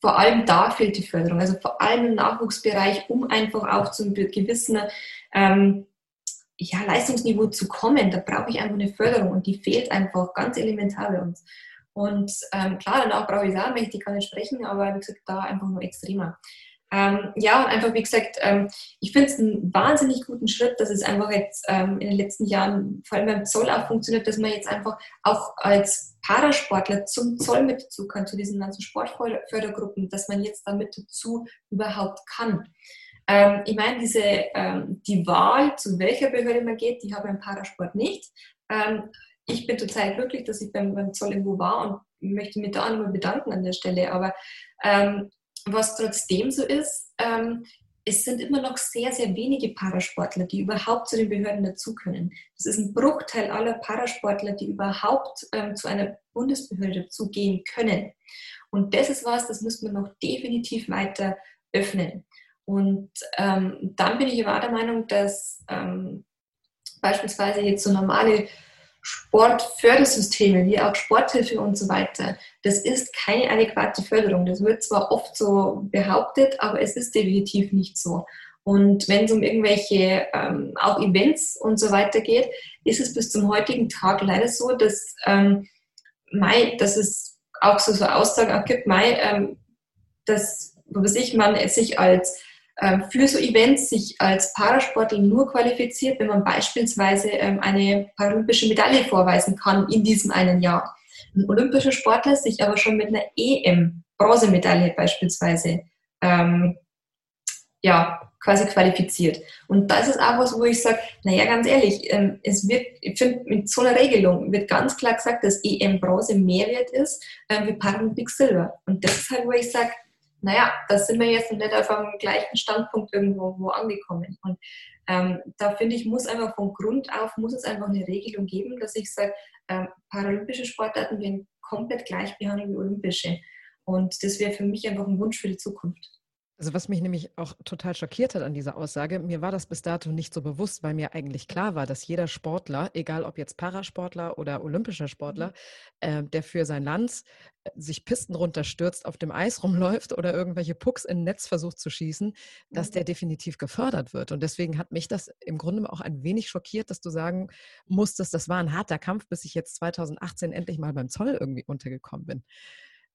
vor allem da fehlt die Förderung, also vor allem im Nachwuchsbereich, um einfach auch zu einem gewissen ähm, ja, Leistungsniveau zu kommen, da brauche ich einfach eine Förderung und die fehlt einfach ganz elementar bei uns. Und ähm, klar, danach brauche ich es auch, ich gar nicht sprechen, aber wie gesagt, da einfach nur extremer. Ähm, ja, und einfach, wie gesagt, ähm, ich finde es einen wahnsinnig guten Schritt, dass es einfach jetzt ähm, in den letzten Jahren, vor allem beim Zoll auch funktioniert, dass man jetzt einfach auch als Parasportler zum Zoll mit dazu kann, zu diesen ganzen Sportfördergruppen, dass man jetzt damit dazu überhaupt kann. Ähm, ich meine, diese, ähm, die Wahl, zu welcher Behörde man geht, die habe ich im Parasport nicht. Ähm, ich bin total glücklich, dass ich beim, beim Zoll irgendwo war und möchte mich da nochmal bedanken an der Stelle. Aber ähm, was trotzdem so ist, ähm, es sind immer noch sehr, sehr wenige Parasportler, die überhaupt zu den Behörden dazu können. Das ist ein Bruchteil aller Parasportler, die überhaupt ähm, zu einer Bundesbehörde dazugehen können. Und das ist was, das müssen wir noch definitiv weiter öffnen. Und ähm, dann bin ich aber der Meinung, dass ähm, beispielsweise jetzt so normale Sportfördersysteme wie auch Sporthilfe und so weiter, das ist keine adäquate Förderung. Das wird zwar oft so behauptet, aber es ist definitiv nicht so. Und wenn es um irgendwelche ähm, auch Events und so weiter geht, ist es bis zum heutigen Tag leider so, dass, ähm, Mai, dass es auch so, so Aussagen auch gibt, Mai, ähm, dass was ich, man sich als für so Events sich als Parasportler nur qualifiziert, wenn man beispielsweise ähm, eine paralympische Medaille vorweisen kann in diesem einen Jahr. Ein olympischer Sportler sich aber schon mit einer EM Bronzemedaille beispielsweise ähm, ja, quasi qualifiziert. Und das ist auch was, wo ich sage, naja, ganz ehrlich, ähm, es wird, ich finde, mit so einer Regelung wird ganz klar gesagt, dass EM Bronze mehr wert ist äh, wie Paralympic Silber. Und das ist halt, wo ich sage, naja, da sind wir jetzt nicht auf einem gleichen Standpunkt irgendwo wo angekommen. Und ähm, da finde ich, muss einfach von Grund auf, muss es einfach eine Regelung geben, dass ich sage, ähm, paralympische Sportarten werden komplett gleich behandelt wie olympische. Und das wäre für mich einfach ein Wunsch für die Zukunft. Also was mich nämlich auch total schockiert hat an dieser Aussage, mir war das bis dato nicht so bewusst, weil mir eigentlich klar war, dass jeder Sportler, egal ob jetzt Parasportler oder olympischer Sportler, mhm. äh, der für sein Land äh, sich Pisten runterstürzt, auf dem Eis rumläuft oder irgendwelche Pucks in Netz versucht zu schießen, dass der definitiv gefördert wird. Und deswegen hat mich das im Grunde auch ein wenig schockiert, dass du sagen musstest, das war ein harter Kampf, bis ich jetzt 2018 endlich mal beim Zoll irgendwie untergekommen bin.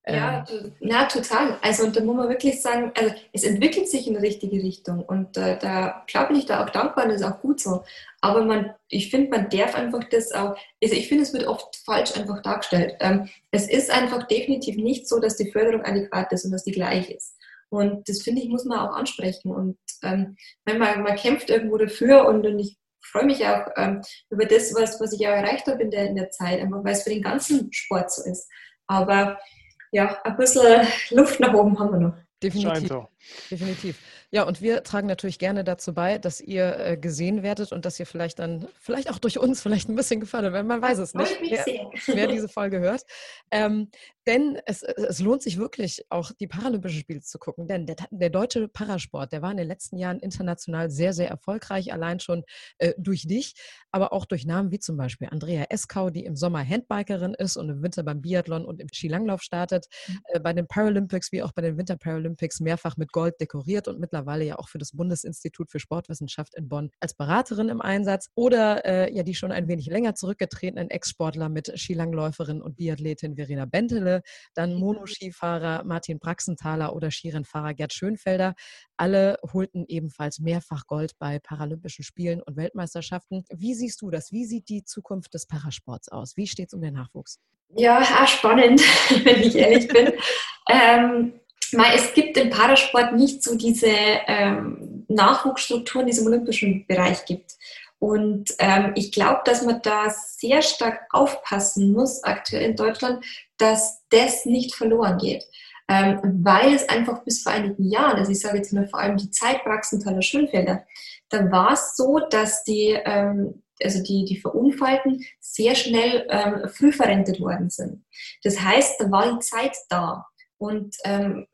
Ja, ähm. ja, total. Also und da muss man wirklich sagen, also es entwickelt sich in die richtige Richtung und äh, da glaube ich da auch dankbar, das ist auch gut so. Aber man, ich finde, man darf einfach das auch, also ich finde, es wird oft falsch einfach dargestellt. Ähm, es ist einfach definitiv nicht so, dass die Förderung adäquat ist und dass die gleich ist. Und das finde ich, muss man auch ansprechen. Und ähm, wenn man, man kämpft irgendwo dafür und, und ich freue mich auch ähm, über das, was, was ich auch erreicht habe in der, in der Zeit, einfach weil es für den ganzen Sport so ist. Aber ja, ein bisschen Luft nach oben haben wir noch. Definitiv. So. Definitiv. Ja, und wir tragen natürlich gerne dazu bei, dass ihr äh, gesehen werdet und dass ihr vielleicht dann, vielleicht auch durch uns, vielleicht ein bisschen gefördert werdet. Man weiß es nicht, wer, wer, diese Folge hört. Ähm, denn es, es, lohnt sich wirklich auch, die Paralympischen Spiele zu gucken. Denn der, der, deutsche Parasport, der war in den letzten Jahren international sehr, sehr erfolgreich, allein schon äh, durch dich, aber auch durch Namen wie zum Beispiel Andrea Eskau, die im Sommer Handbikerin ist und im Winter beim Biathlon und im Skilanglauf startet. Mhm. Äh, bei den Paralympics wie auch bei den Winter Paralympics mehrfach mit Gold dekoriert und mittlerweile ja auch für das Bundesinstitut für Sportwissenschaft in Bonn als Beraterin im Einsatz. Oder äh, ja die schon ein wenig länger zurückgetretenen Ex-Sportler mit Skilangläuferin und Biathletin Verena Bentele, dann Monoskifahrer Martin Praxenthaler oder Skirennfahrer Gerd Schönfelder. Alle holten ebenfalls mehrfach Gold bei Paralympischen Spielen und Weltmeisterschaften. Wie siehst du das? Wie sieht die Zukunft des Parasports aus? Wie steht es um den Nachwuchs? Ja, spannend, wenn ich ehrlich bin. ähm, es gibt im Parasport nicht so diese ähm, Nachwuchsstrukturen, die es im olympischen Bereich gibt. Und ähm, ich glaube, dass man da sehr stark aufpassen muss, aktuell in Deutschland, dass das nicht verloren geht. ähm, weil es einfach bis vor einigen Jahren, also ich sage jetzt mal vor allem die Zeit Praxenthaler Schönfelder, da war es so, dass die, ähm, also die, die Verunfallten sehr schnell ähm, früh verrentet worden sind. Das heißt, da war die Zeit da. Und ähm,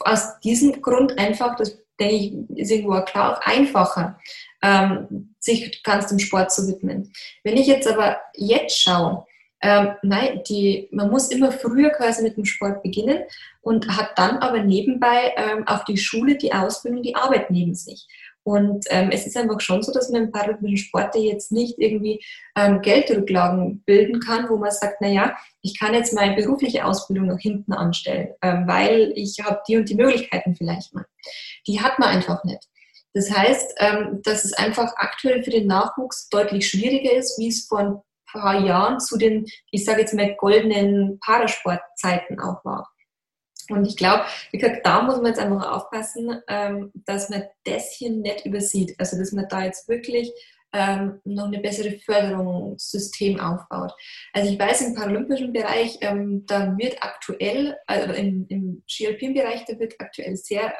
aus diesem Grund einfach, das denke ich, ist irgendwo klar, auch einfacher, ähm, sich ganz dem Sport zu widmen. Wenn ich jetzt aber jetzt schaue, ähm, nein, die, man muss immer früher quasi mit dem Sport beginnen und hat dann aber nebenbei ähm, auf die Schule, die Ausbildung, die Arbeit neben sich. Und ähm, es ist einfach schon so, dass man im paralympischen Sport jetzt nicht irgendwie ähm, Geldrücklagen bilden kann, wo man sagt, naja, ich kann jetzt meine berufliche Ausbildung nach hinten anstellen, ähm, weil ich habe die und die Möglichkeiten vielleicht mal. Die hat man einfach nicht. Das heißt, ähm, dass es einfach aktuell für den Nachwuchs deutlich schwieriger ist, wie es vor ein paar Jahren zu den, ich sage jetzt mal, goldenen Parasportzeiten auch war. Und ich glaube, wie gesagt, da muss man jetzt einfach aufpassen, ähm, dass man das hier nicht übersieht. Also, dass man da jetzt wirklich ähm, noch eine bessere Förderungssystem aufbaut. Also ich weiß, im paralympischen Bereich, da wird aktuell, also im, im Ski-Alpin-Bereich, da wird aktuell sehr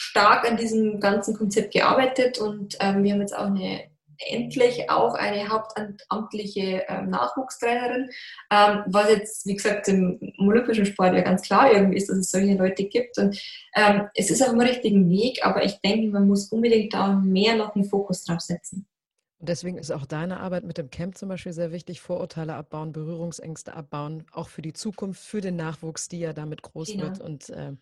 stark an diesem ganzen Konzept gearbeitet und ähm, wir haben jetzt auch eine endlich auch eine hauptamtliche ähm, Nachwuchstrainerin, ähm, was jetzt, wie gesagt, im, olympischen Sport ja ganz klar irgendwie ist, dass es solche Leute gibt. Und ähm, es ist auf dem richtigen Weg, aber ich denke, man muss unbedingt da mehr noch einen Fokus drauf setzen. Und deswegen ist auch deine Arbeit mit dem Camp zum Beispiel sehr wichtig. Vorurteile abbauen, Berührungsängste abbauen, auch für die Zukunft, für den Nachwuchs, die ja damit groß genau. wird. Und äh,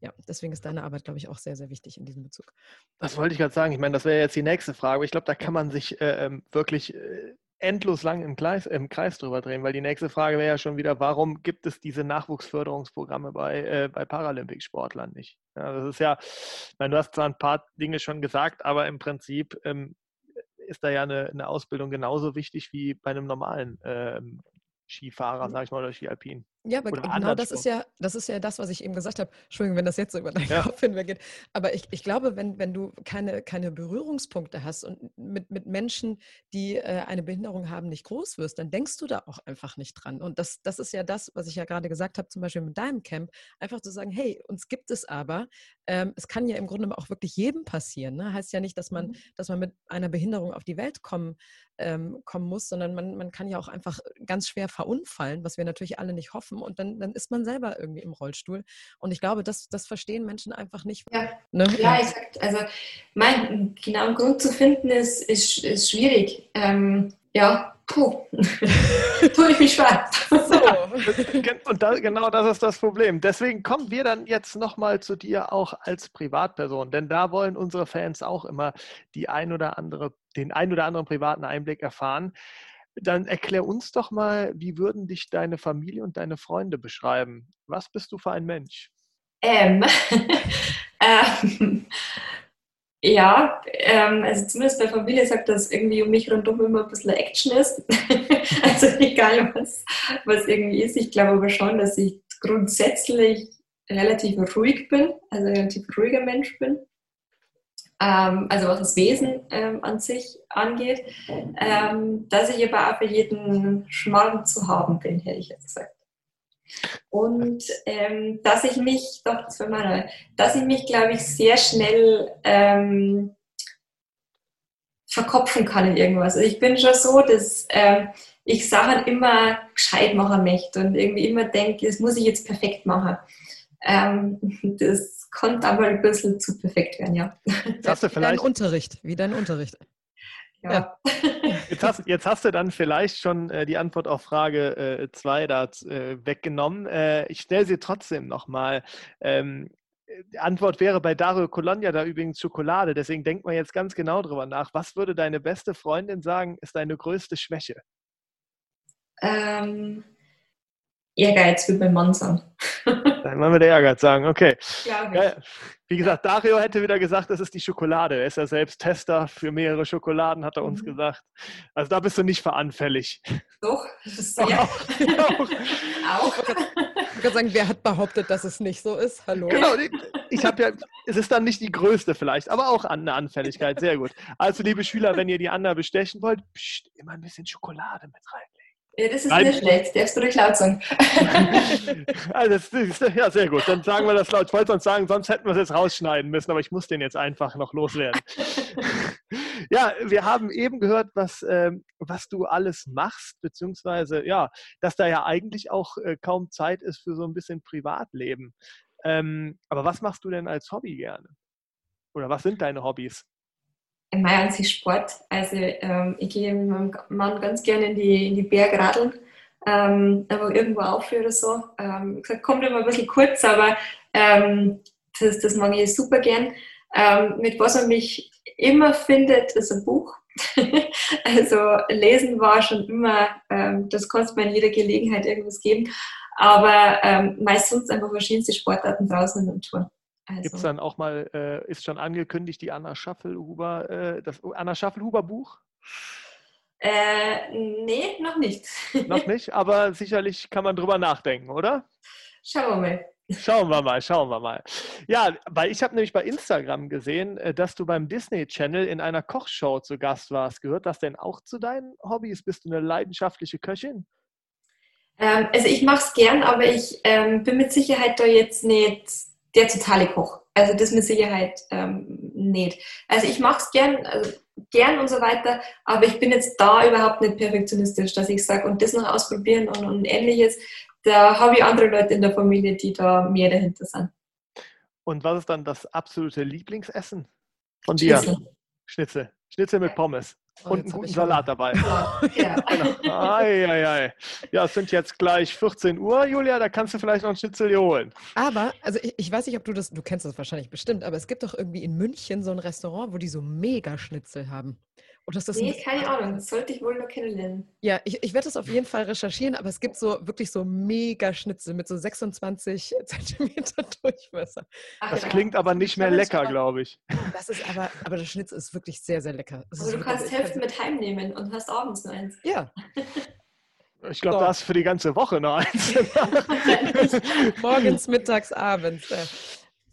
ja, deswegen ist deine Arbeit, glaube ich, auch sehr, sehr wichtig in diesem Bezug. Das wollte ich gerade sagen. Ich meine, das wäre jetzt die nächste Frage. Ich glaube, da kann man sich äh, ähm, wirklich äh, endlos lang im Kreis, im Kreis drüber drehen, weil die nächste Frage wäre ja schon wieder, warum gibt es diese Nachwuchsförderungsprogramme bei, äh, bei Paralympic-Sportlern nicht? Ja, das ist ja, ich meine, du hast zwar ein paar Dinge schon gesagt, aber im Prinzip ähm, ist da ja eine, eine, Ausbildung genauso wichtig wie bei einem normalen ähm, Skifahrer, mhm. sage ich mal, oder Skialpin. Ja, aber genau das ist ja, das ist ja das, was ich eben gesagt habe. Entschuldigung, wenn das jetzt so über deinen ja. Kopf hinweggeht. Aber ich, ich glaube, wenn, wenn du keine, keine Berührungspunkte hast und mit, mit Menschen, die äh, eine Behinderung haben, nicht groß wirst, dann denkst du da auch einfach nicht dran. Und das, das ist ja das, was ich ja gerade gesagt habe, zum Beispiel mit deinem Camp, einfach zu sagen, hey, uns gibt es aber. Ähm, es kann ja im Grunde auch wirklich jedem passieren. Ne? Heißt ja nicht, dass man, mhm. dass man mit einer Behinderung auf die Welt kommen, ähm, kommen muss, sondern man, man kann ja auch einfach ganz schwer verunfallen, was wir natürlich alle nicht hoffen. Und dann, dann ist man selber irgendwie im Rollstuhl. Und ich glaube, das, das verstehen Menschen einfach nicht. Ja, ne? ja exakt. Also mein genauen Grund zu finden ist, ist, ist schwierig. Ähm, ja, puh, tue ich mich schwer. So. Und da, genau das ist das Problem. Deswegen kommen wir dann jetzt nochmal zu dir auch als Privatperson, denn da wollen unsere Fans auch immer die ein oder andere, den ein oder anderen privaten Einblick erfahren. Dann erklär uns doch mal, wie würden dich deine Familie und deine Freunde beschreiben? Was bist du für ein Mensch? Ähm, ähm, ja, ähm, also zumindest bei Familie sagt, dass irgendwie um mich rundum immer ein bisschen Action ist. also egal, was, was irgendwie ist. Ich glaube aber schon, dass ich grundsätzlich relativ ruhig bin, also relativ ruhiger Mensch bin. Ähm, also was das Wesen ähm, an sich angeht. Ähm, dass ich aber auch für jeden Schmarrn zu haben bin, hätte ich jetzt gesagt. Und ähm, dass ich mich, doch, das war meine, dass ich mich, glaube ich, sehr schnell ähm, verkopfen kann in irgendwas. Also ich bin schon so, dass ähm, ich Sachen immer gescheit machen möchte und irgendwie immer denke, das muss ich jetzt perfekt machen. Ähm, konnte aber ein bisschen zu perfekt werden, ja. Hast du vielleicht... Wie dein Unterricht, wie dein Unterricht. Ja. Jetzt, hast, jetzt, hast, du dann vielleicht schon äh, die Antwort auf Frage 2 äh, da äh, weggenommen. Äh, ich stelle sie trotzdem nochmal. Ähm, die Antwort wäre bei Dario Colonia da übrigens Schokolade. Deswegen denkt man jetzt ganz genau drüber nach. Was würde deine beste Freundin sagen, ist deine größte Schwäche? Ähm, Ehrgeiz würde mein Mann sagen. Dann wollen wir der Ehrgeiz sagen, okay. Ja, wie gesagt, Dario hätte wieder gesagt, das ist die Schokolade. Er ist ja selbst Tester für mehrere Schokoladen, hat er uns mhm. gesagt. Also da bist du nicht veranfällig. Doch, das ist sehr. Auch. auch. auch. Ich würde sagen, wer hat behauptet, dass es nicht so ist? Hallo. Genau, ich habe ja, es ist dann nicht die größte vielleicht, aber auch eine Anfälligkeit. Sehr gut. Also, liebe Schüler, wenn ihr die Anna bestechen wollt, pst, immer ein bisschen Schokolade mit reinlegen. Ja, das ist Nein. nicht schlecht, darfst du ruhig laut sagen. also das ist, ja, sehr gut. Dann sagen wir das laut. Ich wollte sonst sagen, sonst hätten wir es jetzt rausschneiden müssen, aber ich muss den jetzt einfach noch loswerden. ja, wir haben eben gehört, was, ähm, was du alles machst, beziehungsweise ja, dass da ja eigentlich auch äh, kaum Zeit ist für so ein bisschen Privatleben. Ähm, aber was machst du denn als Hobby gerne? Oder was sind deine Hobbys? In meinem sich Sport. Also ähm, ich gehe mit meinem Mann ganz gerne in die, in die Berge radeln, ähm, aber irgendwo aufhören oder so. Ähm, gesagt, kommt immer ein bisschen kurz, aber ähm, das, das mag ich super gern. Ähm, mit was man mich immer findet, ist ein Buch. also lesen war schon immer, ähm, das kannst du mir in jeder Gelegenheit irgendwas geben. Aber ähm, meistens einfach verschiedenste Sportarten draußen in der Natur. Also. Gibt es dann auch mal, äh, ist schon angekündigt, die Anna Schaffelhuber, äh, das Anna Schaffelhuber Buch? Äh, nee, noch nicht. noch nicht, aber sicherlich kann man drüber nachdenken, oder? Schauen wir mal. Schauen wir mal, schauen wir mal. Ja, weil ich habe nämlich bei Instagram gesehen, äh, dass du beim Disney Channel in einer Kochshow zu Gast warst. Gehört das denn auch zu deinen Hobbys? Bist du eine leidenschaftliche Köchin? Ähm, also ich mache es gern, aber ich ähm, bin mit Sicherheit da jetzt nicht der totale Koch. Also das mit Sicherheit ähm, nicht. Also ich mache es gern, also gern und so weiter, aber ich bin jetzt da überhaupt nicht perfektionistisch, dass ich sage, und das noch ausprobieren und, und ähnliches. Da habe ich andere Leute in der Familie, die da mehr dahinter sind. Und was ist dann das absolute Lieblingsessen von dir? Schnitzel. Schnitzel. Schnitzel mit Pommes. Oh, und einen guten Salat dabei. Ja. genau. ei, ei, ei. Ja, es sind jetzt gleich 14 Uhr, Julia, da kannst du vielleicht noch ein Schnitzel hier holen. Aber, also ich, ich, weiß nicht, ob du das, du kennst das wahrscheinlich bestimmt, aber es gibt doch irgendwie in München so ein Restaurant, wo die so Mega-Schnitzel haben. Oder ist das nee, keine Ahnung. Das sollte ich wohl noch kennenlernen. Ja, ich, ich werde das auf jeden Fall recherchieren, aber es gibt so wirklich so mega Schnitzel mit so 26 Zentimeter Durchmesser. Ach, das ja. klingt aber nicht mehr lecker, glaube ich. Das ist aber, aber der Schnitzel ist wirklich sehr, sehr lecker. Das also du kannst Hälfte mit heimnehmen und hast abends nur eins. Ja. Ich glaube, so. da hast für die ganze Woche noch eins. Morgens, mittags, abends.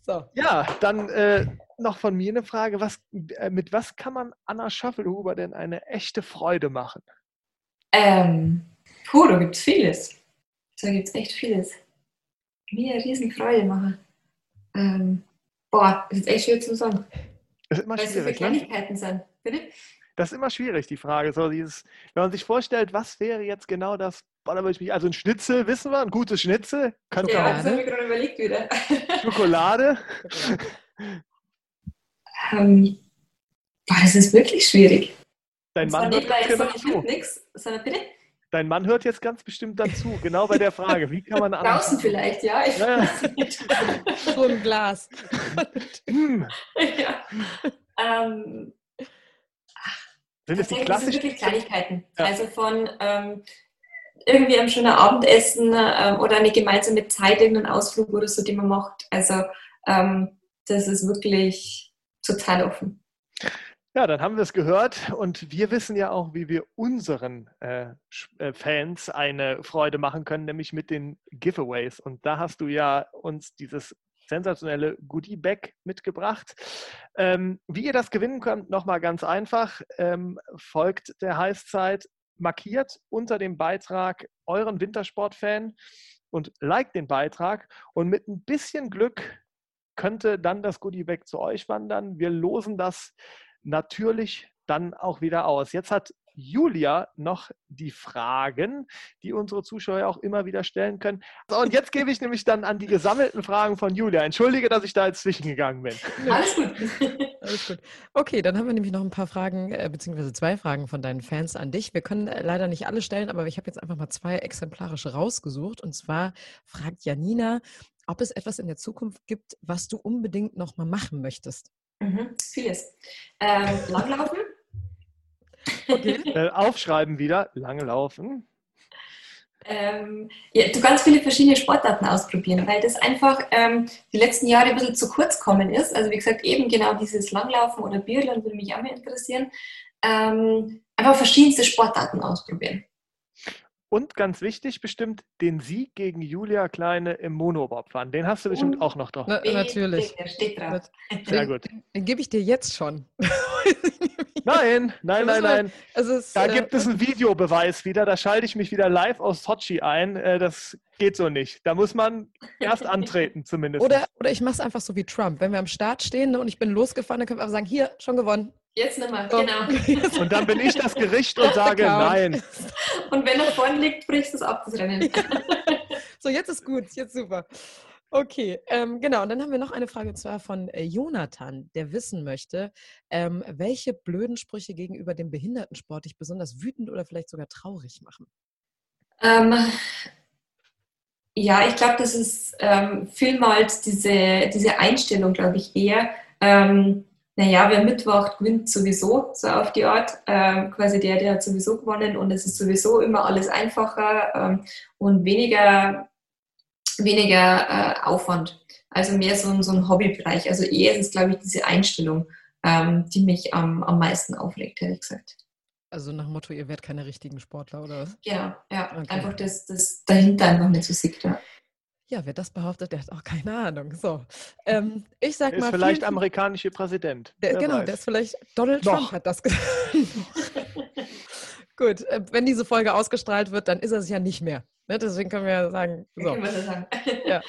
So. Ja, dann äh, noch von mir eine Frage. Was, äh, mit was kann man Anna Schaffelhuber denn eine echte Freude machen? Ähm, puh, da gibt es vieles. Da gibt es echt vieles. Mir eine Riesenfreude machen. Ähm, boah, das ist echt schwer zu sagen. Das ist immer Weil schwierig. So ne? Kleinigkeiten ne? sind. Bitte? Das ist immer schwierig, die Frage. So dieses, wenn man sich vorstellt, was wäre jetzt genau das Boah, da würde ich mich, also ein Schnitzel, wissen wir, ein gutes Schnitzel. Kann ja, das habe ich gerade überlegt wieder. Schokolade. ähm, boah, das ist wirklich schwierig. Dein Mann hört jetzt genau dazu. Nix. bitte? Dein Mann hört jetzt ganz bestimmt dazu, genau bei der Frage, wie kann man Draußen vielleicht, ja. Ich ja, ja. so ein Glas. Hm. ja. Ähm, sind es die klassischen? sind wirklich Kleinigkeiten. Ja. Also von ähm, irgendwie ein schöner Abendessen ähm, oder eine gemeinsame Zeit, irgendeinen Ausflug oder so, den man macht. Also ähm, das ist wirklich total offen. Ja, dann haben wir es gehört und wir wissen ja auch, wie wir unseren äh, äh, Fans eine Freude machen können, nämlich mit den Giveaways. Und da hast du ja uns dieses sensationelle Goodie-Bag mitgebracht. Ähm, wie ihr das gewinnen könnt, nochmal ganz einfach. Ähm, folgt der Heißzeit markiert unter dem Beitrag euren Wintersport-Fan und liked den Beitrag. Und mit ein bisschen Glück könnte dann das Goodie-Bag zu euch wandern. Wir losen das natürlich dann auch wieder aus. Jetzt hat Julia noch die Fragen, die unsere Zuschauer auch immer wieder stellen können. So, und jetzt gebe ich nämlich dann an die gesammelten Fragen von Julia. Entschuldige, dass ich da jetzt zwischengegangen bin. Alles gut. Alles gut. Okay, dann haben wir nämlich noch ein paar Fragen, äh, beziehungsweise zwei Fragen von deinen Fans an dich. Wir können äh, leider nicht alle stellen, aber ich habe jetzt einfach mal zwei exemplarische rausgesucht. Und zwar fragt Janina, ob es etwas in der Zukunft gibt, was du unbedingt noch mal machen möchtest. Mhm, vieles. Ähm, Langlaufen Okay. Äh, aufschreiben wieder, lange laufen. Ähm, ja, du kannst viele verschiedene Sportarten ausprobieren, weil das einfach ähm, die letzten Jahre ein bisschen zu kurz kommen ist. Also wie gesagt, eben genau dieses Langlaufen oder Biathlon würde mich auch mehr interessieren. Ähm, einfach verschiedenste Sportarten ausprobieren. Und ganz wichtig bestimmt, den Sieg gegen Julia Kleine im Monobobfahren. Den hast du bestimmt auch noch drauf. Na, natürlich. Der steht drauf. Sehr gut. Den, den gebe ich dir jetzt schon. Nein, nein, nein, nein. Also es, Da äh, gibt es einen Videobeweis wieder. Da schalte ich mich wieder live aus Sochi ein. Äh, Das geht so nicht. Da muss man erst antreten, zumindest. Oder, oder ich mache es einfach so wie Trump. Wenn wir am Start stehen ne, und ich bin losgefahren, dann können wir einfach sagen, hier, schon gewonnen. Jetzt nochmal, So. genau. Und dann bin ich das Gericht und sage nein. Und wenn er vorne liegt, brichst du es ab, das Rennen. So, jetzt ist gut, jetzt super. Okay, ähm, genau. Und dann haben wir noch eine Frage, und zwar von äh, Jonathan, der wissen möchte, ähm, welche blöden Sprüche gegenüber dem Behindertensport dich besonders wütend oder vielleicht sogar traurig machen. Ähm, ja, ich glaube, das ist ähm, vielmals diese, diese Einstellung, glaube ich, eher. Naja, wer mitwacht, gewinnt sowieso, so auf die Art. Ähm, quasi der, der hat sowieso gewonnen und es ist sowieso immer alles einfacher ähm, und weniger, weniger äh, Aufwand. Also mehr so ein, so ein Hobbybereich. Also eher ist es, glaube ich, diese Einstellung, ähm, die mich am, am meisten aufregt, ehrlich gesagt. Also nach dem Motto, ihr werdet keine richtigen Sportler, oder was? Genau, ja. Okay. Einfach das, das dahinter einfach nicht so sieht. Ja. Ja, wer das behauptet, der hat auch keine Ahnung. So, ähm, ich sag Er ist mal, vielleicht vielen, amerikanische Präsident. der, genau, weiß. der ist vielleicht Donald Noch. Trump hat das gesagt. Gut, äh, wenn diese Folge ausgestrahlt wird, dann ist er es ja nicht mehr. Ne? Deswegen können wir ja sagen, so. Können wir sagen.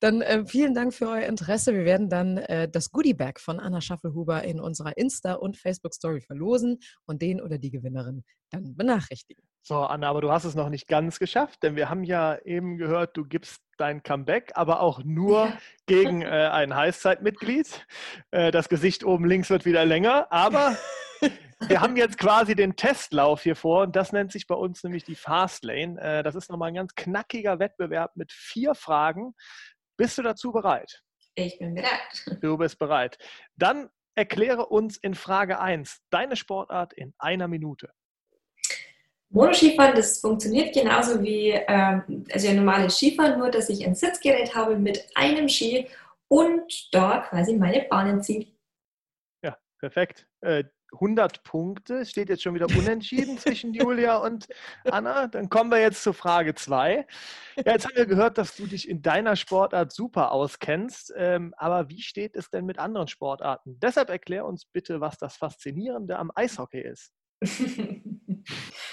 Dann äh, vielen Dank für euer Interesse. Wir werden dann äh, das Goodie-Bag von Anna Schaffelhuber in unserer Insta- und Facebook-Story verlosen und den oder die Gewinnerin dann benachrichtigen. So, Anna, aber du hast es noch nicht ganz geschafft, denn wir haben ja eben gehört, du gibst dein Comeback, aber auch nur gegen äh, ein Heißzeitmitglied. Äh, das Gesicht oben links wird wieder länger, aber wir haben jetzt quasi den Testlauf hier vor und das nennt sich bei uns nämlich die Fastlane. Äh, das ist nochmal ein ganz knackiger Wettbewerb mit vier Fragen. Bist du dazu bereit? Ich bin bereit. Du bist bereit. Dann erkläre uns in Frage 1 deine Sportart in einer Minute. Monoskifahren, das funktioniert genauso wie ähm, also ein normales Skifahren, nur dass ich ein Sitzgerät habe mit einem Ski und da quasi meine Bahnen ziehe. Ja, perfekt. Äh, 100 Punkte. Steht jetzt schon wieder unentschieden zwischen Julia und Anna. Dann kommen wir jetzt zur Frage 2. Ja, jetzt haben wir gehört, dass du dich in deiner Sportart super auskennst. Ähm, aber wie steht es denn mit anderen Sportarten? Deshalb erklär uns bitte, was das Faszinierende am Eishockey ist.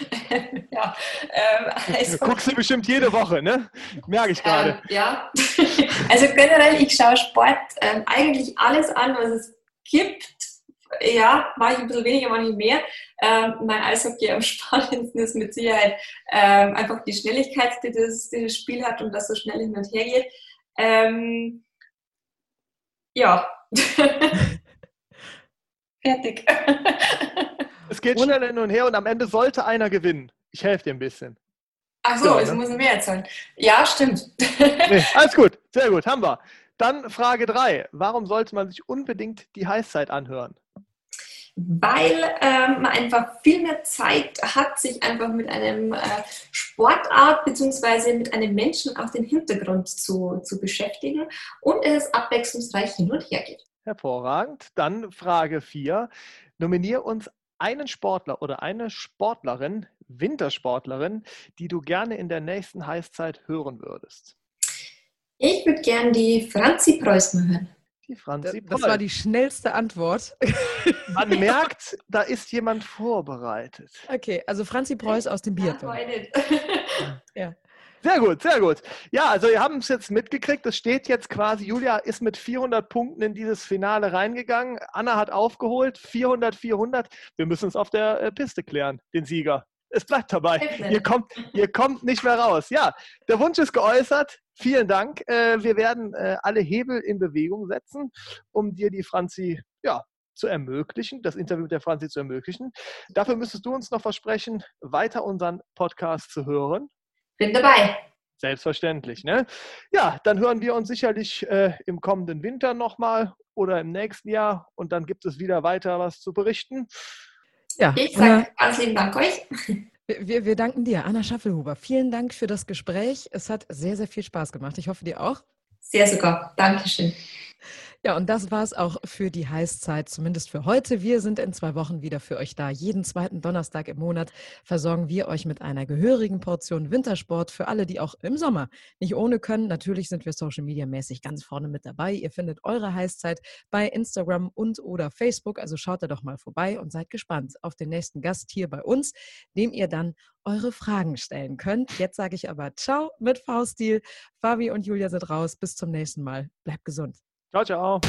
ja, ähm, also, Guckst du bestimmt jede Woche, ne? Merke ich gerade. ähm, ja. also generell, ich schaue Sport ähm, eigentlich alles an, was es gibt. Ja, mache ich ein bisschen weniger, manchmal mehr. Ähm, mein Eishockey am spannendsten ist mit Sicherheit ähm, einfach die Schnelligkeit, die das, die das Spiel hat und das so schnell hin und her geht. Ähm, ja. Fertig. Es geht schnell hin und her und am Ende sollte einer gewinnen. Ich helfe dir ein bisschen. Ach so, Ja, jetzt ne? muss ich mehr erzählen. Ja, stimmt. Nee, alles gut, sehr gut, haben wir. Dann Frage 3. Warum sollte man sich unbedingt die Heißzeit anhören? weil ähm, man einfach viel mehr Zeit hat, sich einfach mit einem äh, Sportart bzw. mit einem Menschen auf den Hintergrund zu, zu beschäftigen und es abwechslungsreich hin und her geht. Hervorragend. Dann Frage 4. Nominier uns einen Sportler oder eine Sportlerin, Wintersportlerin, die du gerne in der nächsten Heißzeit hören würdest. Ich würde gern die Franzi Preuß mal hören. Die Das, Franzi das Poll. war die schnellste Antwort. Man merkt, da ist jemand vorbereitet. Okay, also Franzi Preuß aus dem Ja, Biathlon. heute. Sehr gut, sehr gut. Ja, also wir haben es jetzt mitgekriegt. Es steht jetzt quasi, Julia ist mit 400 Punkten in dieses Finale reingegangen. Anna hat aufgeholt, 400, 400. Wir müssen es auf der äh, Piste klären, den Sieger. Es bleibt dabei. Ihr kommt, ihr kommt nicht mehr raus. Ja, der Wunsch ist geäußert. Vielen Dank. Äh, wir werden äh, alle Hebel in Bewegung setzen, um dir die Franzi ja, zu ermöglichen, das Interview mit der Franzi zu ermöglichen. Dafür müsstest du uns noch versprechen, weiter unseren Podcast zu hören. Bin dabei. Selbstverständlich. Ne? Ja, dann hören wir uns sicherlich äh, im kommenden Winter nochmal oder im nächsten Jahr und dann gibt es wieder weiter was zu berichten. Ja, Ich sage ganz lieben Dank euch. wir, wir- wir danken dir, Anna Schaffelhuber. Vielen Dank für das Gespräch. Es hat sehr, sehr viel Spaß gemacht. Ich hoffe, dir auch. Sehr sogar. Dankeschön. Ja, und das war es auch für die Heißzeit, zumindest für heute. Wir sind in zwei Wochen wieder für euch da. Jeden zweiten Donnerstag im Monat versorgen wir euch mit einer gehörigen Portion Wintersport für alle, die auch im Sommer nicht ohne können. Natürlich sind wir Social Media mäßig ganz vorne mit dabei. Ihr findet eure Heißzeit bei Instagram und oder Facebook. Also schaut da doch mal vorbei und seid gespannt auf den nächsten Gast hier bei uns, dem ihr dann eure Fragen stellen könnt. Jetzt sage ich aber Ciao mit V-Stil. Fabi und Julia sind raus. Bis zum nächsten Mal. Bleibt gesund. Ciao, ciao.